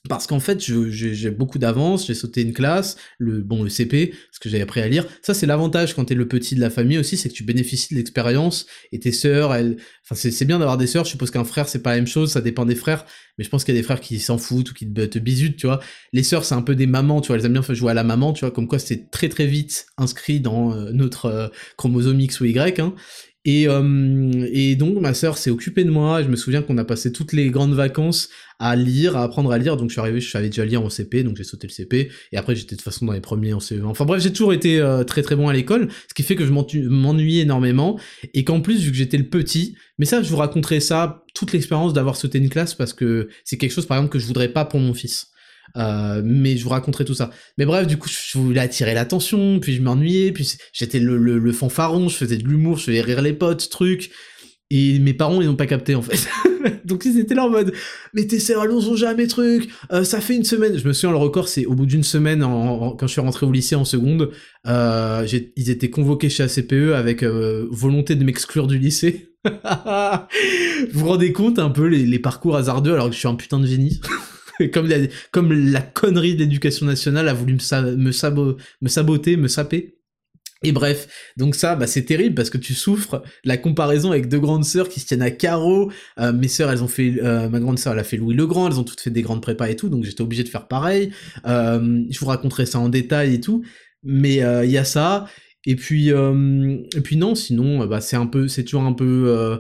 parce qu'en fait, j'ai beaucoup d'avance, j'ai sauté une classe, le bon le CP, ce que j'avais appris à lire. Ça, c'est l'avantage quand t'es le petit de la famille aussi, c'est que tu bénéficies de l'expérience et tes sœurs, elles, enfin c'est bien d'avoir des sœurs. Je suppose qu'un frère c'est pas la même chose, ça dépend des frères, mais je pense qu'il y a des frères qui s'en foutent ou qui te, te bisutent, tu vois. Les sœurs, c'est un peu des mamans, tu vois, elles aiment bien jouer à la maman, tu vois, comme quoi c'est très très vite inscrit dans euh, notre euh, chromosome X ou Y. Hein. Et, euh, et donc ma sœur s'est occupée de moi. Je me souviens qu'on a passé toutes les grandes vacances à lire, à apprendre à lire. Donc je suis arrivé, je savais déjà lire en CP, donc j'ai sauté le CP. Et après j'étais de toute façon dans les premiers en CE. Enfin bref, j'ai toujours été euh, très très bon à l'école, ce qui fait que je m'ennuyais énormément. Et qu'en plus, vu que j'étais le petit, mais ça je vous raconterai ça, toute l'expérience d'avoir sauté une classe, parce que c'est quelque chose par exemple que je voudrais pas pour mon fils. Euh, mais je vous raconterai tout ça. Mais bref, du coup, je voulais attirer l'attention, puis je m'ennuyais, puis j'étais le, le, fanfaron, je faisais de l'humour, je faisais rire les potes, truc. Et mes parents, ils n'ont pas capté, en fait. (laughs) Donc ils étaient là en mode, mais tes sérieux, on jamais truc, euh, ça fait une semaine. Je me souviens, le record, c'est au bout d'une semaine, quand je suis rentré au lycée en seconde, euh, ils étaient convoqués chez ACPE avec euh, volonté de m'exclure du lycée. (laughs) vous vous rendez compte un peu les, les parcours hasardeux alors que je suis un putain de génie (laughs) (laughs) comme, la, comme la connerie de l'éducation nationale a voulu me, me, me saboter, me saper. Et bref, donc ça, bah, c'est terrible parce que tu souffres la comparaison avec deux grandes sœurs qui se tiennent à carreau. Euh, mes sœurs, elles ont fait, euh, ma grande sœur, elle a fait Louis le Grand, elles ont toutes fait des grandes prépas et tout, donc j'étais obligé de faire pareil. Euh, je vous raconterai ça en détail et tout, mais il y a ça. Et puis, et puis non, sinon, bah, c'est un peu, c'est toujours un peu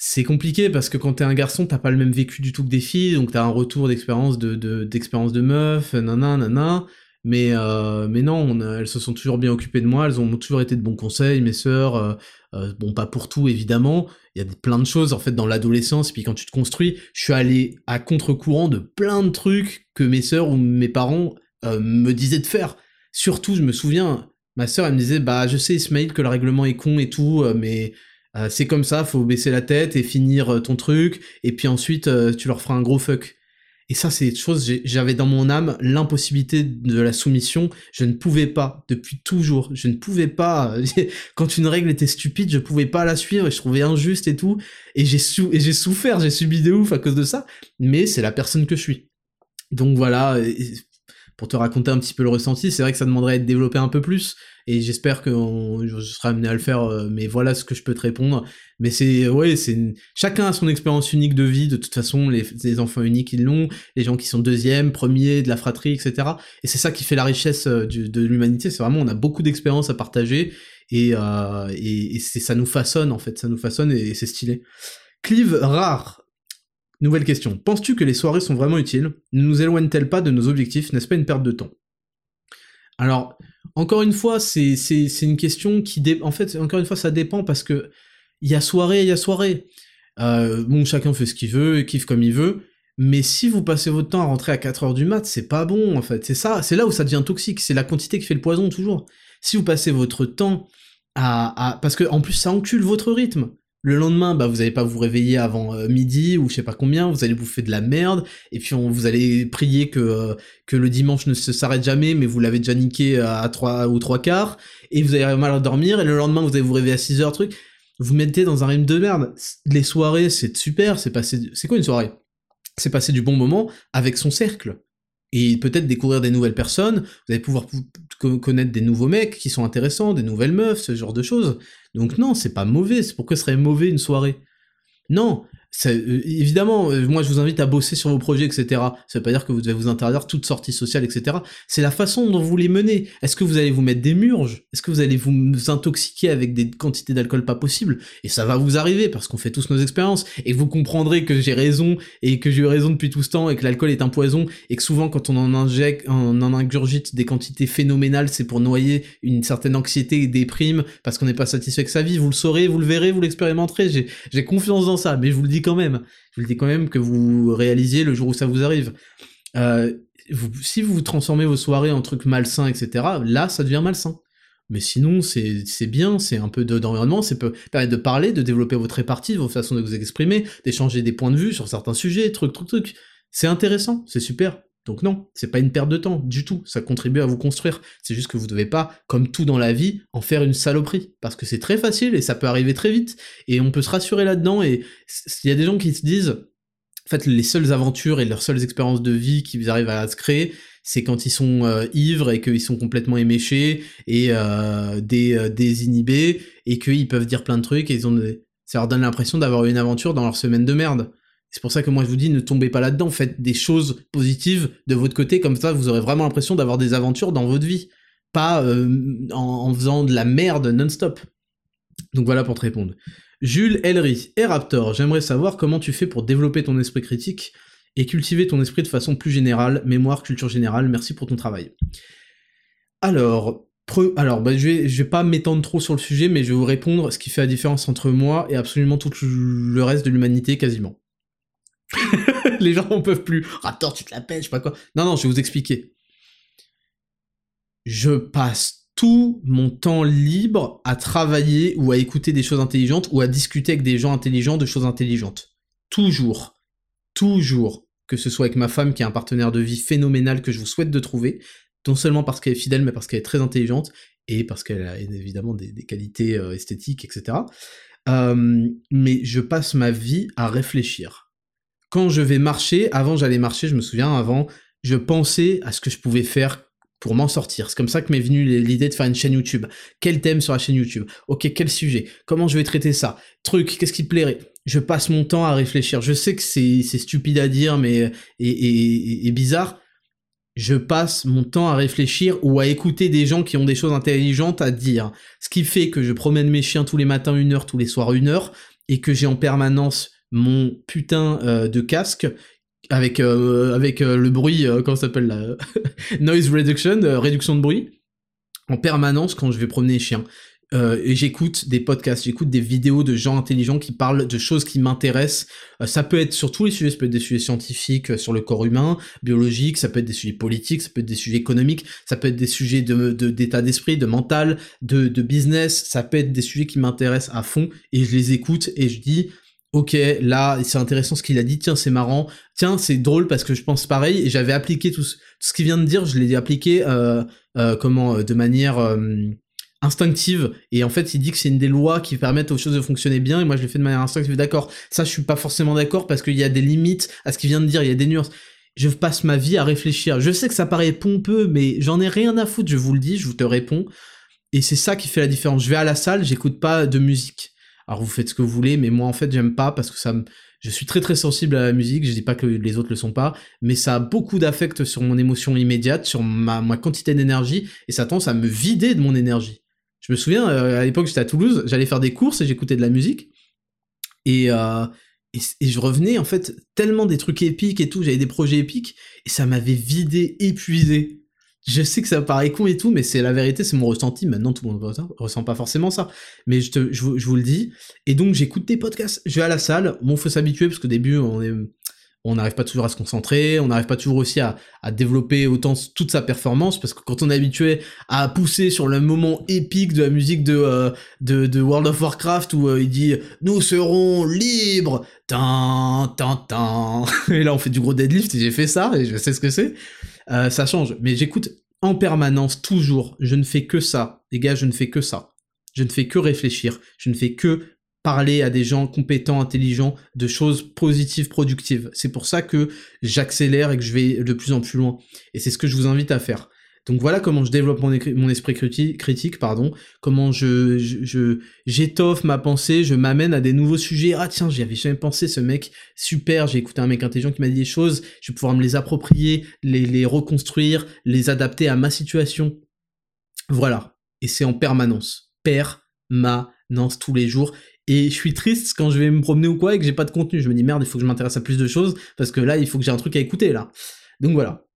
c'est compliqué parce que quand t'es un garçon, t'as pas le même vécu du tout que des filles, donc t'as un retour d'expérience de, d'expérience de, meuf, nanana. Mais, euh, mais non, elles se sont toujours bien occupées de moi, elles ont toujours été de bons conseils, mes sœurs. Euh, euh, bon, pas pour tout évidemment, il y a plein de choses en fait dans l'adolescence, et puis quand tu te construis, je suis allé à contre-courant de plein de trucs que mes sœurs ou mes parents me disaient de faire. Surtout, je me souviens, ma sœur elle me disait, bah je sais Ismail que le règlement est con et tout, mais euh, c'est comme ça, faut baisser la tête et finir euh, ton truc, et puis ensuite euh, tu leur feras un gros fuck. Et ça, c'est chose, j'avais dans mon âme l'impossibilité de la soumission. Je ne pouvais pas, depuis toujours, je ne pouvais pas. (laughs) Quand une règle était stupide, je pouvais pas la suivre et je trouvais injuste et tout. Et j'ai j'ai souffert, j'ai subi de ouf à cause de ça. Mais c'est la personne que je suis. Donc voilà, pour te raconter un petit peu le ressenti, c'est vrai que ça demanderait à être développé un peu plus et j'espère que je serai amené à le faire, euh, mais voilà ce que je peux te répondre. Mais c'est, ouais, c'est, chacun a son expérience unique de vie, de toute façon, les, enfants uniques, ils l'ont, les gens qui sont deuxième, premier, de la fratrie, etc. Et c'est ça qui fait la richesse euh, de l'humanité, c'est vraiment, on a beaucoup d'expériences à partager, et, euh, et, ça nous façonne, en fait, ça nous façonne, et, c'est stylé. Clive rare, Nouvelle question. Penses-tu que les soirées sont vraiment utiles? Ne nous éloignent-elles pas de nos objectifs? N'est-ce pas une perte de temps? Alors, encore une fois, c'est une question qui... En fait, encore une fois, ça dépend parce que il y a soirée, il y a soirée. Euh, bon, chacun fait ce qu'il veut, kiffe comme il veut, mais si vous passez votre temps à rentrer à 4h du mat, c'est pas bon, en fait. C'est ça, c'est là où ça devient toxique, c'est la quantité qui fait le poison, toujours. Si vous passez votre temps à... à... Parce que, en plus, ça encule votre rythme. Le lendemain, bah, vous n'allez pas vous réveiller avant euh, midi ou je sais pas combien, vous allez bouffer de la merde, et puis on, vous allez prier que, euh, que le dimanche ne s'arrête jamais, mais vous l'avez déjà niqué à 3 ou trois quarts, et vous allez mal dormir, et le lendemain vous allez vous réveiller à 6 heures, truc. Vous mettez dans un rythme de merde. Les soirées, c'est super, c'est passé... C'est quoi une soirée? C'est passer du bon moment avec son cercle et peut-être découvrir des nouvelles personnes, vous allez pouvoir connaître des nouveaux mecs qui sont intéressants, des nouvelles meufs, ce genre de choses. Donc non, c'est pas mauvais, pourquoi serait mauvais une soirée Non, euh, évidemment, euh, moi je vous invite à bosser sur vos projets, etc. Ça veut pas dire que vous devez vous interdire toute sortie sociale, etc. C'est la façon dont vous les menez. Est-ce que vous allez vous mettre des murges? Est-ce que vous allez vous intoxiquer avec des quantités d'alcool pas possibles? Et ça va vous arriver parce qu'on fait tous nos expériences. Et vous comprendrez que j'ai raison et que j'ai eu raison depuis tout ce temps et que l'alcool est un poison et que souvent quand on en injecte, on en ingurgite des quantités phénoménales, c'est pour noyer une certaine anxiété et déprime parce qu'on n'est pas satisfait avec sa vie. Vous le saurez, vous le verrez, vous l'expérimenterez. J'ai confiance dans ça, mais je vous le dis quand même. Je vous le dis quand même que vous réalisiez le jour où ça vous arrive. Euh, si vous transformez vos soirées en trucs malsains, etc., là, ça devient malsain. Mais sinon, c'est bien, c'est un peu d'environnement, c'est peut permettre de parler, de développer votre répartie, vos façons de vous exprimer, d'échanger des points de vue sur certains sujets, trucs, trucs, trucs. C'est intéressant, c'est super. Donc non, c'est pas une perte de temps du tout, ça contribue à vous construire. C'est juste que vous devez pas, comme tout dans la vie, en faire une saloperie. Parce que c'est très facile et ça peut arriver très vite. Et on peut se rassurer là-dedans. Et il y a des gens qui se disent, en fait, les seules aventures et leurs seules expériences de vie qu'ils arrivent à se créer, c'est quand ils sont euh, ivres et qu'ils sont complètement éméchés et euh, euh, désinhibés et qu'ils peuvent dire plein de trucs et ils ont ça leur donne l'impression d'avoir une aventure dans leur semaine de merde. C'est pour ça que moi je vous dis ne tombez pas là-dedans, faites des choses positives de votre côté, comme ça vous aurez vraiment l'impression d'avoir des aventures dans votre vie, pas euh, en, faisant de la merde non-stop. Donc voilà pour te répondre. Jules Elry et Raptor, j'aimerais savoir comment tu fais pour développer ton esprit critique et cultiver ton esprit de façon plus générale, mémoire, culture générale, merci pour ton travail. Alors, alors bah, je, vais, je vais pas m'étendre trop sur le sujet, mais je vais vous répondre ce qui fait la différence entre moi et absolument tout le reste de l'humanité quasiment. (laughs) Les gens en peuvent plus. Raptor, tu te la pètes, je sais pas quoi. Non, non, je vais vous expliquer. Je passe tout mon temps libre à travailler ou à écouter des choses intelligentes ou à discuter avec des gens intelligents de choses intelligentes. Toujours. Toujours. Que ce soit avec ma femme qui est un partenaire de vie phénoménal que je vous souhaite de trouver, non seulement parce qu'elle est fidèle, mais parce qu'elle est très intelligente et parce qu'elle a évidemment des, qualités euh, esthétiques, etc. Euh, mais je passe ma vie à réfléchir. Quand je vais marcher, avant j'allais marcher, je me souviens, avant, je pensais à ce que je pouvais faire pour m'en sortir. C'est comme ça que m'est venue l'idée de faire une chaîne YouTube. Quel thème sur la chaîne YouTube? Ok, quel sujet? Comment je vais traiter ça? Truc, qu'est-ce qui plairait? Je passe mon temps à réfléchir. Je sais que c'est stupide à dire, mais et, bizarre. Je passe mon temps à réfléchir ou à écouter des gens qui ont des choses intelligentes à dire. Ce qui fait que je promène mes chiens tous les matins une heure, tous les soirs une heure, et que j'ai en permanence mon putain euh, de casque avec euh, avec euh, le bruit, comment ça s'appelle la (laughs) noise reduction, réduction de bruit, en permanence quand je vais promener les chiens. et j'écoute des podcasts, j'écoute des vidéos de gens intelligents qui parlent de choses qui m'intéressent. ça peut être sur tous les sujets, ça peut être des sujets scientifiques sur le corps humain, biologique, ça peut être des sujets politiques, ça peut être des sujets économiques, ça peut être des sujets de d'état d'esprit, de mental, de, de business, ça peut être des sujets qui m'intéressent à fond et je les écoute et je dis ok, là, c'est intéressant ce qu'il a dit, tiens, c'est marrant, tiens, c'est drôle parce que je pense pareil, et j'avais appliqué tout ce, qu'il vient de dire, je l'ai appliqué, euh, euh, comment, euh, de manière instinctive, et en fait, il dit que c'est une des lois qui permettent aux choses de fonctionner bien, et moi, je l'ai fait de manière instinctive, d'accord, ça, je suis pas forcément d'accord parce qu'il y a des limites à ce qu'il vient de dire, il y a des nuances. Je passe ma vie à réfléchir. Je sais que ça paraît pompeux, mais j'en ai rien à foutre, je vous le dis, je vous te réponds. Et c'est ça qui fait la différence. Je vais à la salle, j'écoute pas de musique alors vous faites ce que vous voulez, mais moi en fait j'aime pas parce que ça. Je suis très très sensible à la musique, je dis pas que les autres le sont pas, mais ça a beaucoup d'affect sur mon émotion immédiate, sur ma, ma quantité d'énergie, et ça tend à me vider de mon énergie. Je me souviens, euh, à l'époque j'étais à Toulouse, j'allais faire des courses et j'écoutais de la musique, et, euh, et, et, je revenais en fait tellement des trucs épiques et tout, j'avais des projets épiques, et ça m'avait vidé, épuisé je sais que ça paraît con et tout, mais c'est la vérité, c'est mon ressenti. Maintenant, tout le monde ressent pas forcément ça. Mais je, te, je, vous le dis. Et donc, j'écoute des podcasts. Je vais à la salle. Bon, faut s'habituer parce qu'au début, on est, on n'arrive pas toujours à se concentrer, on n'arrive pas toujours aussi à, développer autant toute sa performance, parce que quand on est habitué à pousser sur le moment épique de la musique de, euh, de, World of Warcraft, où euh, il dit « Nous serons libres !» Tan, tan, tan. (laughs) Et là, on fait du gros deadlift, et j'ai fait ça, et je sais ce que c'est. Euh, ça change. Mais j'écoute en permanence, toujours. Je ne fais que ça. Les gars, je ne fais que ça. Je ne fais que réfléchir. Je ne fais que parler à des gens compétents, intelligents, de choses positives, productives. C'est pour ça que j'accélère et que je vais de plus en plus loin. Et c'est ce que je vous invite à faire. Donc voilà comment je développe mon, esprit critique, pardon, comment je, je, j'étoffe ma pensée, je m'amène à des nouveaux sujets. Ah tiens, j'y avais jamais pensé, ce mec, super, j'ai écouté un mec intelligent qui m'a dit des choses, je vais pouvoir me les approprier, les, les reconstruire, les adapter à ma situation. Voilà. Et c'est en permanence. Permanence tous les jours. Et je suis triste quand je vais me promener ou quoi et que j'ai pas de contenu. Je me dis merde, il faut que je m'intéresse à plus de choses parce que là, il faut que j'ai un truc à écouter là. Donc voilà.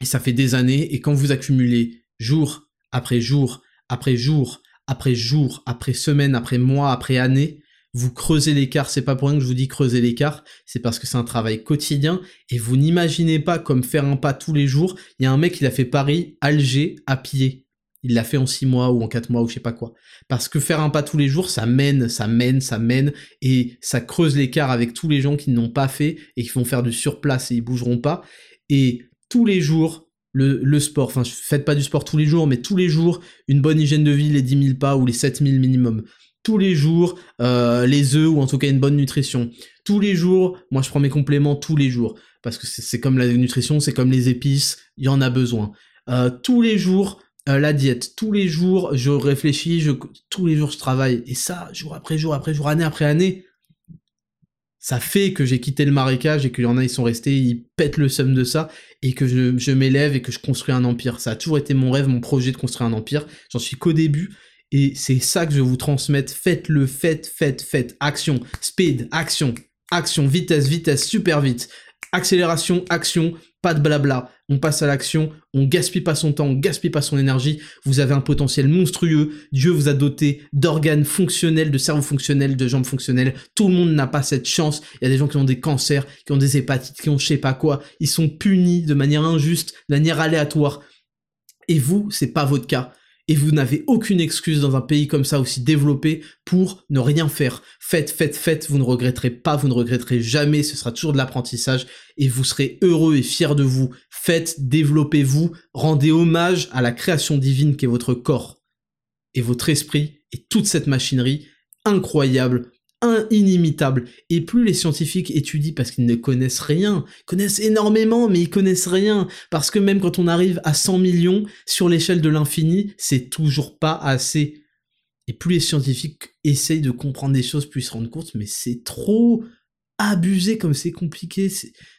Et ça fait des années, et quand vous accumulez jour après jour, après jour, après jour, après semaine, après mois, après année, vous creusez l'écart. C'est pas pour rien que je vous dis creuser l'écart, c'est parce que c'est un travail quotidien, et vous n'imaginez pas comme faire un pas tous les jours. Il y a un mec, il a fait Paris, Alger, à pied. Il l'a fait en six mois ou en quatre mois ou je sais pas quoi. Parce que faire un pas tous les jours, ça mène, ça mène, ça mène, et ça creuse l'écart avec tous les gens qui n'ont pas fait et qui vont faire du surplace et ils bougeront pas. Et tous les jours le, sport. Enfin, faites pas du sport tous les jours, mais tous les jours, une bonne hygiène de vie, les 10 000 pas ou les 7 000 minimum. Tous les jours, euh, les œufs ou en tout cas une bonne nutrition. Tous les jours, moi je prends mes compléments tous les jours. Parce que c'est comme la nutrition, c'est comme les épices, il y en a besoin. Euh, tous les jours, euh, la diète. Tous les jours, je réfléchis, je, tous les jours je travaille. Et ça, jour après jour après jour, année après année, ça fait que j'ai quitté le marécage et qu'il y en a, ils sont restés, ils pètent le somme de ça, et que je, m'élève et que je construis un empire. Ça a toujours été mon rêve, mon projet de construire un empire. J'en suis qu'au début, Et c'est ça que je vais vous transmettre. Faites-le, faites, faites, faites. Action, speed, action, action, vitesse, vitesse, super vite. Accélération, action, pas de blabla. On passe à l'action, on gaspille pas son temps, on gaspille pas son énergie. Vous avez un potentiel monstrueux. Dieu vous a doté d'organes fonctionnels, de cerveau fonctionnel, de jambes fonctionnelles. Tout le monde n'a pas cette chance. Il y a des gens qui ont des cancers, qui ont des hépatites, qui ont je sais pas quoi. Ils sont punis de manière injuste, de manière aléatoire. Et vous, c'est pas votre cas et vous n'avez aucune excuse dans un pays comme ça aussi développé pour ne rien faire. Faites, faites, faites, vous ne regretterez pas, vous ne regretterez jamais, ce sera toujours de l'apprentissage et vous serez heureux et fiers de vous. Faites, développez-vous, rendez hommage à la création divine qui est votre corps et votre esprit et toute cette machinerie incroyable inimitable. Et plus les scientifiques étudient parce qu'ils ne connaissent rien, connaissent énormément, mais ils connaissent rien. Parce que même quand on arrive à 100 millions sur l'échelle de l'infini, c'est toujours pas assez. Et plus les scientifiques essayent de comprendre des choses, plus ils se rendent compte, mais c'est trop abusé comme c'est compliqué.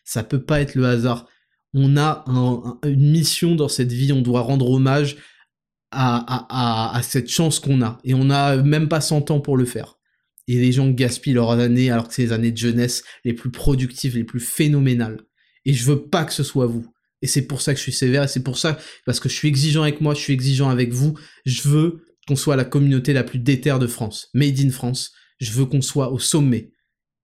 Ça peut pas être le hasard. On a une mission dans cette vie, on doit rendre hommage à, à cette chance qu'on a. Et on n'a même pas 100 ans pour le faire et les gens gaspillent leurs années alors que c'est les années de jeunesse les plus productives, les plus phénoménales. Et je veux pas que ce soit vous. Et c'est pour ça que je suis sévère, et c'est pour ça, parce que je suis exigeant avec moi, je suis exigeant avec vous, je veux qu'on soit la communauté la plus déterre de France, made in France, je veux qu'on soit au sommet.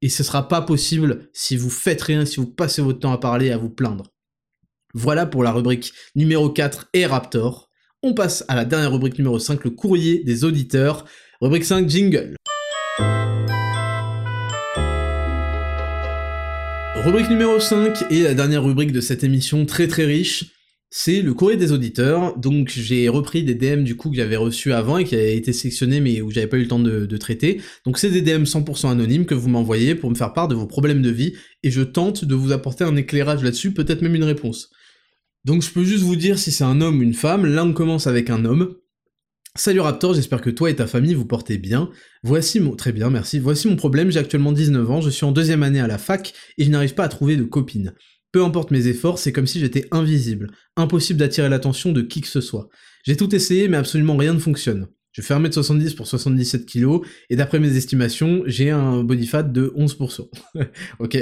Et ce sera pas possible si vous faites rien, si vous passez votre temps à parler, à vous plaindre. Voilà pour la rubrique numéro 4 et Raptor. On passe à la dernière rubrique numéro 5, le courrier des auditeurs. Rubrique 5, jingle. Rubrique numéro 5 et la dernière rubrique de cette émission très très riche, c'est le courrier des auditeurs. Donc j'ai repris des DM du coup que j'avais reçus avant et qui avaient été sélectionnés mais où j'avais pas eu le temps de, traiter. Donc c'est des DM 100% anonymes que vous m'envoyez pour me faire part de vos problèmes de vie et je tente de vous apporter un éclairage là-dessus, peut-être même une réponse. Donc je peux juste vous dire si c'est un homme ou une femme. Là on commence avec un homme. Salut Raptor, j'espère que toi et ta famille vous portez bien. Voici mon... Très bien, merci. Voici mon problème, j'ai actuellement 19 ans, je suis en deuxième année à la fac et je n'arrive pas à trouver de copine. Peu importe mes efforts, c'est comme si j'étais invisible. Impossible d'attirer l'attention de qui que ce soit. J'ai tout essayé mais absolument rien ne fonctionne. Je fais 1m70 pour 77 kg, et d'après mes estimations, j'ai un body fat de 11%. (laughs) ok, (laughs)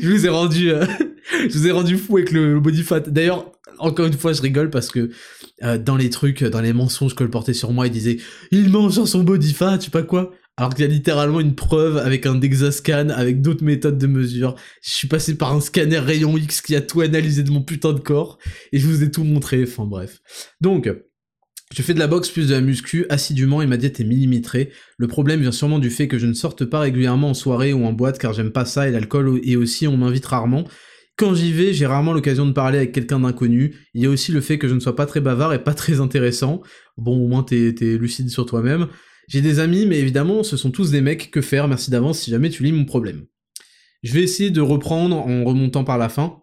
je vous ai rendu, euh, (laughs) je vous ai rendu fou avec le, body fat. D'ailleurs, encore une fois, je rigole parce que euh, dans les trucs, dans les mensonges que le portait sur moi, il disait « Il mange dans son body fat, je sais pas quoi ». Alors qu'il y a littéralement une preuve avec un Dexascan, avec d'autres méthodes de mesure. Je suis passé par un scanner rayon X qui a tout analysé de mon putain de corps, et je vous ai tout montré, enfin bref. Donc, je fais de la boxe plus de la muscu assidûment et ma diète est millimétrée. Le problème vient sûrement du fait que je ne sorte pas régulièrement en soirée ou en boîte car j'aime pas ça et l'alcool et aussi on m'invite rarement. Quand j'y vais, j'ai rarement l'occasion de parler avec quelqu'un d'inconnu. Il y a aussi le fait que je ne sois pas très bavard et pas très intéressant. Bon, au moins t'es lucide sur toi-même. J'ai des amis, mais évidemment, ce sont tous des mecs. Que faire? Merci d'avance si jamais tu lis mon problème. Je vais essayer de reprendre en remontant par la fin.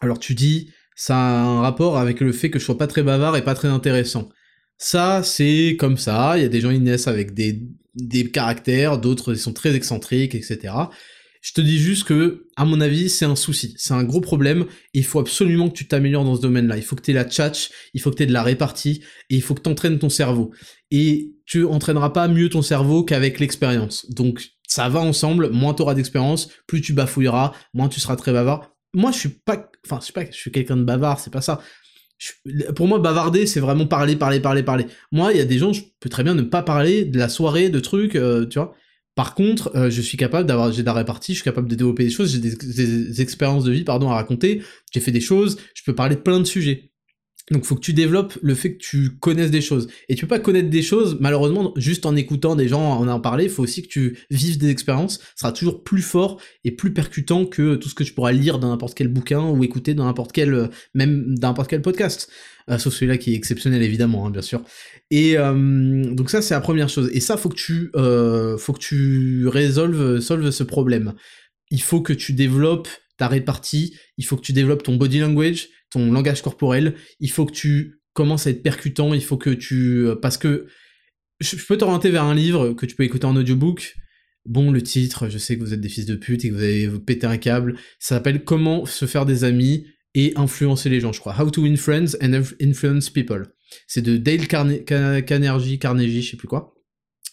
Alors tu dis, ça a un rapport avec le fait que je sois pas très bavard et pas très intéressant. Ça, c'est comme ça, il y a des gens qui naissent avec des, des caractères, d'autres sont très excentriques, etc. Je te dis juste que, à mon avis, c'est un souci, c'est un gros problème, il faut absolument que tu t'améliores dans ce domaine-là. Il faut que tu aies la tchatch, il faut que tu aies de la répartie, et il faut que tu entraînes ton cerveau. Et tu entraîneras pas mieux ton cerveau qu'avec l'expérience. Donc, ça va ensemble, moins tu auras d'expérience, plus tu bafouilleras, moins tu seras très bavard. Moi, je suis pas, enfin, je suis pas, je suis quelqu'un de bavard, c'est pas ça pour moi, bavarder, c'est vraiment parler, parler, parler, parler. Moi, il y a des gens, je peux très bien ne pas parler de la soirée, de trucs, euh, tu vois. Par contre, euh, je suis capable d'avoir, j'ai de la répartie, je suis capable de développer des choses, j'ai des, des, expériences de vie, pardon, à raconter, j'ai fait des choses, je peux parler de plein de sujets. Donc faut que tu développes le fait que tu connaisses des choses. Et tu peux pas connaître des choses, malheureusement, juste en écoutant des gens en en parler, il faut aussi que tu vives des expériences, ça sera toujours plus fort et plus percutant que tout ce que tu pourras lire dans n'importe quel bouquin ou écouter dans n'importe quel, euh, même dans n'importe quel podcast. Euh, sauf celui-là qui est exceptionnel évidemment, hein, bien sûr. Et euh, donc ça c'est la première chose. Et ça faut que tu, faut que tu résolves, solves ce problème. Il faut que tu développes ta répartie, il faut que tu développes ton body language, ton langage corporel, il faut que tu commences à être percutant, il faut que tu... Euh, parce que je peux t'orienter vers un livre que tu peux écouter en audiobook. Bon, le titre, je sais que vous êtes des fils de pute et que vous avez pété un câble. Ça s'appelle Comment se faire des amis et influencer les gens, je crois. How to win friends and influence people. C'est de Dale Carnegie, Carnegie, je sais plus quoi.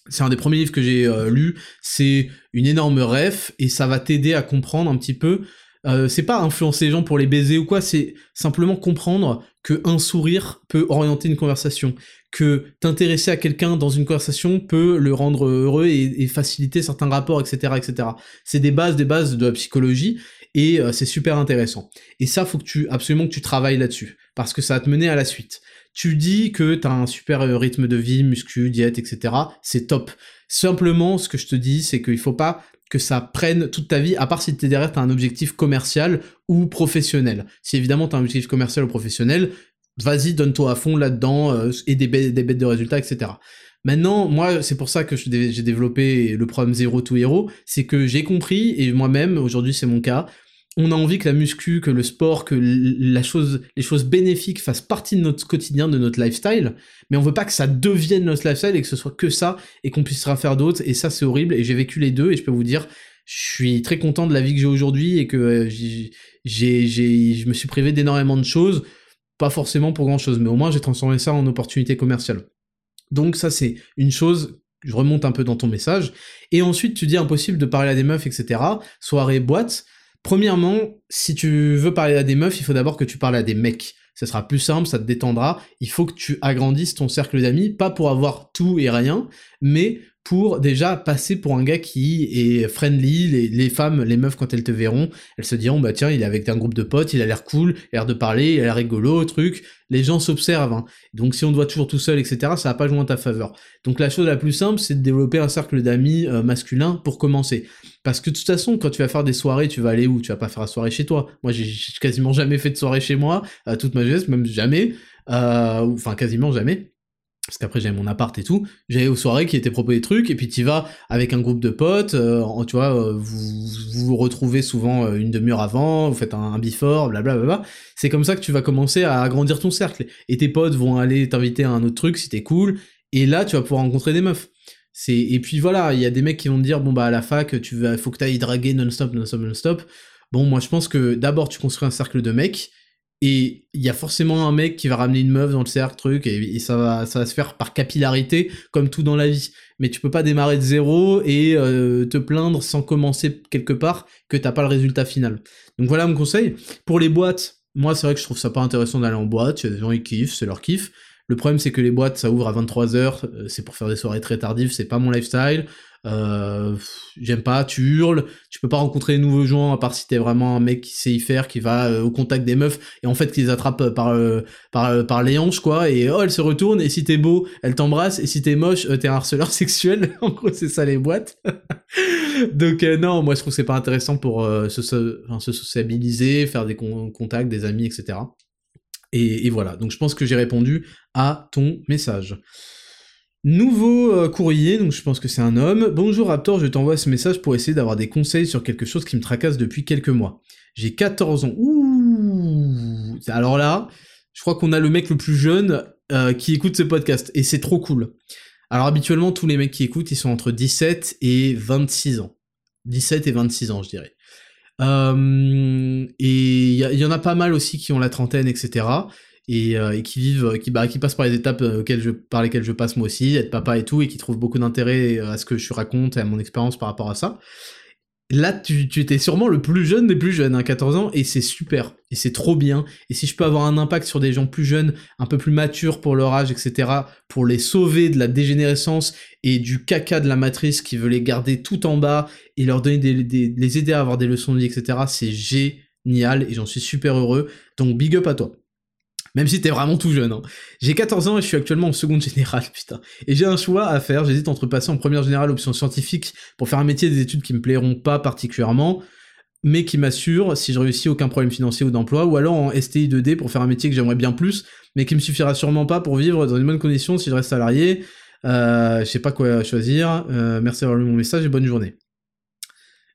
C'est un des premiers livres que j'ai lu. C'est une énorme ref et ça va t'aider à comprendre un petit peu euh, c'est pas influencer les gens pour les baiser ou quoi, c'est simplement comprendre que un sourire peut orienter une conversation, que t'intéresser à quelqu'un dans une conversation peut le rendre heureux et, faciliter certains rapports, etc., etc. C'est des bases, des bases de la psychologie et euh, c'est super intéressant. Et ça, faut que tu absolument que tu travailles là-dessus parce que ça va te mener à la suite. Tu dis que t'as un super euh, rythme de vie, muscu, diète, etc. C'est top. Simplement, ce que je te dis, c'est qu'il faut pas que ça prenne toute ta vie, à part si t'es derrière, t'as un objectif commercial ou professionnel. Si évidemment t'as un objectif commercial ou professionnel, vas-y, donne-toi à fond là-dedans, euh, et des bêtes de résultats, etc. Maintenant, moi, c'est pour ça que j'ai développé le programme Zero to Hero, c'est que j'ai compris, et moi-même, aujourd'hui c'est mon cas, on a envie que la muscu, que le sport, que la chose, les choses bénéfiques fassent partie de notre quotidien, de notre lifestyle, mais on veut pas que ça devienne notre lifestyle et que ce soit que ça et qu'on puisse faire d'autres. Et ça, c'est horrible. Et j'ai vécu les deux et je peux vous dire, je suis très content de la vie que j'ai aujourd'hui et que euh, j'ai, j'ai, je me suis privé d'énormément de choses, pas forcément pour grand chose, mais au moins j'ai transformé ça en opportunité commerciale. Donc ça, c'est une chose je remonte un peu dans ton message. Et ensuite, tu dis impossible de parler à des meufs, etc. Soirée, boîte. Premièrement, si tu veux parler à des meufs, il faut d'abord que tu parles à des mecs. Ce sera plus simple, ça te détendra. Il faut que tu agrandisses ton cercle d'amis, pas pour avoir tout et rien, mais pour déjà passer pour un gars qui est friendly, les, femmes, les meufs quand elles te verront, elles se diront bah tiens il est avec un groupe de potes, il a l'air cool, il a l'air de parler, il a l'air rigolo, truc. Les gens s'observent. Hein. Donc si on doit toujours tout seul, etc., ça va pas jouer en ta faveur. Donc la chose la plus simple, c'est de développer un cercle d'amis euh, masculins pour commencer. Parce que de toute façon, quand tu vas faire des soirées, tu vas aller où? Tu vas pas faire la soirée chez toi. Moi j'ai quasiment jamais fait de soirée chez moi, toute ma jeunesse, même jamais. Euh, enfin quasiment jamais parce qu'après j'avais mon appart et tout, j'allais aux soirées qui étaient proposées des trucs, et puis tu vas avec un groupe de potes, euh, tu vois, euh, vous, vous retrouvez souvent euh, une demi-heure avant, vous faites un, un before, blablabla. C'est comme ça que tu vas commencer à agrandir ton cercle. Et tes potes vont aller t'inviter à un autre truc si t'es cool, et là tu vas pouvoir rencontrer des meufs. C'est et puis voilà, il y a des mecs qui vont te dire bon bah à la fac tu faut que t'ailles draguer non-stop non-stop non-stop. Bon moi je pense que d'abord tu construis un cercle de mecs et il y a forcément un mec qui va ramener une meuf dans le cercle truc et, ça va ça va se faire par capillarité comme tout dans la vie. Mais tu peux pas démarrer de zéro et euh, te plaindre sans commencer quelque part que t'as pas le résultat final. Donc voilà mon conseil. Pour les boîtes moi c'est vrai que je trouve ça pas intéressant d'aller en boîte. Il y a des gens qui kiffent c'est leur kiff. Le problème c'est que les boîtes ça ouvre à 23h euh, c'est pour faire des soirées très tardives c'est pas mon lifestyle euh, j'aime pas, tu hurles, tu peux pas rencontrer de nouveaux gens à part si t'es vraiment un mec qui sait y faire, qui va euh, au contact des meufs et en fait qui les attrape par euh, par par les hanches quoi et oh elle se retourne et si t'es beau elle t'embrasse et si t'es moche t'es un harceleur (laughs) sexuel. En gros c'est ça les boîtes. (laughs) Donc non moi je trouve que c'est pas intéressant pour se, se, se, sociabiliser faire des contacts des amis etc et, et voilà. Donc je pense que j'ai répondu à ton message Nouveau euh, courrier, donc je pense que c'est un homme. Bonjour Raptor, je t'envoie ce message pour essayer d'avoir des conseils sur quelque chose qui me tracasse depuis quelques mois. J'ai 14 ans. Ouh Alors là, je crois qu'on a le mec le plus jeune euh, qui écoute ce podcast, et c'est trop cool. Alors habituellement, tous les mecs qui écoutent, ils sont entre 17 et 26 ans. 17 et 26 ans, je dirais. Euh, et il y, y, en a pas mal aussi qui ont la trentaine, etc et, euh, et qui vivent, qui, bah, qui passent par les étapes euh, auxquelles je, par lesquelles je passe moi aussi, être papa et tout, et qui trouvent beaucoup d'intérêt à ce que je raconte et à mon expérience par rapport à ça. Là, tu, étais sûrement le plus jeune des plus jeunes, hein, 14 ans, et c'est super, et c'est trop bien. Et si je peux avoir un impact sur des gens plus jeunes, un peu plus matures pour leur âge, etc., pour les sauver de la dégénérescence et du caca de la matrice qui veut les garder tout en bas et leur donner des, des les aider à avoir des leçons de vie, etc., c'est génial, et j'en suis super heureux. Donc big up à toi. Même si t'es vraiment tout jeune. Hein. J'ai 14 ans et je suis actuellement en seconde générale, (laughs) putain. Et j'ai un choix à faire, j'hésite entre passer en première générale option scientifique pour faire un métier des études qui me plairont pas particulièrement, mais qui m'assure, si je réussis, aucun problème financier ou d'emploi, ou alors en STI 2D pour faire un métier que j'aimerais bien plus, mais qui me suffira sûrement pas pour vivre dans une bonne condition si je reste salarié. Euh, je sais pas quoi choisir. Euh, merci d'avoir lu mon message et bonne journée.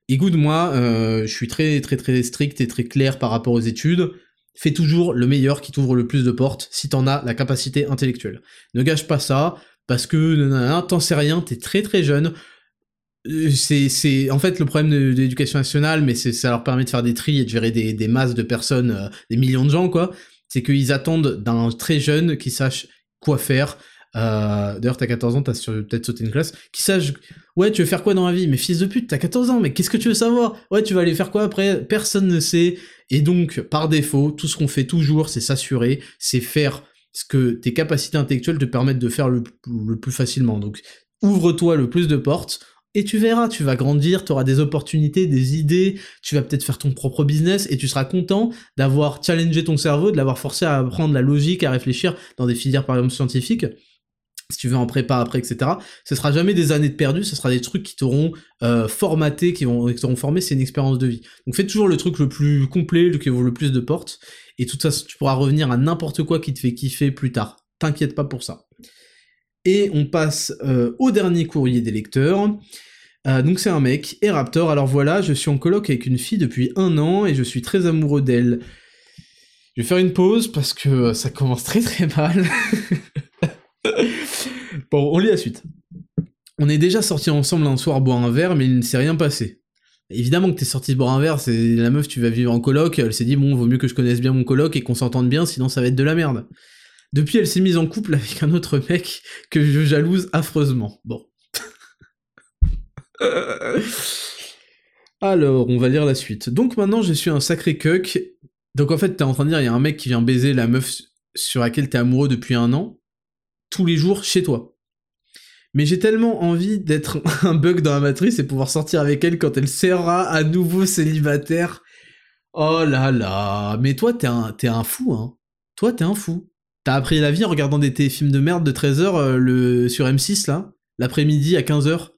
Écoute, moi, euh, je suis très très très strict et très clair par rapport aux études fais toujours le meilleur qui t'ouvre le plus de portes si t'en as la capacité intellectuelle. Ne gâche pas ça, parce que t'en sais rien, t'es très très jeune. Euh, c'est, en fait le problème de, l'éducation nationale, mais ça leur permet de faire des tris et de gérer des, masses de personnes, euh, des millions de gens, quoi. C'est qu'ils attendent d'un très jeune qui sache quoi faire. Euh, D'ailleurs, t'as 14 ans, t'as peut-être sauté une classe. Qui sache, ouais, tu veux faire quoi dans la vie? Mais fils de pute, t'as 14 ans, mais qu'est-ce que tu veux savoir? Ouais, tu vas aller faire quoi après? Personne ne sait. Et donc, par défaut, tout ce qu'on fait toujours, c'est s'assurer, c'est faire ce que tes capacités intellectuelles te permettent de faire le, plus facilement. Donc, ouvre-toi le plus de portes et tu verras, tu vas grandir, tu auras des opportunités, des idées, tu vas peut-être faire ton propre business et tu seras content d'avoir challengé ton cerveau, de l'avoir forcé à apprendre la logique, à réfléchir dans des filières par exemple scientifiques. Si tu veux en prépa après, etc. Ce sera jamais des années de perdu, ce sera des trucs qui t'auront euh, formaté, qui, t'auront formé, c'est une expérience de vie. Donc fais toujours le truc le plus complet, le qui ouvre le plus de portes, et de toute façon tu pourras revenir à n'importe quoi qui te fait kiffer plus tard. T'inquiète pas pour ça. Et on passe euh, au dernier courrier des lecteurs. Euh, donc c'est un mec, et Raptor, alors voilà, je suis en coloc avec une fille depuis un an et je suis très amoureux d'elle. Je vais faire une pause parce que ça commence très très mal. (laughs) bon, on lit la suite. On est déjà sortis ensemble un soir boire un verre, mais il ne s'est rien passé. Évidemment que t'es sorti boire un verre, c'est la meuf, tu vas vivre en coloc, elle s'est dit bon, vaut mieux que je connaisse bien mon coloc et qu'on s'entende bien, sinon ça va être de la merde. Depuis, elle s'est mise en couple avec un autre mec que je jalouse affreusement. Bon. (laughs) Alors, on va lire la suite. Donc maintenant, je suis un sacré cuck. Donc en fait, t'es en train de dire, il y a un mec qui vient baiser la meuf sur laquelle t'es amoureux depuis un an, tous les jours chez toi. Mais j'ai tellement envie d'être (laughs) un bug dans la matrice et pouvoir sortir avec elle quand elle sera à nouveau célibataire. Oh là là, mais toi t'es un, un fou, hein. Toi t'es un fou. T'as appris la vie en regardant des films de merde de 13h euh, le, sur M6 là, l'après-midi à 15h.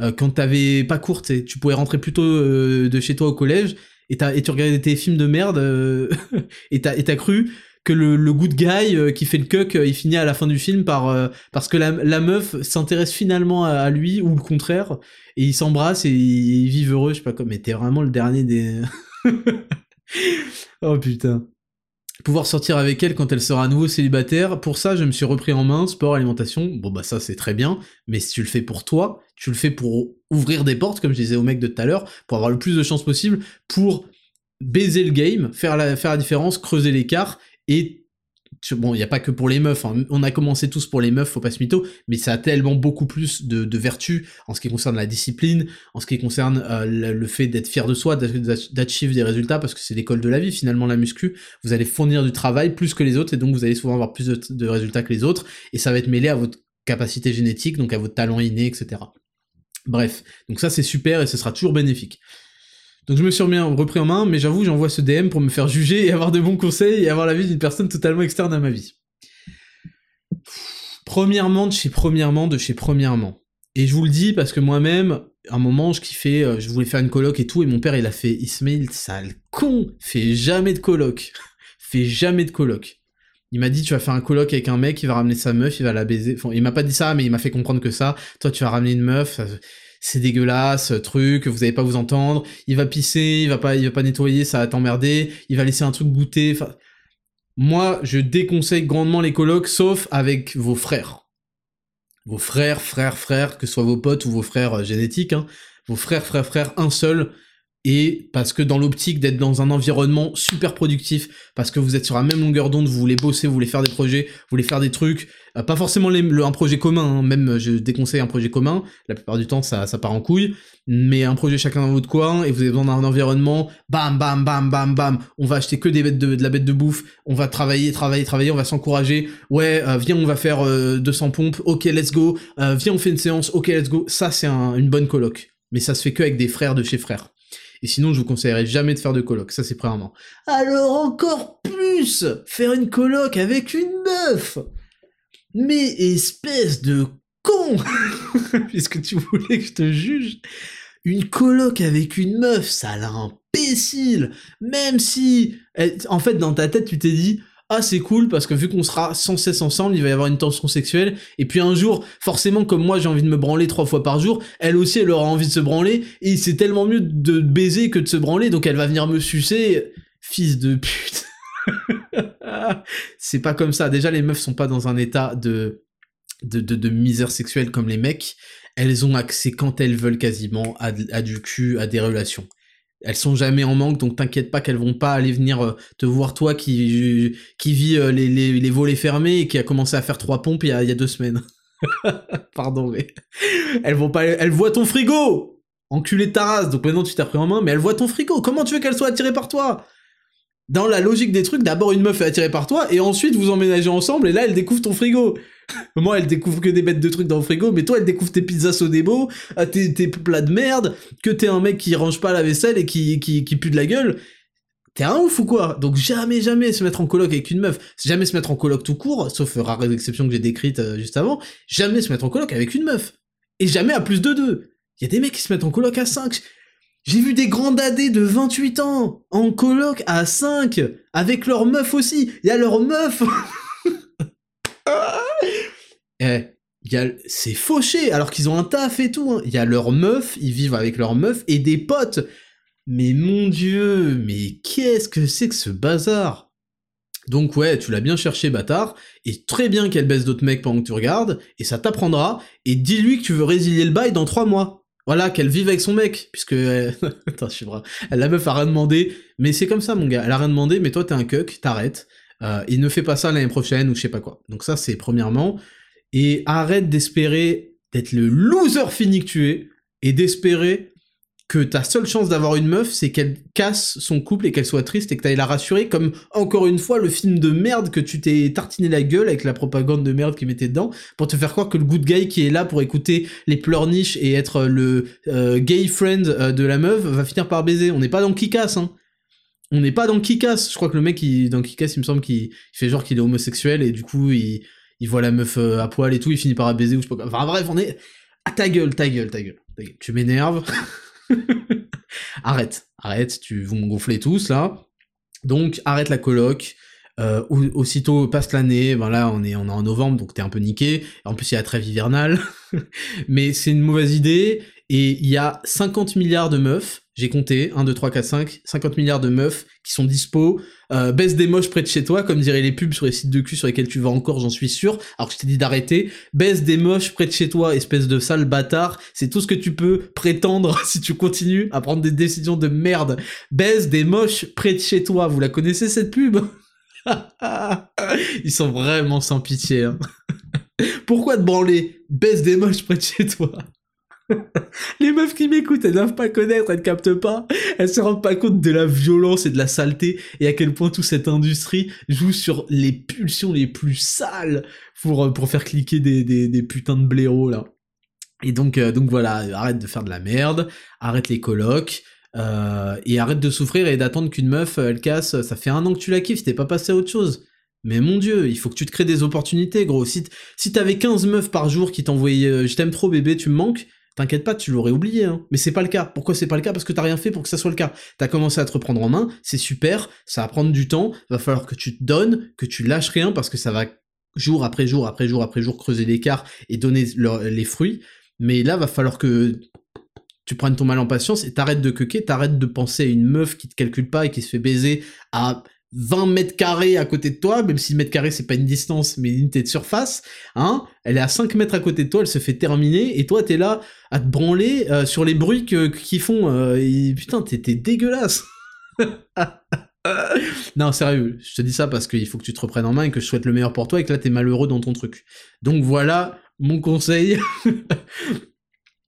Euh, quand t'avais pas cours, tu pouvais rentrer plutôt euh, de chez toi au collège et, et tu regardais tes films de merde (laughs) et t'as cru que le, le good guy qui fait le cuck, il finit à la fin du film par parce que la, la meuf s'intéresse finalement à, lui ou le contraire et ils s'embrassent et ils vivent heureux, je sais pas quoi. Mais t'es vraiment le dernier des. (laughs) oh putain pouvoir sortir avec elle quand elle sera à nouveau célibataire. Pour ça, je me suis repris en main, sport, alimentation. Bon, bah ça, c'est très bien. Mais si tu le fais pour toi, tu le fais pour ouvrir des portes, comme je disais au mec de tout à l'heure, pour avoir le plus de chances possible, pour baiser le game, faire la, faire la différence, creuser l'écart et bon, il n'y a pas que pour les meufs, hein. on a commencé tous pour les meufs, faut pas se mytho, mais ça a tellement beaucoup plus de, vertus en ce qui concerne la discipline, en ce qui concerne euh, le, fait d'être fier de soi, d'achieve des résultats, parce que c'est l'école de la vie finalement la muscu, vous allez fournir du travail plus que les autres, et donc vous allez souvent avoir plus de, de résultats que les autres, et ça va être mêlé à votre capacité génétique, donc à votre talent inné, etc. Bref, donc ça c'est super et ce sera toujours bénéfique. Donc je me suis repris en main, mais j'avoue, j'envoie ce DM pour me faire juger et avoir de bons conseils et avoir l'avis d'une personne totalement externe à ma vie. Premièrement, de chez Premièrement, de chez Premièrement. Et je vous le dis parce que moi-même, à un moment, je kiffais, euh, je voulais faire une coloc et tout, et mon père, il a fait, Ismail, sale con, fais jamais de coloc. (laughs) fais jamais de coloc. Il m'a dit, tu vas faire un coloc avec un mec, il va ramener sa meuf, il va la baiser. Enfin, il m'a pas dit ça, mais il m'a fait comprendre que ça. Toi, tu vas ramener une meuf c'est dégueulasse, truc, vous allez pas vous entendre, il va pisser, il va pas, il va pas nettoyer, ça va t'emmerder, il va laisser un truc goûter, enfin... Moi, je déconseille grandement les colocs, sauf avec vos frères. Vos frères, frères, frères, que ce soit vos potes ou vos frères euh, génétiques, hein. Vos frères, frères, frères, un seul, et parce que dans l'optique d'être dans un environnement super productif, parce que vous êtes sur la même longueur d'onde, vous voulez bosser, vous voulez faire des projets, vous voulez faire des trucs, euh, pas forcément un projet commun, hein, même je déconseille un projet commun, la plupart du temps ça, ça part en couille, mais un projet chacun dans votre coin, et vous avez besoin d'un environnement, bam, bam, bam, bam, bam, on va acheter que des bêtes de, de la bête de bouffe, on va travailler, travailler, travailler, on va s'encourager, ouais, euh, viens on va faire 200 euh, pompes, ok let's go, viens on fait une séance, ok let's go, ça c'est une bonne coloc, mais ça se fait que avec des frères de chez frères. Et sinon, je vous conseillerais jamais de faire de coloc. Ça, c'est premièrement. Alors encore plus, faire une coloc avec une meuf. Mais espèce de con (laughs) Puisque tu voulais que je te juge. Une coloc avec une meuf, ça l'a imbécile Même si, en fait, dans ta tête, tu t'es dit, ah c'est cool parce que vu qu'on sera sans cesse ensemble, il va y avoir une tension sexuelle. Et puis un jour, forcément, comme moi j'ai envie de me branler trois fois par jour, elle aussi elle aura envie de se branler. Et c'est tellement mieux de baiser que de se branler, donc elle va venir me sucer. Fils de pute. (laughs) c'est pas comme ça. Déjà les meufs sont pas dans un état de de, misère sexuelle comme les mecs. Elles ont accès quand elles veulent quasiment à du cul, à des relations elles sont jamais en manque, donc t'inquiète pas qu'elles vont pas aller venir euh, te voir toi qui, qui vit euh, les, volets fermés et qui a commencé à faire trois pompes il y a, il y a deux semaines. (laughs) Pardon, mais elles vont pas, elles voient ton frigo, enculé de ta race. Donc maintenant tu t'as pris en main, mais elles voient ton frigo. Comment tu veux qu'elles soient attirées par toi? Dans la logique des trucs, d'abord une meuf est attirée par toi et ensuite vous emménagez ensemble et là elle découvre ton frigo. (laughs) Moi, elle découvre que des bêtes de trucs dans le frigo, mais toi, elle découvre tes pizzas Sodebo, euh, tes, tes plats de merde, que t'es un mec qui range pas la vaisselle et qui, qui, pue de la gueule. T'es un ouf ou quoi? Donc jamais, jamais se mettre en coloc avec une meuf, jamais se mettre en coloc tout court, sauf rares exceptions que j'ai décrites euh, juste avant, jamais se mettre en coloc avec une meuf. Et jamais à plus de deux. Il y a des mecs qui se mettent en coloc à 5. J'ai vu des grands dadés de 28 ans en coloc à 5, avec leur meuf aussi. Il y a leur meuf (laughs) Eh, c'est fauché, alors qu'ils ont un taf et tout. Il hein. y a leur meuf, ils vivent avec leur meuf et des potes. Mais mon dieu, mais qu'est-ce que c'est que ce bazar? Donc ouais, tu l'as bien cherché, bâtard, et très bien qu'elle baisse d'autres mecs pendant que tu regardes, et ça t'apprendra, et dis-lui que tu veux résilier le bail dans trois mois. Voilà, qu'elle vive avec son mec, puisque... (laughs) Attends, je suis. Elle, la meuf a rien demandé, mais c'est comme ça, mon gars, elle a rien demandé, mais toi t'es un cuck, t'arrêtes, euh, ne fais pas ça l'année prochaine, ou je sais pas quoi. Donc ça, c'est premièrement et arrête d'espérer d'être le loser fini que tu es, et d'espérer que ta seule chance d'avoir une meuf, c'est qu'elle casse son couple et qu'elle soit triste et que t'ailles la rassurer, comme encore une fois le film de merde que tu t'es tartiné la gueule avec la propagande de merde qui mettait dedans, pour te faire croire que le good guy qui est là pour écouter les pleurniches et être le euh, gay friend euh, de la meuf va finir par baiser. On n'est pas dans Kikas, hein. On n'est pas dans Kikas. Je crois que le mec qui, dans Kikas, il me semble qu'il fait genre qu'il est homosexuel et du coup il il voit la meuf euh, à poil et tout, il finit par baiser ou je sais pas Enfin bref, on est... Ah ta gueule, ta gueule, ta gueule. Tu m'énerves. (laughs) (laughs) arrête, arrête, tu vous me gonflez tous là. Donc arrête la coloc. Euh, aussitôt passe l'année, ben là on est, on est en novembre donc t'es un peu niqué, en plus il y a la trêve hivernale, (laughs) mais c'est une mauvaise idée, et il y a 50 milliards de meufs, j'ai compté, 1, 2, 3, 4, 5, 50 milliards de meufs qui sont dispo, euh, baisse des moches près de chez toi, comme diraient les pubs sur les sites de cul sur lesquels tu vas encore, j'en suis sûr, alors que je t'ai dit d'arrêter, baisse des moches près de chez toi, espèce de sale bâtard, c'est tout ce que tu peux prétendre (laughs) si tu continues à prendre des décisions de merde. Baisse des moches près de chez toi, vous la connaissez cette pub? (laughs) Ils sont vraiment sans pitié. Hein. (laughs) Pourquoi te branler? Baisse des moches près de chez toi (laughs) les meufs qui m'écoutent, elles doivent pas connaître, elles captent pas, elles se rendent pas compte de la violence et de la saleté et à quel point toute cette industrie joue sur les pulsions les plus sales pour, euh, pour faire cliquer des, des, putains de blaireaux là. Et donc, euh, donc voilà, arrête de faire de la merde, arrête les colocs, euh, et arrête de souffrir et d'attendre qu'une meuf, elle casse, ça fait un an que tu la kiffes, t'es pas passé à autre chose. Mais mon dieu, il faut que tu te crées des opportunités, gros. Si, si t'avais 15 meufs par jour qui t'envoyaient je t'aime trop bébé, tu me manques », T'inquiète pas, tu l'aurais oublié, hein. Mais c'est pas le cas. Pourquoi c'est pas le cas? Parce que t'as rien fait pour que ça soit le cas. T'as commencé à te reprendre en main, c'est super, ça va prendre du temps, va falloir que tu te donnes, que tu lâches rien, parce que ça va jour après jour, après jour, après jour, creuser l'écart et donner les fruits. Mais là, va falloir que tu prennes ton mal en patience et t'arrêtes de quequer, t'arrêtes de penser à une meuf qui te calcule pas et qui se fait baiser à 20 mètres carrés à côté de toi, même si le mètre carré c'est pas une distance mais une unité de surface, hein, elle est à 5 mètres à côté de toi, elle se fait terminer, et toi t'es là à te branler euh, sur les bruits qu'ils font, euh, putain t'es, dégueulasse (laughs) Non sérieux, je te dis ça parce qu'il faut que tu te reprennes en main et que je souhaite le meilleur pour toi et que là t'es malheureux dans ton truc. Donc voilà mon conseil (laughs)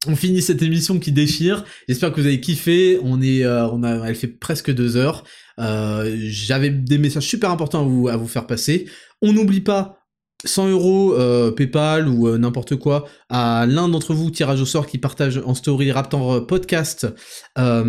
on finit cette émission qui déchire. J'espère que vous avez kiffé. On est, euh, on a, elle fait presque deux heures. Euh, j'avais des messages super importants à vous, faire passer. On n'oublie pas 100 euros euh, PayPal ou n'importe quoi à l'un d'entre vous, tirage au sort qui partage en story Raptor Podcast en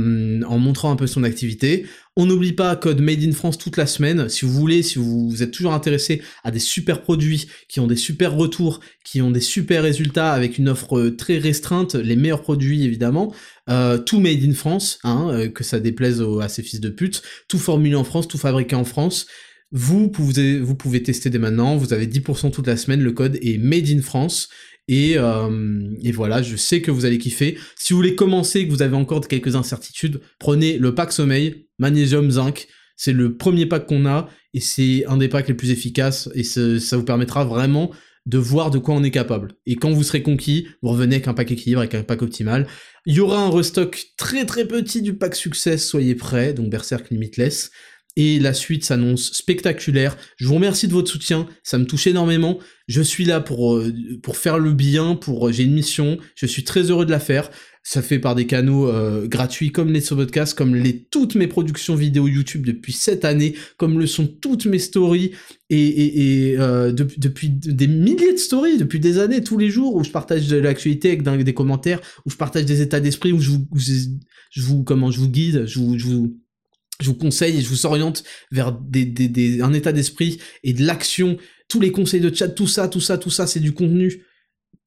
montrant un peu son activité. On n'oublie pas code Made in France toute la semaine. Si vous voulez, si vous, êtes toujours intéressé à des super produits qui ont des super retours, qui ont des super résultats avec une offre très restreinte, les meilleurs produits évidemment, tout Made in France, hein, que ça déplaise à ces fils de pute, tout formulé en France, tout fabriqué en France. Vous pouvez, vous pouvez tester dès maintenant, vous avez 10% toute la semaine, le code est Made in France. Et, euh, et, voilà, je sais que vous allez kiffer. Si vous voulez commencer, que vous avez encore quelques incertitudes, prenez le pack sommeil, magnésium, zinc. C'est le premier pack qu'on a et c'est un des packs les plus efficaces et ça vous permettra vraiment de voir de quoi on est capable. Et quand vous serez conquis, vous revenez avec un pack équilibre, avec un pack optimal. Il y aura un restock très très petit du pack success, soyez prêts, donc Berserk Limitless. Et la suite s'annonce spectaculaire. Je vous remercie de votre soutien, ça me touche énormément. Je suis là pour, euh, pour faire le bien, pour j'ai une mission, je suis très heureux de la faire ça fait par des canaux euh, gratuits comme les podcasts, comme les toutes mes productions vidéo YouTube depuis cette année, comme le sont toutes mes stories et, et, euh, depuis des milliers de stories, depuis des années, tous les jours où je partage de l'actualité avec des commentaires, où je partage des états d'esprit, où je vous, comment je vous guide, je vous je vous conseille et je vous oriente vers un état d'esprit et de l'action. Tous les conseils de chat, tout ça, tout ça, tout ça, c'est du contenu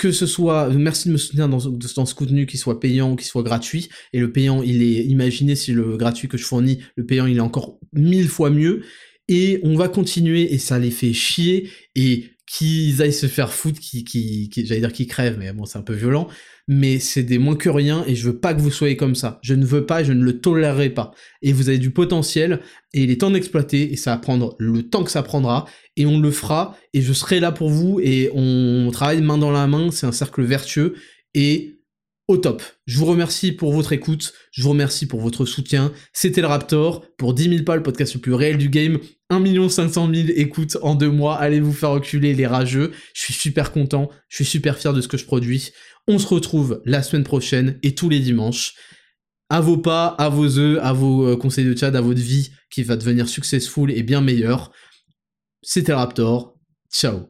que ce soit, merci de me soutenir dans, ce contenu, qu'il soit payant ou qu'il soit gratuit. Et le payant, il est, imaginé si le gratuit que je fournis, le payant, il est encore mille fois mieux. Et on va continuer, et ça les fait chier, et qu'ils aillent se faire foutre, qui, qui j'allais dire qu'ils crèvent, mais bon, c'est un peu violent, mais c'est des moins que rien, et je veux pas que vous soyez comme ça. Je ne veux pas, je ne le tolérerai pas. Et vous avez du potentiel, et il est temps d'exploiter, et ça va prendre le temps que ça prendra, et on le fera, et je serai là pour vous, et on travaille main dans la main, c'est un cercle vertueux, et au top. Je vous remercie pour votre écoute, je vous remercie pour votre soutien. C'était le Raptor pour 10 000 pas, le podcast le plus réel du game. 1 500 000 écoutes en deux mois. Allez vous faire reculer les rageux. Je suis super content, je suis super fier de ce que je produis. On se retrouve la semaine prochaine et tous les dimanches. À vos pas, à vos œufs, à vos euh, conseils de chat, à votre vie qui va devenir successful et bien meilleure. C'était Raptor. Ciao